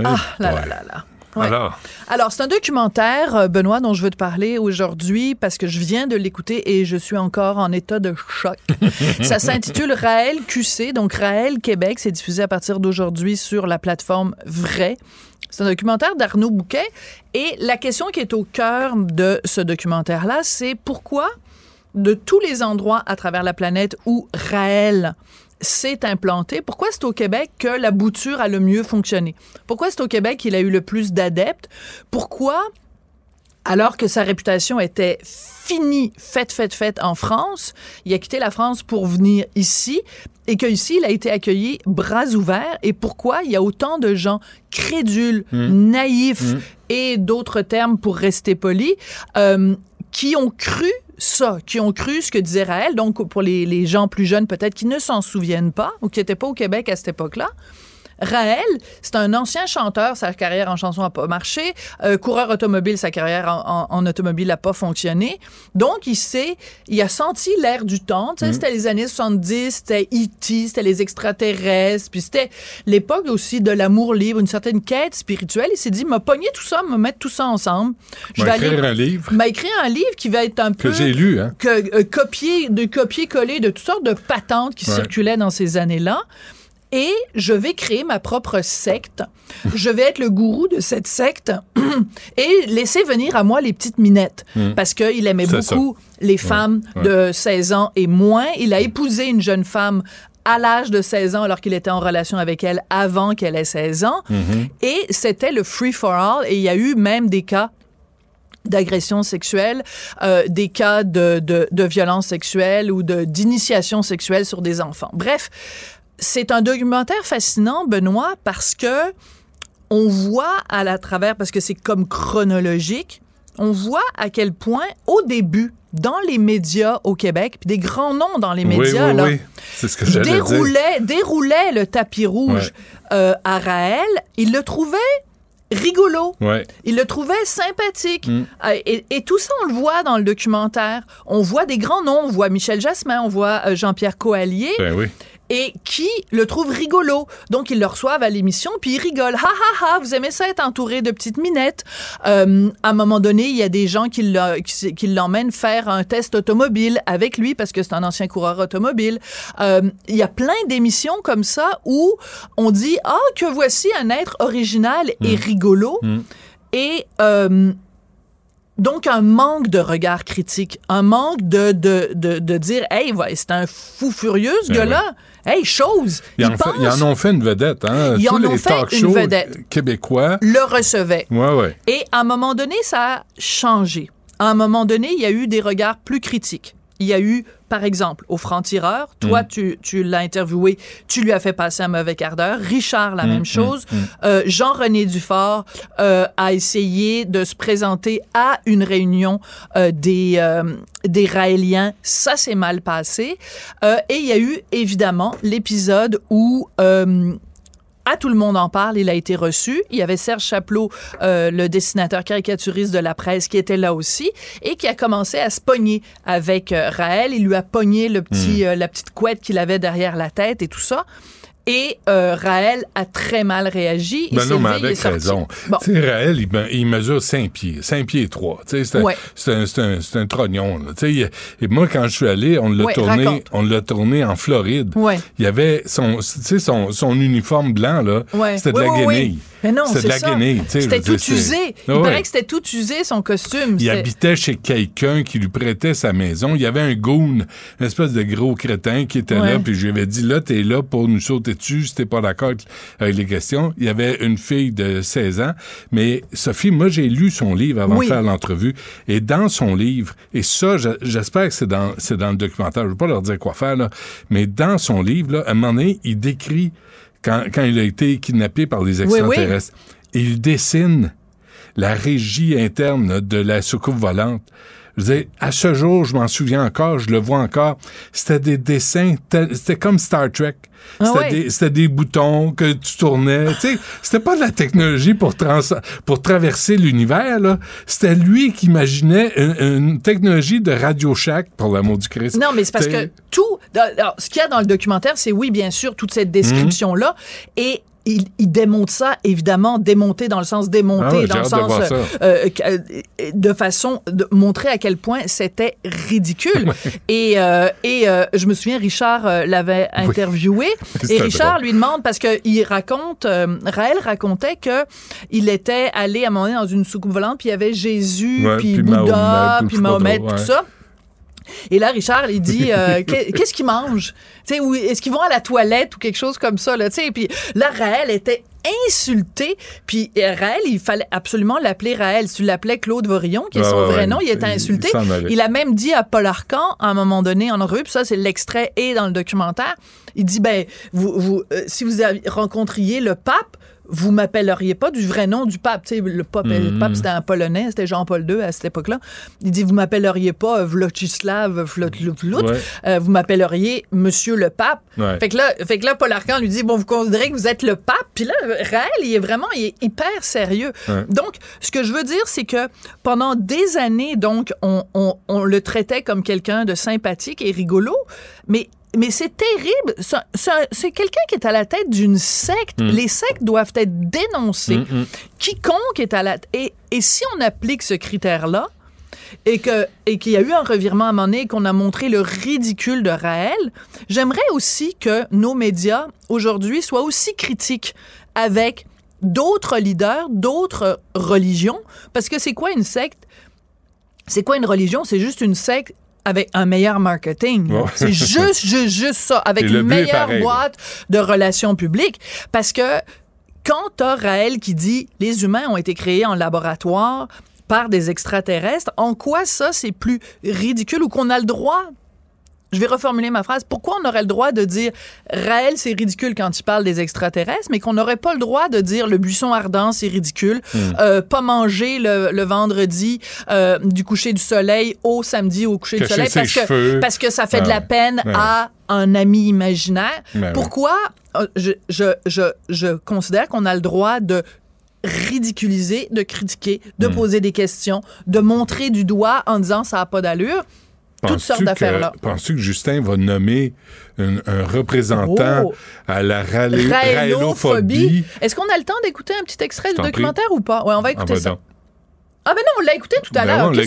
Ah, là, là, là, là. Ouais. Alors, Alors, c'est un documentaire, euh, Benoît, dont je veux te parler aujourd'hui parce que je viens de l'écouter et je suis encore en état de choc. <laughs> Ça s'intitule Raël QC, donc Raël Québec. C'est diffusé à partir d'aujourd'hui sur la plateforme Vrai. C'est un documentaire d'Arnaud Bouquet. Et la question qui est au cœur de ce documentaire-là, c'est pourquoi, de tous les endroits à travers la planète où Raël s'est implanté, pourquoi c'est au Québec que la bouture a le mieux fonctionné? Pourquoi c'est au Québec qu'il a eu le plus d'adeptes? Pourquoi alors que sa réputation était finie, faite, faite, faite en France, il a quitté la France pour venir ici et qu'ici, il a été accueilli bras ouverts? Et pourquoi il y a autant de gens crédules, Mm. naïfs Mm. et d'autres termes pour rester poli, euh, qui ont cru ça, qui ont cru ce que disait Raël. Donc, pour les, les gens plus jeunes, peut-être, qui ne s'en souviennent pas ou qui n'étaient pas au Québec à cette époque-là, Raël, c'est un ancien chanteur, sa carrière en chanson n'a pas marché. Euh, coureur automobile, sa carrière en, en- en automobile n'a pas fonctionné. Donc, il s'est, il a senti l'air du temps. Tu sais, Mm. C'était les années 70, c'était E.T., c'était les extraterrestres, puis c'était l'époque aussi de l'amour libre, une certaine quête spirituelle. Il s'est dit, m'a pogné tout ça, me mettre tout ça ensemble. Va écrire un livre. M'a écrit un livre qui va être un peu... Que j'ai lu, hein. Que, euh, copier, de copier-coller de toutes sortes de patentes qui Ouais. circulaient dans ces années-là. Et je vais créer ma propre secte. je vais être le gourou de cette secte <clears throat> et laisser venir à moi les petites minettes. Mm. Parce qu'il aimait beaucoup ça. les femmes ouais. de 16 ans et moins. Il a épousé une jeune femme à l'âge de 16 ans alors qu'il était en relation avec elle avant qu'elle ait 16 ans. Mhm. Et c'était le free for all. Et il y a eu même des cas d'agression sexuelle, euh, des cas de, de, de violence sexuelle ou d'initiation sexuelle sur des enfants. Bref, c'est un documentaire fascinant, Benoît, parce que on voit à la travers, parce que c'est comme chronologique, on voit à quel point, au début, dans les médias au Québec, puis des grands noms dans les médias, oui, là, oui. C'est ce que j'allais dire. déroulait, déroulait le tapis rouge euh, à Raël, il le trouvait rigolo. Ouais. Il le trouvait sympathique. Mm. Euh, et, et tout ça, on le voit dans le documentaire. On voit des grands noms. On voit Michel Jasmin, on voit euh, Jean-Pierre Coallier. Ben oui. Et qui le trouve rigolo. Donc, ils le reçoivent à l'émission, puis ils rigolent. Ha, ha, ha, vous aimez ça être entouré de petites minettes. Euh, à un moment donné, il y a des gens qui l'emmènent faire un test automobile avec lui, parce que c'est un ancien coureur automobile. Euh, il y a plein d'émissions comme ça où on dit, ah, que voici un être original et Mm. rigolo. Mm. Et euh, Donc, un manque de regard critique, un manque de, de, de, de dire, hey, ouais, c'est un fou furieux, ce Ben gars-là. Hey, chose. Ils Il en, fait- pense, ils en ont fait une vedette. Hein? Ils Tous en ont les fait talk une vedette. québécois. le recevait. Ouais, ouais. Et à un moment donné, ça a changé. À un moment donné, il y a eu des regards plus critiques. Il y a eu, par exemple, au franc-tireur, toi, Mm. tu, tu l'as interviewé, tu lui as fait passer un mauvais quart d'heure. Richard, la Mm, même mm, chose. Euh, Jean-René Dufort euh, a essayé de se présenter à une réunion euh, des, euh, des Raéliens. Ça s'est mal passé. Euh, et il y a eu, évidemment, l'épisode où... à tout le monde en parle, il a été reçu. Il y avait Serge Chaplot, euh, le dessinateur caricaturiste de la presse, qui était là aussi et qui a commencé à se pogner avec euh, Raël. Il lui a pogné le petit, Hmm. euh, la petite couette qu'il avait derrière la tête et tout ça. Et euh, Raël a très mal réagi. Il Ben non, mais est avec sorti. raison. Bon. Raël, il, il mesure 5 pieds, 5 pieds 3. Tu sais, c'est un, Ouais. c'est un, c'est un, c'est un trognon. là. Il- et moi, quand je suis allé, on l'a Ouais, tourné, raconte. on l'a tourné en Floride. Ouais. Il y avait son, uniforme blanc, là. C'était de la guenille. Mais non, C'était c'est de la ça. C'était tout dire, usé. Il ouais. paraît que c'était tout usé, son costume. Il habitait chez quelqu'un qui lui prêtait sa maison. Il y avait un goon, une espèce de gros crétin qui était Ouais. là, puis je lui avais dit, là, t'es là pour nous sauter dessus si t'es pas d'accord avec les questions. Il y avait une fille de 16 ans, mais Sophie, moi, j'ai lu son livre avant Oui. de faire l'entrevue, et dans son livre, et ça, je- j'espère que c'est dans, c'est dans le documentaire, je veux pas leur dire quoi faire, là, mais dans son livre, là, à un moment donné, il décrit quand, quand il a été kidnappé par les Oui, oui. extraterrestres. Et il dessine la régie interne de la soucoupe volante. Je veux dire, à ce jour, je m'en souviens encore, je le vois encore. C'était des dessins, c'était comme Star Trek. Ah C'était ouais. des, boutons que tu tournais. c'était pas de la technologie pour, trans, pour traverser l'univers. C'était lui qui imaginait une, une technologie de Radio Shack, pour l'amour du Christ. Non, mais c'est parce que tout. alors, ce qu'il y a dans le documentaire, c'est oui, bien sûr, toute cette description-là. Et. Il, il démonte ça, évidemment, démonté dans le sens démonté, Ah dans le de sens euh, euh, euh, de façon de montrer à quel point c'était ridicule. <laughs> Et, euh, et je me souviens, Richard l'avait interviewé. <laughs> Et Richard drôle. lui demande, parce qu'il raconte, euh, Raël racontait que il était allé à un moment donné dans une soucoupe volante, puis il y avait Jésus, Ouais, puis puis Bouddha, Mahomet, puis Mahomet, trop, tout ça. Et là, Richard, il dit euh, <laughs> Qu'est- qu'est-ce qu'ils mangent ou est-ce qu'ils vont à la toilette ou quelque chose comme ça là, sais, Puis là, Raël était insulté. Puis euh, Raël, il fallait absolument l'appeler Raël. Si tu l'appelais Claude Vorillon, qui est Ah son ouais, vrai ouais, nom, il était insulté. Il a même dit à Paul Arcan, à un moment donné, en rue, puis ça, c'est l'extrait et dans le documentaire, il dit ben, vous, vous, euh, si vous rencontriez le pape, vous m'appelleriez pas du vrai nom du pape. Tu sais, le pape, le Mhm. pape, c'était un polonais, c'était Jean-Paul II à cette époque-là. Il dit, vous m'appelleriez pas euh, Vlochislav, Vlot, Vlot, Vlot. Ouais. Euh, vous m'appelleriez Monsieur le pape. Ouais. Fait que là, fait que là, Paul Arcan lui dit, bon, vous considérez que vous êtes le pape? Puis là, Raël, il est vraiment, il est hyper sérieux. Ouais. Donc, ce que je veux dire, c'est que pendant des années, donc, on, on- on le traitait comme quelqu'un de sympathique et rigolo, mais mais c'est terrible. C'est quelqu'un qui est à la tête d'une secte. Mm. Les sectes doivent être dénoncées. Mm, mm. Quiconque est à la... Et, et si on applique ce critère-là, et que et qu'il y a eu un revirement à un moment donné, qu'on a montré le ridicule de Raël, j'aimerais aussi que nos médias aujourd'hui soient aussi critiques avec d'autres leaders, d'autres religions, parce que c'est quoi une secte? C'est quoi une religion? C'est juste une secte avec un meilleur marketing. C'est <laughs> juste, juste, juste ça, avec une meilleure pareil, là. boîte de relations publiques, parce que quand t'as Raël qui dit les humains ont été créés en laboratoire par des extraterrestres, en quoi ça c'est plus ridicule ou qu'on a le droit je vais reformuler ma phrase. Pourquoi on aurait le droit de dire Raël, c'est ridicule quand il parle des extraterrestres, mais qu'on n'aurait pas le droit de dire le buisson ardent, c'est ridicule, Hmm. euh, pas manger le, le vendredi euh, du coucher du soleil au samedi au coucher Cacher du soleil parce que, parce que ça fait Ah de la ouais. peine Ouais. à un ami imaginaire. Ben. Pourquoi euh, je, je, je, je considère qu'on a le droit de ridiculiser, de critiquer, de Hmm. poser des questions, de montrer du doigt en disant ça n'a pas d'allure. Toutes sortes que- d'affaires-là. Penses-tu que Justin va nommer un, un représentant Oh. à la Raélophobie. Est-ce qu'on a le temps d'écouter un petit extrait du prie. documentaire ou pas? Ouais, on va Ah, écouter va ça. Ah ben non, on l'a écouté tout à Ben l'heure. je?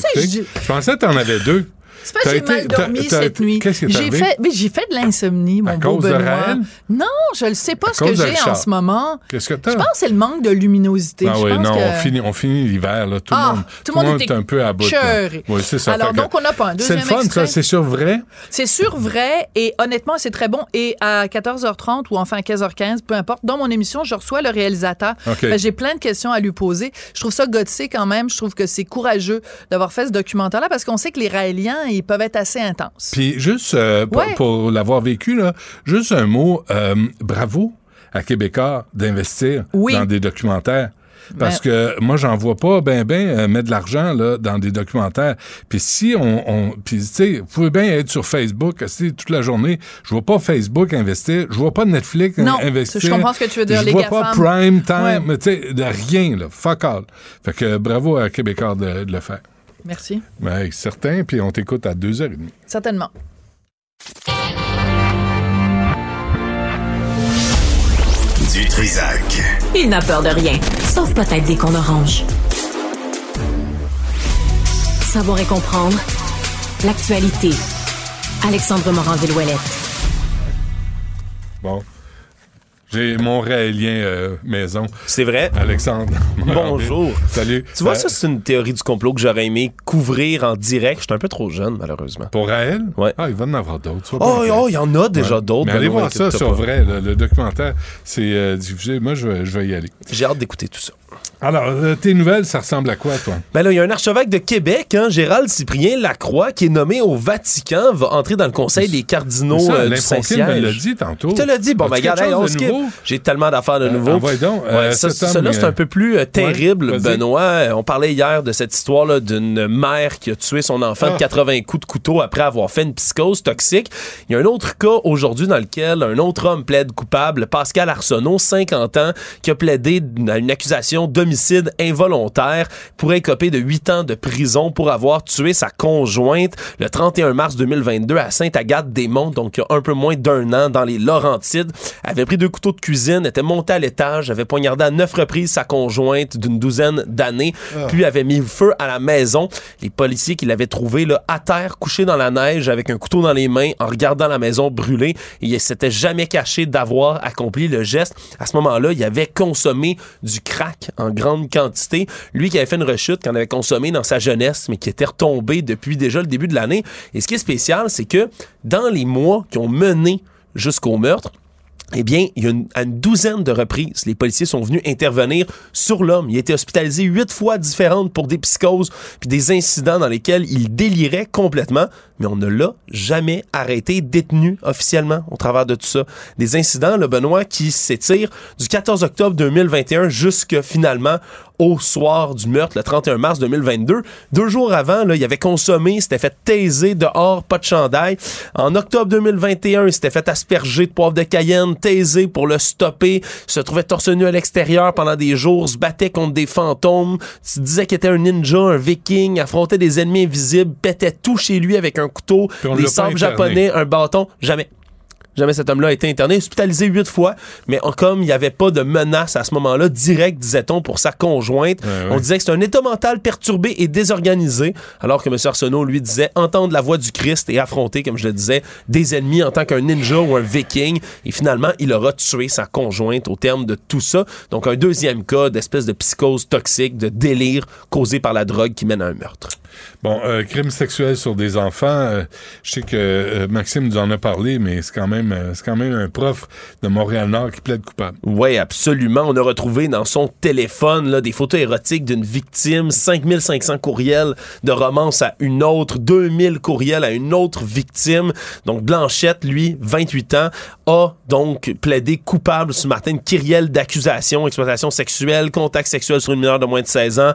Je pensais que t'en avais deux. C'est pas que j'ai été- mal dormi cette nuit. J'ai fait, mais j'ai fait de l'insomnie, mon beau cause de Benoît. Raël? Non, je ne sais pas À ce que de j'ai en ce moment. Qu'est-ce que t'as? Je pense que c'est le manque de luminosité. Ah Je oui, pense non, que- on finit, on finit l'hiver, là. Tout, Ah, le monde, tout le monde est un peu à bout. là. Oui, c'est ça. Alors, donc, on n'a pas un C'est le deuxième fun, extrait. ça. C'est sur vrai? C'est sur vrai et honnêtement, c'est très bon. Et à 14h30 ou enfin à 15h15, peu importe, dans mon émission, je reçois le réalisateur. Ben, J'ai plein de questions à lui poser. Je trouve ça gossé quand même. Je trouve que c'est courageux d'avoir fait ce documentaire-là parce qu'on sait que les Raéliens, ils peuvent être assez intenses. Puis juste euh, pour, Ouais. pour l'avoir vécu, là, juste un mot, euh, bravo à Québécois d'investir Oui. dans des documentaires. Parce Ben- que moi, j'en vois pas ben ben euh, mettre de l'argent là dans des documentaires. Puis si on, on puis tu sais, vous pouvez bien être sur Facebook toute la journée. Je vois pas Facebook investir, je vois pas Netflix Non, investir. je comprends ce que tu veux dire, Je les vois pas. Prime Time, Ouais. tu sais, de rien là, fuck all. Fait que bravo à Québécois de, de le faire. Merci. Ben, certain, puis on t'écoute à 2h30. Certainement. Du Trisac. Il n'a peur de rien, sauf peut-être des qu'on orange. Savoir et comprendre l'actualité. Alexandre Morin-Villouellette. Bon. J'ai mon réélien euh, maison. C'est vrai? Alexandre. Bonjour. Salut. Tu vois, Euh, ça, c'est une théorie du complot que j'aurais aimé couvrir en direct. Je suis un peu trop jeune, malheureusement. Pour Raël? Ouais. Ah, il va en avoir d'autres. Oh, oh, il y en a déjà Ouais. d'autres. Mais allez voir ça sur pas. vrai. Le, le documentaire, c'est euh, diffusé. Moi, je vais y aller. J'ai hâte d'écouter tout ça. Alors, euh, tes nouvelles, ça ressemble à quoi, toi? Ben là, il y a un archevêque de Québec, hein, Gérald Cyprien Lacroix, qui est nommé au Vatican, va entrer dans le conseil des cardinaux Ça, euh, du Saint-Siège. me l'a dit tantôt. Il te l'a dit. Bon, ben, regarde, hey, on skip. J'ai tellement d'affaires de Euh, nouveau. envoie donc. Ouais, ça, là, c'est un peu plus terrible, ouais. Benoît. On parlait hier de cette histoire-là d'une mère qui a tué son enfant Ah. de 80 coups de couteau après avoir fait une psychose toxique. Il y a un autre cas aujourd'hui dans lequel un autre homme plaide coupable, Pascal Arsenault, 50 ans, qui a plaidé à une accusation d'homicide involontaire, pourrait écoper de 8 ans de prison pour avoir tué sa conjointe le 31 mars 2022 à Sainte-Agathe-des-Monts, donc il y a un peu moins d'un an dans les Laurentides. Avait pris deux couteaux de cuisine, était monté à l'étage, avait poignardé à neuf reprises sa conjointe d'une douzaine d'années, Ah. puis avait mis feu à la maison. Les policiers qui l'avaient trouvé là, à terre, couché dans la neige, avec un couteau dans les mains, en regardant la maison brûler, il s'était jamais caché d'avoir accompli le geste. À ce moment-là, il avait consommé du crack en grande quantité. Lui qui avait fait une rechute, qu'on avait consommé dans sa jeunesse, mais qui était retombé depuis déjà le début de l'année. Et ce qui est spécial, c'est que dans les mois qui ont mené jusqu'au meurtre, eh bien, il y a une, douzaine de reprises, les policiers sont venus intervenir sur l'homme. Il a été hospitalisé huit fois différentes pour des psychoses puis des incidents dans lesquels il délirait complètement, mais on ne l'a jamais arrêté, détenu officiellement au travers de tout ça. Des incidents, le Benoît, qui s'étirent du 14 octobre 2021 jusque finalement au soir du meurtre, le 31 mars 2022. Deux jours avant, là, il avait consommé, s'était fait taiser dehors, pas de chandail. En octobre 2021, il s'était fait asperger de poivre de Cayenne, taisé pour le stopper, se trouvait torse nu à l'extérieur pendant des jours, se battait contre des fantômes, se disait qu'il était un ninja, un viking, affrontait des ennemis invisibles, pétait tout chez lui avec un couteau, des interné. japonais, un bâton, jamais. Jamais cet homme-là a été interné, hospitalisé huit fois, mais en- comme il n'y avait pas de menace à ce moment-là, direct, disait-on, pour sa conjointe, on disait que c'est un état mental perturbé et désorganisé, alors que M. Arsenault, lui, disait entendre la voix du Christ et affronter, comme je le disais, des ennemis en tant qu'un ninja ou un viking. Et finalement, il aura tué sa conjointe au terme de tout ça. Donc, un deuxième cas d'espèce de psychose toxique, de délire causé par la drogue qui mène à un meurtre. Bon, euh, crime sexuel sur des enfants, euh, je sais que euh, Maxime nous en a parlé, mais c'est quand même euh, c'est quand même un prof de Montréal-Nord qui plaide coupable. Oui, absolument. On a retrouvé dans son téléphone là, des photos érotiques d'une victime, 5500 courriels de romance à une autre, 2000 courriels à une autre victime. Donc Blanchette, lui, 28 ans, a donc plaidé coupable ce matin, une kyrielle d'accusations, exploitation sexuelle, contact sexuel sur une mineure de moins de 16 ans,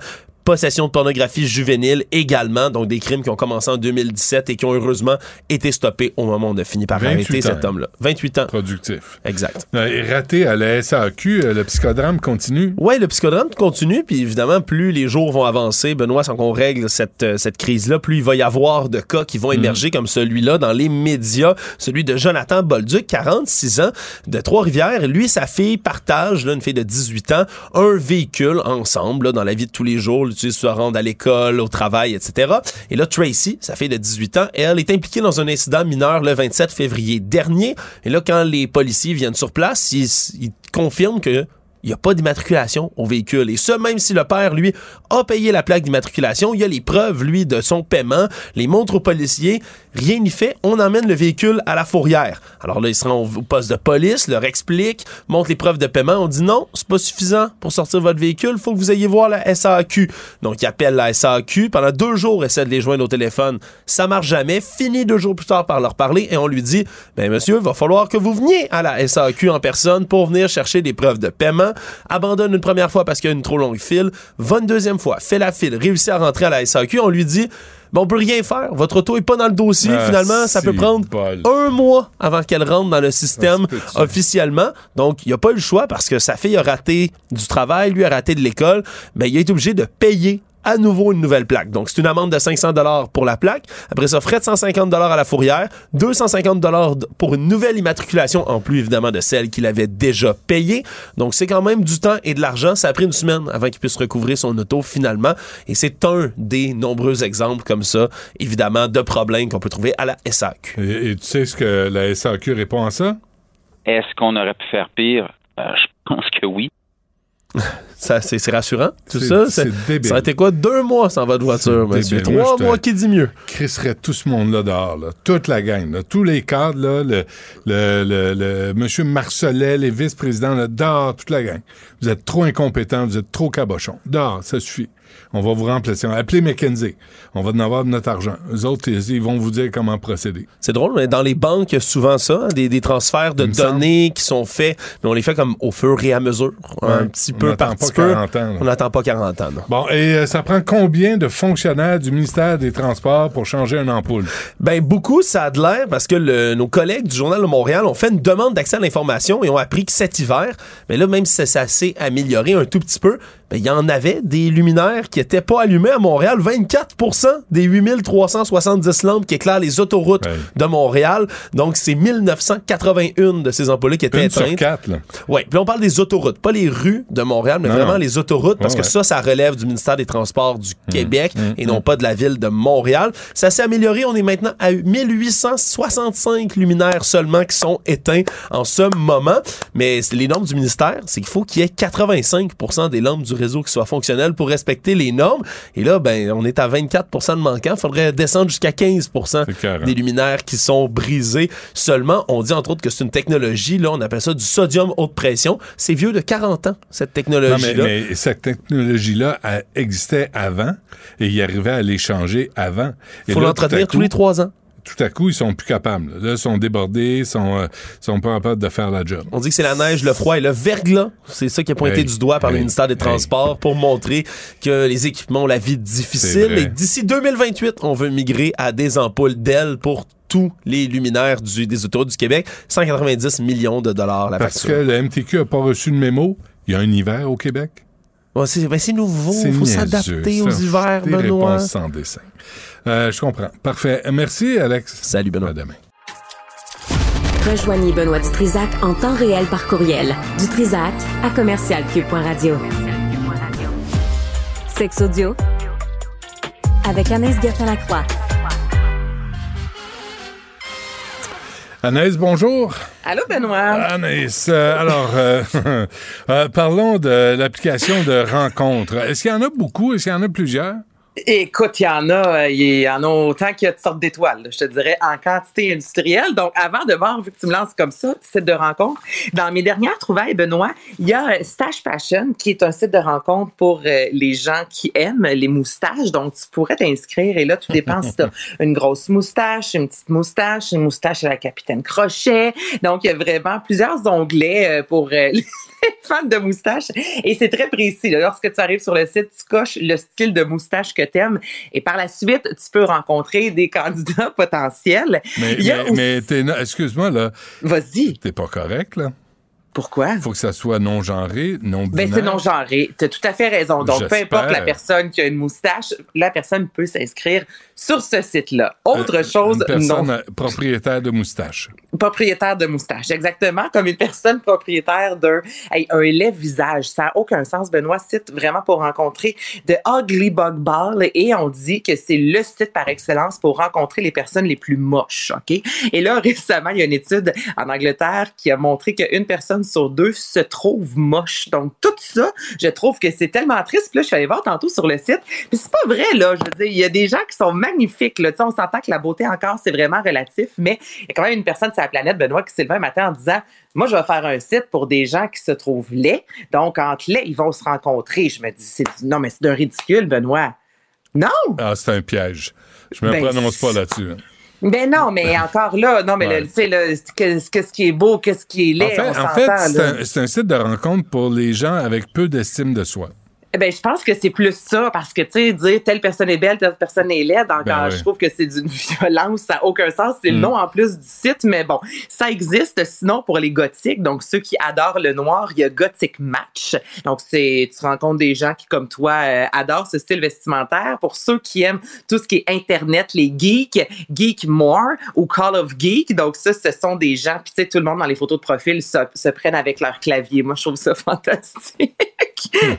possession de pornographie juvénile également, donc des crimes qui ont commencé en 2017 et qui ont heureusement été stoppés au moment où on a fini par 28 arrêter ans. cet homme-là. 28 ans. Productif. Exact. Euh, et raté à la SAQ, euh, le psychodrame continue? Oui, le psychodrame continue, puis évidemment, plus les jours vont avancer, Benoît, sans qu'on règle cette, euh, cette crise-là, plus il va y avoir de cas qui vont émerger comme celui-là dans les médias. Celui de Jonathan Bolduc, 46 ans, de Trois-Rivières. Lui et sa fille partagent, là, une fille de 18 ans, un véhicule ensemble là, dans la vie de tous les jours. Se rendre à l'école, au travail, etc. Et là, Tracy, sa fille de 18 ans, elle est impliquée dans un incident mineur le 27 février dernier. Et là, quand les policiers viennent sur place, ils confirment que il n'y a pas d'immatriculation au véhicule. Et ce, même si le père, lui, a payé la plaque d'immatriculation, il y a les preuves, lui, de son paiement, les montres aux policiers, rien n'y fait, on emmène le véhicule à la fourrière. Alors là, ils seront au poste de police, leur explique, montre les preuves de paiement, on dit non, c'est pas suffisant pour sortir votre véhicule, faut que vous ayez voir la SAQ. Donc, ils appellent la SAQ, pendant deux jours, essaient de les joindre au téléphone, ça marche jamais, fini deux jours plus tard par leur parler, et on lui dit, ben monsieur, il va falloir que vous veniez à la SAQ en personne pour venir chercher des preuves de paiement, abandonne une première fois parce qu'il y a une trop longue file, va une deuxième fois, fait la file, réussit à rentrer à la SAQ, on lui dit ben, on peut rien faire. Votre auto est pas dans le dossier. Ah, Finalement, ça peut prendre bol. un mois avant qu'elle rentre dans le système Ah, ça. officiellement. Donc, il a pas eu le choix parce que sa fille a raté du travail, lui a raté de l'école. Mais il a été obligé de payer à nouveau une nouvelle plaque. Donc, c'est une amende de 500 dollars pour la plaque. Après ça, frais de 150 dollars à la fourrière, 250 dollars pour une nouvelle immatriculation, en plus évidemment de celle qu'il avait déjà payée. Donc, c'est quand même du temps et de l'argent. Ça a pris une semaine avant qu'il puisse recouvrir son auto finalement. Et c'est un des nombreux exemples comme ça, évidemment, de problèmes qu'on peut trouver à la SAQ. Et, et tu sais ce que la SAQ répond à ça? Est-ce qu'on aurait pu faire pire? Euh, je pense que oui. <laughs> Ça, c'est rassurant, tout ça. c'est débile. Ça a été quoi? Deux mois sans votre voiture, monsieur? Débile. Trois mois qui dit mieux? crisserait tout ce monde-là dehors, là. toute la gang, là. tous les cadres, là, le, le, le, le monsieur Marcelet, les vice-présidents, là, dehors, toute la gang. Vous êtes trop incompétents, vous êtes trop cabochons. Dehors, ça suffit. On va vous remplacer. Appelez McKenzie. On va en avoir de notre argent. Eux autres, ils, ils vont vous dire comment procéder. C'est drôle, mais dans les banques, il y a souvent ça, hein, des, des transferts de semble. données qui sont faits, mais on les fait comme au fur et à mesure, un petit On peu par petit peu. 40 ans, là. On n'attend pas 40 ans. non. Bon, et euh, ça prend combien de fonctionnaires du ministère des Transports pour changer une ampoule? Ben beaucoup, ça a de l'air parce que le- nos collègues du Journal de Montréal ont fait une demande d'accès à l'information et ont appris que cet hiver, mais là, même si ça s'est amélioré un tout petit peu, ben, il y en avait des luminaires qui étaient pas allumés à Montréal. 24% des 8370 lampes qui éclairent les autoroutes de Montréal. Donc, c'est 1981 de ces ampoules qui étaient Une sur éteintes. quatre, là. Oui, puis on parle des autoroutes, pas les rues de Montréal, mais Non, vraiment les autoroutes, parce Ouais, que ouais. ça, ça relève du ministère des Transports du Mmh. Québec et non pas de la ville de Montréal. Ça s'est amélioré, on est maintenant à 1865 luminaires seulement qui sont éteints en ce moment, mais les normes du ministère, c'est qu'il faut qu'il y ait 85% des lampes du réseau qui soient fonctionnelles pour respecter les normes. Et là, ben, on est à 24 de manquants. Il faudrait descendre jusqu'à 15 des luminaires qui sont brisés seulement. On dit entre autres que c'est une technologie, là, on appelle ça du sodium haute pression. C'est vieux de 40 ans, cette Non, technologie-là. mais, mais cette technologie-là existait avant et il arrivait à les changer avant. Il faut l'entretenir tous les trois ans. Tout à coup, ils sont plus capables. Là, ils sont débordés, ils sont, euh, sont pas capables de faire la job. On dit que c'est la neige, le froid et le verglas. C'est ça qui est pointé Hey, du doigt par le ministère des hey. Transports pour montrer que les équipements ont la vie difficile. Et d'ici 2028, on veut migrer à des ampoules d'ailes pour tous les luminaires du, des autoroutes du Québec. 190 millions de dollars la Parce que le MTQ a pas reçu de mémo. Il y a un hiver au Québec. Ouais, c'est ben, c'est nouveau. Il faut s'adapter aux hivers, Benoît. sans dessin. Euh, je comprends. Parfait. Merci, Alex. Salut, Benoît. À demain. Rejoignez Benoît Dutrisac en temps réel par courriel. Dutrisac à commercialcube.radio. Sexe audio avec Anaïs Gertin-Lacroix. Anaïs, bonjour. Allô, Benoît? Anaïs, euh, alors, euh, <laughs> euh, parlons de l'application de rencontres. Est-ce qu'il y en a beaucoup? Est-ce qu'il y en a plusieurs? Écoute, il y en a, euh, il y en a autant qu'il y a de sortes d'étoiles, je te dirais, en quantité industrielle. Donc, avant de voir, vu que tu me lances comme ça, site de rencontre, dans mes dernières trouvaires, Benoît, il y a euh, Stash Fashion, qui est un site de rencontre pour euh, les gens qui aiment les moustaches. Donc, tu pourrais t'inscrire et là, tout dépend si tu as <laughs> une grosse moustache, une petite moustache, une moustache à la capitaine Crochet. Donc, il y a vraiment plusieurs onglets pour <laughs> fans de moustache. Et c'est très précis. là. Lorsque tu arrives sur le site, tu coches le style de moustache que tu aimes et par la suite, tu peux rencontrer des candidats <laughs> potentiels. Mais, mais, aussi- excuse-moi, là. Vas-y. T'es pas correct, là? Pourquoi? Il faut que ça soit non-genré, non-binaire. Ben, c'est non-genré. Tu as tout à fait raison. Donc, peu importe la personne qui a une moustache, la personne peut s'inscrire sur ce site-là. Autre chose, Une personne non. euh, propriétaire de moustache. Propriétaire de moustache, exactement, comme une personne propriétaire d'un hey, un lève-visage. Ça n'a aucun sens, Benoît, site vraiment pour rencontrer de Ugly Bug Ball et on dit que c'est le site par excellence pour rencontrer les personnes les plus moches, OK? Et là, récemment, il y a une étude en Angleterre qui a montré qu'une personne sur deux se trouve moche. Donc, tout ça, je trouve que c'est tellement triste. Puis là, je suis allée voir tantôt sur le site. Puis c'est pas vrai, là. Je veux dire, il y a des gens qui sont magnifiques, là. Tu sais, on s'entend que la beauté encore, c'est vraiment relatif, mais il y a quand même une personne sur la planète, Benoît, qui s'est levé un matin en disant Moi, je vais faire un site pour des gens qui se trouvent laids. Donc, entre laids, ils vont se rencontrer. Je me dis, c'est du- non, mais c'est d'un ridicule, Benoît. Non! Ah, c'est un piège. Je me Ben, prononce pas là-dessus. Ben non, mais encore là, non, mais Ouais. tu sais, qu'est-ce qui est beau, qu'est-ce qui est laid, En fait, en fait, c'est un, c'est un site de rencontre pour les gens avec peu d'estime de soi. Eh Ben, je pense que c'est plus ça, parce que, tu sais, dire telle personne est belle, telle personne est laide, encore, Ben oui. je trouve que c'est d'une <laughs> violence, ça n'a aucun sens. C'est le Mm. nom en plus du site, mais bon, ça existe. Sinon, pour les gothiques, donc ceux qui adorent le noir, il y a Gothic Match. Donc, c'est, tu rencontres des gens qui, comme toi, euh, adorent ce style vestimentaire. Pour ceux qui aiment tout ce qui est Internet, les geeks, Geek More ou Call of Geek. Donc, ça, ce sont des gens, puis tu sais, tout le monde dans les photos de profil se, se prennent avec leur clavier. Moi, je trouve ça <laughs> fantastique.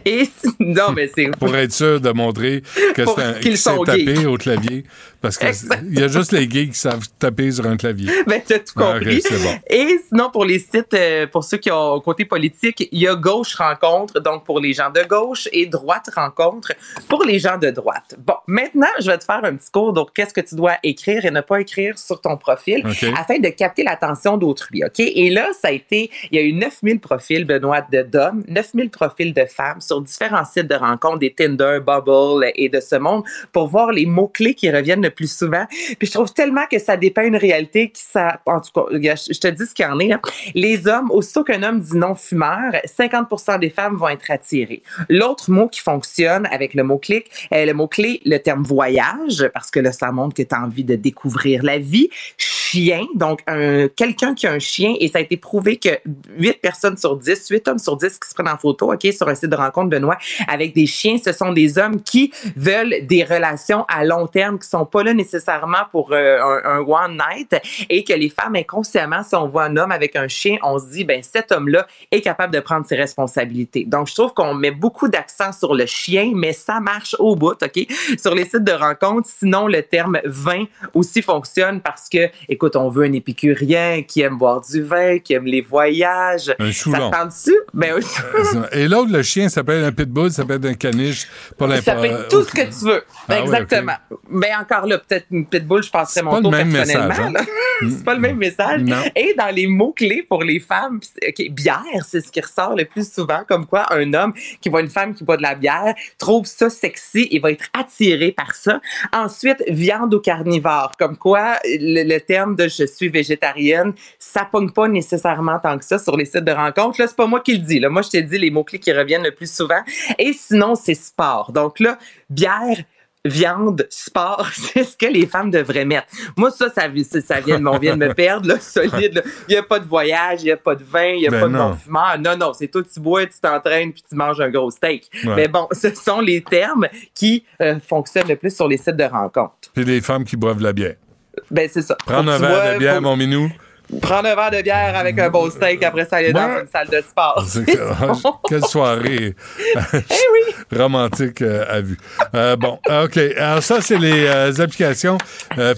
Et non, mais c'est Pour être sûr de montrer que c'est un sont gays. au clavier. Parce que il y a juste les gays qui savent taper sur un clavier. <laughs> Ben, t'as tout Ah, compris. bon. Et sinon, pour les sites, euh, pour ceux qui ont côté politique, il y a Gauche Rencontre, donc pour les gens de gauche, et Droite Rencontre pour les gens de droite. Bon, maintenant, je vais te faire un petit cours. Donc, qu'est-ce que tu dois écrire et ne pas écrire sur ton profil afin de capter l'attention d'autrui, OK? Et là, ça a été, il y a eu 9000 profils, Benoît, de d'hommes, 9000 profils de femmes sur différents sites de rencontres, des Tinder, Bubble et de ce monde, pour voir les mots-clés qui reviennent plus souvent. Puis je trouve tellement que ça dépeint une réalité qui, ça, en tout cas, je te dis ce qu'il y en est. hein. Les hommes, aussitôt qu'un homme dit non fumeur, 50% des femmes vont être attirées. L'autre mot qui fonctionne avec le mot-clé, euh, le mot-clé, le terme voyage, parce que là, ça montre que tu as envie de découvrir la vie. Chien, donc un, quelqu'un qui a un chien, et ça a été prouvé que 8 personnes sur 10, 8 hommes sur 10 qui se prennent en photo, OK, sur un site de rencontre, Benoît, avec des chiens, ce sont des hommes qui veulent des relations à long terme, qui sont pas là nécessairement pour euh, un, un one night, et que les femmes, inconsciemment, si on voit un homme avec un chien, on se dit, ben cet homme-là est capable de prendre ses responsabilités. Donc, je trouve qu'on met beaucoup d'accent sur le chien, mais ça marche au bout, OK? Sur les sites de rencontre, sinon, le terme vin aussi fonctionne parce que, écoute, on veut un épicurien qui aime boire du vin, qui aime les voyages. Un Ça dessus? Ben oui. Et l'autre, le chien, s'appelle un pitbull, ça peut être un caniche. Pas Ça être tout ce que tu veux. Ah oui, Exactement. Mais encore là, peut-être une pitbull, je passerais mon tour personnellement. message, hein? <laughs> c'est pas le même message. Non. Et dans les mots-clés pour les femmes, pis- OK, bière, c'est ce qui ressort le plus souvent, comme quoi un homme qui voit une femme qui boit de la bière trouve ça sexy et va être attiré par ça. Ensuite, viande ou carnivore, comme quoi le, le terme de je suis végétarienne, ça pogne pas nécessairement tant que ça sur les sites de rencontres. Là, c'est pas moi qui le dis. Là. Moi, je t'ai dit les mots-clés qui reviennent le plus souvent. Et sinon, c'est sport. Donc là, bière, viande, sport, <laughs> c'est ce que les femmes devraient mettre. Moi, ça, ça, ça, ça vient, de- on vient de me perdre, là, <laughs> solide. là. Il n'y a pas de voyage, il n'y a pas de vin, il n'y a Ben pas de non. non-fumeur. Non, non, c'est toi, tu bois, tu t'entraînes, puis tu manges un gros steak. Ouais. Mais bon, ce sont les termes qui euh, fonctionnent le plus sur les sites de rencontres. Puis les femmes qui boivent de la bière. Ben, c'est ça. Prendre un verre bois, de bière, faut- mon minou. Prendre un verre de bière avec un beau steak, après ça, aller dans Ouais. une salle de sport. <laughs> Quelle soirée <laughs> romantique euh, à vue. Euh, bon, OK. Alors ça, c'est les euh, applications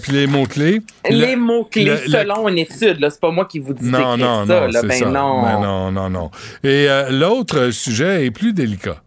puis les mots-clés. Les Le- mots-clés le- selon une étude, là. C'est pas moi qui vous dis Non, non, ça, non, là. Ben ça. non. Ben non, non, non. Et l'autre sujet est plus délicat.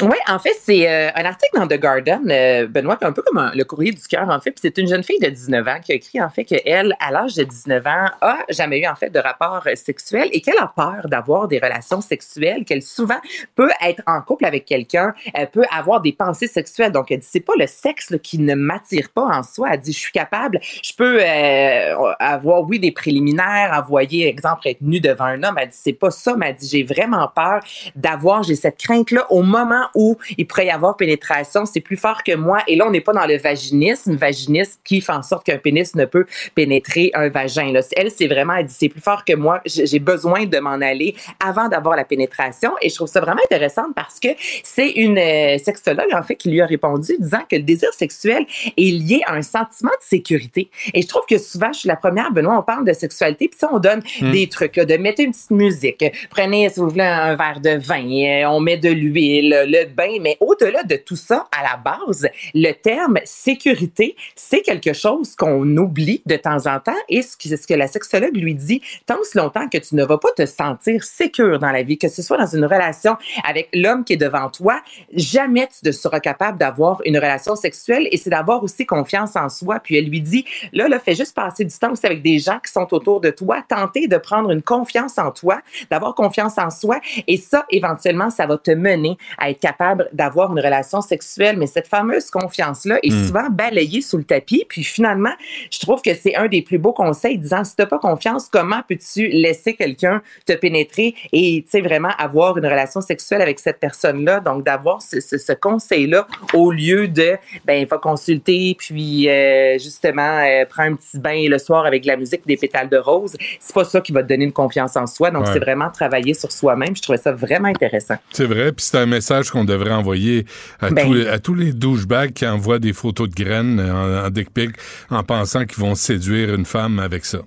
Oui, en fait, c'est euh, un article dans The Garden, euh, Benoît, un peu comme le courrier du cœur, en fait. Puis c'est une jeune fille de 19 ans qui a écrit, en fait, qu'elle, à l'âge de 19 ans, a jamais eu, en fait, de rapport euh, sexuel et qu'elle a peur d'avoir des relations sexuelles, qu'elle souvent peut être en couple avec quelqu'un, elle peut avoir des pensées sexuelles. Donc, elle dit, c'est pas le sexe là, qui ne m'attire pas en soi. Elle dit, je suis capable, je peux euh, avoir, oui, des préliminaires, envoyer, exemple, être nue devant un homme. Elle dit, c'est pas ça, mais elle dit, j'ai vraiment peur d'avoir, j'ai cette crainte-là au moment où il pourrait y avoir pénétration, c'est plus fort que moi. Et là, on n'est pas dans le vaginisme, vaginisme qui fait en sorte qu'un pénis ne peut pénétrer un vagin. Là. Elle, c'est vraiment, elle dit, c'est plus fort que moi. J'ai besoin de m'en aller avant d'avoir la pénétration. Et je trouve ça vraiment intéressant parce que c'est une euh, sexologue, en fait, qui lui a répondu disant que le désir sexuel est lié à un sentiment de sécurité. Et je trouve que souvent, je suis la première, Benoît, on parle de sexualité, puis ça, on donne Hmm. des trucs, là, de mettre une petite musique. Prenez, si vous voulez, un verre de vin, euh, on met de l'huile, le bain, mais au-delà de tout ça, à la base, le terme sécurité, c'est quelque chose qu'on oublie de temps en temps. Et ce que, ce que la sexologue lui dit, tant aussi longtemps que tu ne vas pas te sentir sécure dans la vie, que ce soit dans une relation avec l'homme qui est devant toi, jamais tu ne seras capable d'avoir une relation sexuelle. Et c'est d'avoir aussi confiance en soi. Puis elle lui dit, là, là, fais juste passer du temps aussi avec des gens qui sont autour de toi, tenter de prendre une confiance en toi, d'avoir confiance en soi. Et ça, éventuellement, ça va te mener à être capable d'avoir une relation sexuelle. Mais cette fameuse confiance-là est Mm. souvent balayée sous le tapis. Puis finalement, je trouve que c'est un des plus beaux conseils disant, si tu pas confiance, comment peux-tu laisser quelqu'un te pénétrer et, tu sais, vraiment avoir une relation sexuelle avec cette personne-là? Donc, d'avoir ce, ce- ce conseil-là au lieu de, ben, va consulter, puis euh, justement, euh, prends un petit bain le soir avec de la musique des pétales de rose. C'est pas ça qui va te donner une confiance en soi. Donc, Ouais. c'est vraiment travailler sur soi-même. Je trouvais ça vraiment intéressant. C'est vrai, puis c'est un message qu'on devrait envoyer à, Ben. tous, les- à tous les douchebags qui envoient des photos de graines en, en dick pic en pensant qu'ils vont séduire une femme avec ça.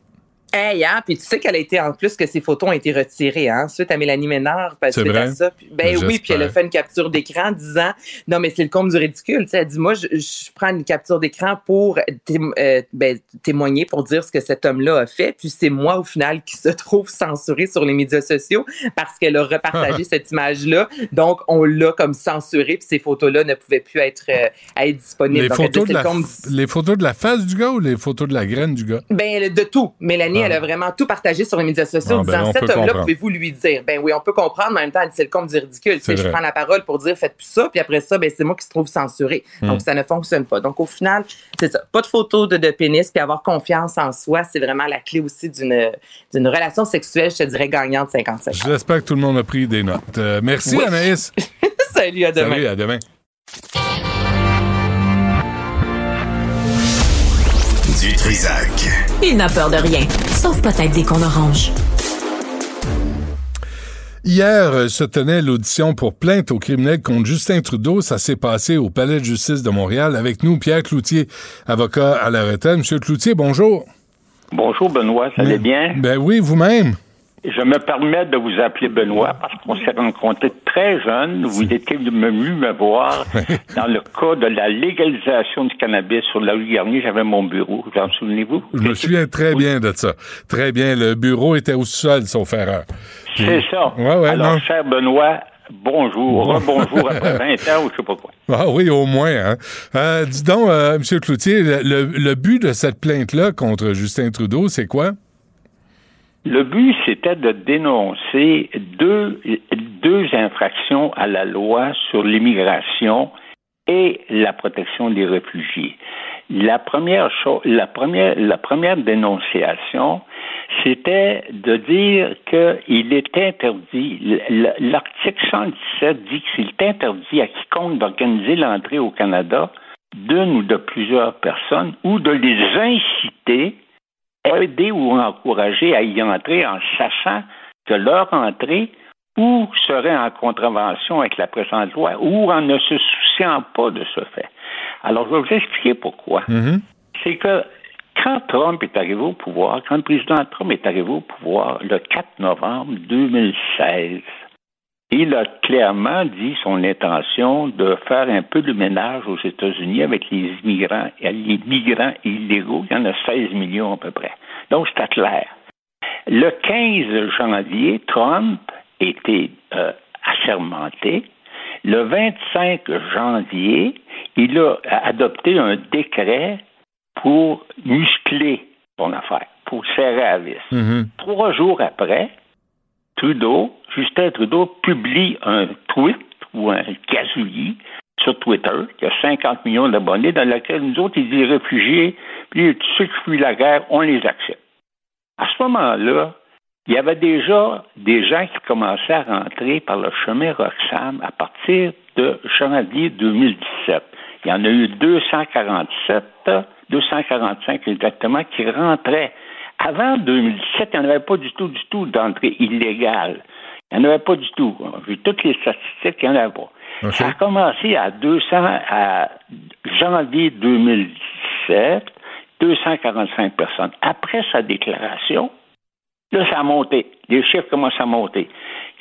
Hey, hein, puis tu sais qu'elle a été, en plus, que ses photos ont été retirées, hein, suite à Mélanie Ménard, parce à vrai? ça. Puis- ben oui, puis elle a fait une capture d'écran disant, non, mais c'est le comble du ridicule. Tu sais, elle dit, moi, je, je prends une capture d'écran pour euh, ben, témoigner, pour dire ce que cet homme-là a fait, puis c'est moi, au final, qui se trouve censuré sur les médias sociaux parce qu'elle a repartagé <laughs> cette image-là. Donc, on l'a comme censuré, puis ces photos-là ne pouvaient plus être, euh, être disponibles. Les Donc, elle dit, photos, de la, le comble les photos de la face du gars ou les photos de la graine du gars? Ben, de tout. Mélanie. Elle a vraiment tout partagé sur les médias sociaux Ah, en ben, disant on cet homme-là, pouvez-vous lui dire? Ben oui, on peut comprendre, mais en même temps, elle dit, c'est le compte du ridicule. Je vrai. prends la parole pour dire faites plus ça, puis après ça, ben, c'est moi qui se trouve censuré. Hmm. Donc, ça ne fonctionne pas. Donc, au final, c'est ça. Pas de photos de, de pénis, puis avoir confiance en soi, c'est vraiment la clé aussi d'une d'une relation sexuelle, je te dirais, gagnante 55 J'espère que tout le monde a pris des notes. Euh, merci, Oui. Anaïs. <laughs> Salut, à demain. Salut, à demain. Du Trisac. Il n'a peur de rien, sauf peut-être des qu'on orange. Hier euh, se tenait l'audition pour plainte au criminel contre Justin Trudeau. Ça s'est passé au Palais de justice de Montréal. Avec nous, Pierre Cloutier, avocat à la retraite. Monsieur Cloutier, bonjour. Bonjour Benoît, ça allait bien? Ben oui, vous-même. Je me permets de vous appeler Benoît parce qu'on s'est rencontrés très jeunes. Vous étiez venu me voir <laughs> dans le cas de la légalisation du cannabis sur la rue Garnier. J'avais mon bureau. Vous en souvenez-vous? Je me souviens très bien de ça. Très bien. Le bureau était au sol, sauf erreur. C'est ça. Ouais, ouais, Alors, non. cher Benoît, bonjour. Rebonjour après <laughs> 20 ans ou je sais pas quoi. Ah oui, au moins. Hein. Euh, dis donc, euh, M. Cloutier, le, le- le but de cette plainte-là contre Justin Trudeau, c'est quoi? Le but, c'était de dénoncer deux, deux infractions à la loi sur l'immigration et la protection des réfugiés. La première chose, la première, la première dénonciation, c'était de dire qu'il est interdit, l'article 117 dit qu'il est interdit à quiconque d'organiser l'entrée au Canada d'une ou de plusieurs personnes ou de les inciter aider ou encourager à y entrer en sachant que leur entrée ou serait en contravention avec la présente loi ou en ne se souciant pas de ce fait. Alors, je vais vous expliquer pourquoi. C'est que quand Trump est arrivé au pouvoir, quand le président Trump est arrivé au pouvoir le 4 novembre 2016, il a clairement dit son intention de faire un peu de ménage aux États-Unis avec les immigrants les migrants illégaux. Il y en a 16 millions à peu près. Donc, c'était clair. Le 15 janvier, Trump était euh, assermenté. Le 25 janvier, il a adopté un décret pour muscler son affaire, pour serrer à vis. Trois jours après, Trudeau, Justin Trudeau publie un tweet ou un gazouillis sur Twitter, qui a 50 millions d'abonnés, dans lequel nous autres, il dit réfugiés, puis ceux qui fuient la guerre, on les accepte. À ce moment-là, il y avait déjà des gens qui commençaient à rentrer par le chemin Roxham à partir de janvier 2017. Il y en a eu 247, 245 exactement, qui rentraient. Avant 2017, il n'y en avait pas du tout, du tout d'entrée illégale. Il n'y en avait pas du tout. Vu toutes les statistiques, il n'y en avait pas. Ça a commencé à 200, à janvier 2017, 245 personnes. Après sa déclaration, là, ça a monté. Les chiffres commencent à monter.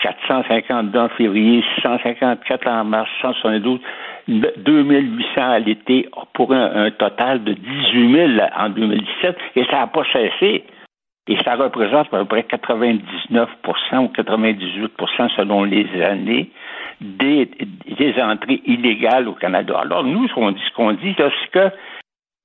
452 en février, 654 en mars, 172, 2800 à l'été, pour un, total de 18 000 en 2017, et ça n'a pas cessé. Et ça représente à peu près 99% ou 98% selon les années des, des, entrées illégales au Canada. Alors, nous, ce qu'on dit, ce qu'on dit, c'est que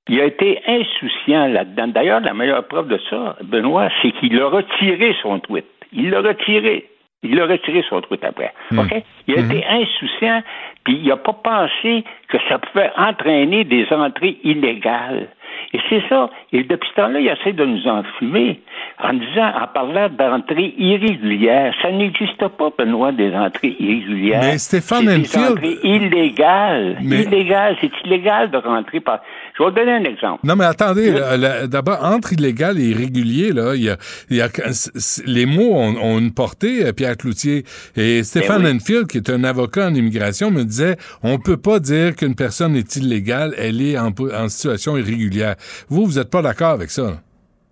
il a été insouciant là-dedans. D'ailleurs, la meilleure preuve de ça, Benoît, c'est qu'il a retiré son tweet. Il l'a retiré. Il a retiré son tweet après. Hmm. OK? Il a été insouciant, puis il n'a pas pensé que ça pouvait entraîner des entrées illégales. Et c'est ça. Et depuis ce temps-là, il essaie de nous enfumer en disant, en parlant d'entrées irrégulières. Ça n'existe pas, Benoît, des entrées irrégulières. Mais Stéphane des entrées illégales. Mais- Illégales. C'est illégal de rentrer par. Je vais vous donner un exemple. Non, mais attendez, d'abord, entre illégal et irrégulier, là, il y a, il y a- les mots ont, ont une portée, euh, Pierre Cloutier. Et Stéphane Ben oui. Enfield, qui est un avocat en immigration, me disait, on peut pas dire qu'une personne est illégale, elle est en, situation irrégulière. Vous, vous êtes pas d'accord avec ça?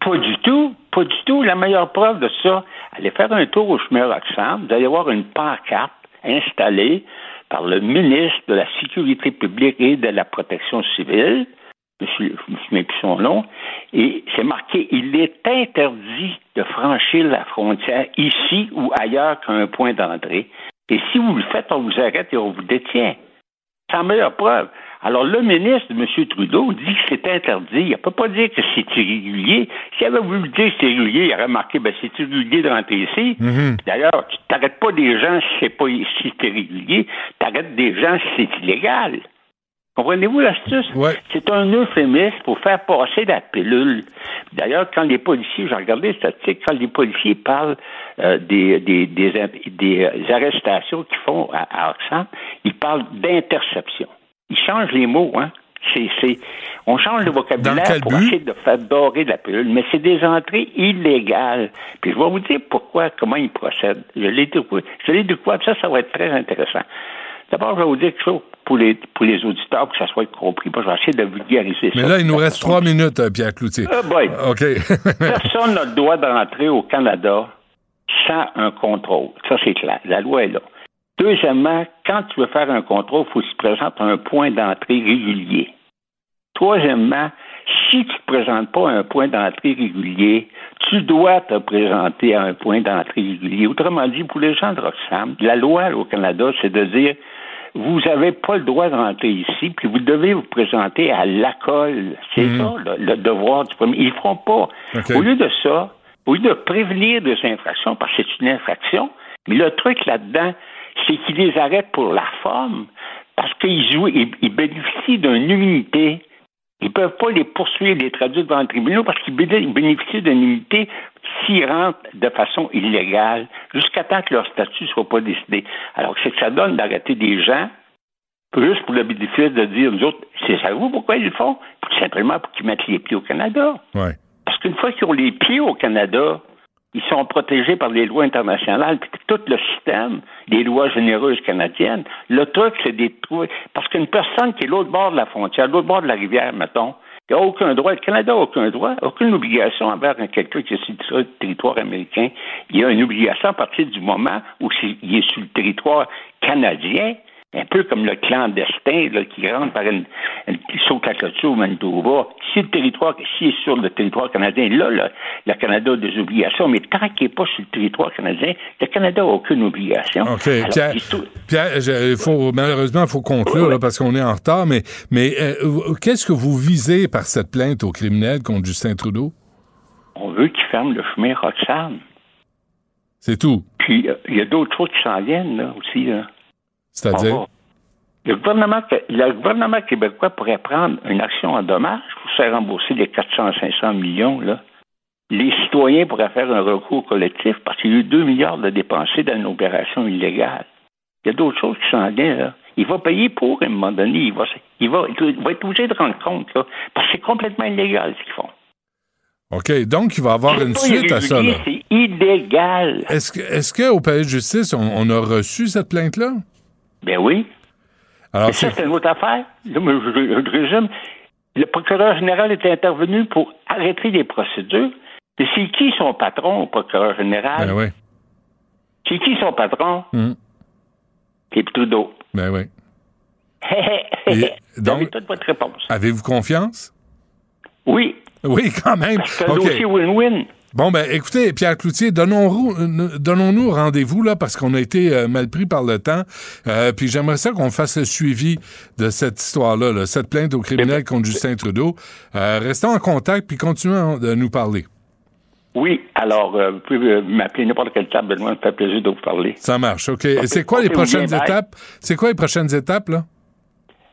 Pas du tout. Pas du tout. La meilleure preuve de ça, allez faire un tour au chemin Roxham. Vous allez voir une pancarte installée par le ministre de la Sécurité publique et de la Protection civile. Plus son nom. Et c'est marqué il est interdit de franchir la frontière ici ou ailleurs qu'à un point d'entrée. Et si vous le faites, on vous arrête et on vous détient. La meilleure preuve. Alors, le ministre, M. Trudeau, dit que c'est interdit. Il ne peut pas dire que c'est irrégulier. S'il avait voulu dire que c'est irrégulier, il aurait marqué, ben, c'est irrégulier de rentrer ici. D'ailleurs, tu n'arrêtes pas des gens si c'est pas si c'est irrégulier. Tu arrêtes des gens si c'est illégal. Comprenez-vous l'astuce? C'est un euphémisme pour faire passer la pilule. D'ailleurs, quand les policiers, j'ai regardé les statistiques, quand les policiers parlent euh, des, des, des, des, arrestations qu'ils font à, à Oxfam, ils parlent d'interception. Ils changent les mots, hein? C'est, on change le vocabulaire pour essayer de faire dorer la pilule, mais c'est des entrées illégales. Puis je vais vous dire pourquoi, comment ils procèdent. Je l'ai découvert, je l'ai découvert, ça, ça va être très intéressant. D'abord, je vais vous dire quelque chose pour les, pour les auditeurs, pour que ça soit compris. Moi, je vais essayer de vulgariser Mais ça. là, il nous reste trois minutes, euh, Pierre Cloutier. Ah, boy. <laughs> OK. Personne n'a le droit d'entrer au Canada sans un contrôle. Ça, c'est clair. La loi est là. Deuxièmement, quand tu veux faire un contrôle, il faut que tu te présentes à un point d'entrée régulier. Troisièmement, si tu ne te présentes pas à un point d'entrée régulier, tu dois te présenter à un point d'entrée régulier. Autrement dit, pour les gens de Roxham, la loi au Canada, c'est de dire vous n'avez pas le droit de rentrer ici, puis vous devez vous présenter à l'ACOL. C'est Mhm. ça, le, le devoir du premier. Ils ne le feront pas. Au lieu de ça, au lieu de prévenir des infractions, parce que c'est une infraction, mais le truc là-dedans, c'est qu'ils les arrêtent pour la forme, parce qu'ils jouent, ils, ils bénéficient d'une unité. Ils ne peuvent pas les poursuivre, les traduire devant le tribunal parce qu'ils béné- ils bénéficient d'une unité s'ils rentrent de façon illégale jusqu'à temps que leur statut ne soit pas décidé. Alors, c'est que ça donne d'arrêter des gens juste pour le bénéfice de dire, nous autres, c'est ça vous pourquoi ils le font? Simplement pour qu'ils mettent les pieds au Canada. Ouais. Parce qu'une fois qu'ils ont les pieds au Canada, ils sont protégés par les lois internationales, puis tout le système, les lois généreuses canadiennes. Le truc, c'est des. Parce qu'une personne qui est l'autre bord de la frontière, l'autre bord de la rivière, mettons, il n'a aucun droit, le Canada n'a aucun droit, aucune obligation envers quelqu'un qui est sur le territoire américain. Il y a une obligation à partir du moment où il est sur le territoire canadien, un peu comme le clandestin là, qui rentre par une, une qui saute la clôture au Manitoba. Si le territoire, s'il est sur le territoire canadien, là, là, le Canada a des obligations, mais tant qu'il n'est pas sur le territoire canadien, le Canada n'a aucune obligation. OK. Alors, Pierre, Pierre, je- il faut, malheureusement, il faut conclure là, parce qu'on est en retard, mais, mais euh, qu'est-ce que vous visez par cette plainte au criminel contre Justin Trudeau? on veut qu'il ferme le chemin Roxham. C'est tout. Puis, euh, il y a d'autres choses qui s'en viennent, là, aussi. Là. C'est-à-dire? Va- Le gouvernement, le gouvernement québécois pourrait prendre une action en dommage pour se faire rembourser les 400-500 millions, là. les citoyens pourraient faire un recours collectif parce qu'il y a eu 2 milliards de dépensés dans une opération illégale. Il y a d'autres choses qui s'en viennent, là. Il va payer pour, à un moment donné. Il va, il va, il va être obligé de rendre compte, là, parce que c'est complètement illégal ce qu'ils font. OK, donc il va y avoir une suite à ça. C'est illégal. Est-ce qu'au palais de justice, on, on a reçu cette plainte-là? Ben oui. Alors, Et ça, c'est- une autre affaire. Là, je, résume. Le procureur général est intervenu pour arrêter les procédures. Mais c'est qui son patron au procureur général? Ben oui. C'est qui son patron? Hum, C'est Trudeau. Ben oui. <laughs> Vous donc- toute votre réponse. Avez-vous confiance? Oui. Oui, quand même. C'est un dossier win-win. Bon, ben, écoutez, Pierre Cloutier, donnons-nous euh, donnons-nous rendez-vous, là, parce qu'on a été euh, mal pris par le temps. Euh, puis j'aimerais ça qu'on fasse le suivi de cette histoire-là, là, cette plainte au criminel contre Justin Trudeau. Euh, restons en contact, puis continuons de nous parler. Oui, alors, euh, vous pouvez m'appeler n'importe quelle table, Benoît, ça me fait plaisir de vous parler. Ça marche, OK. Et c'est quoi les prochaines bien, étapes? C'est quoi les prochaines étapes, là?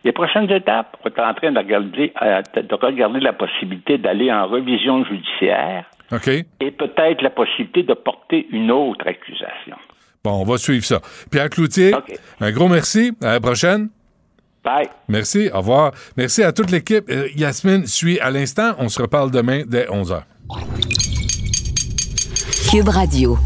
Les prochaines étapes, on est en train de regarder, euh, de regarder la possibilité d'aller en revision judiciaire OK. et peut-être la possibilité de porter une autre accusation. Bon, on va suivre ça. Pierre Cloutier, un gros merci. À la prochaine. Bye. Merci. Au revoir. Merci à toute l'équipe. Euh, Yasmine suit à l'instant. On se reparle demain dès 11h. Cube Radio.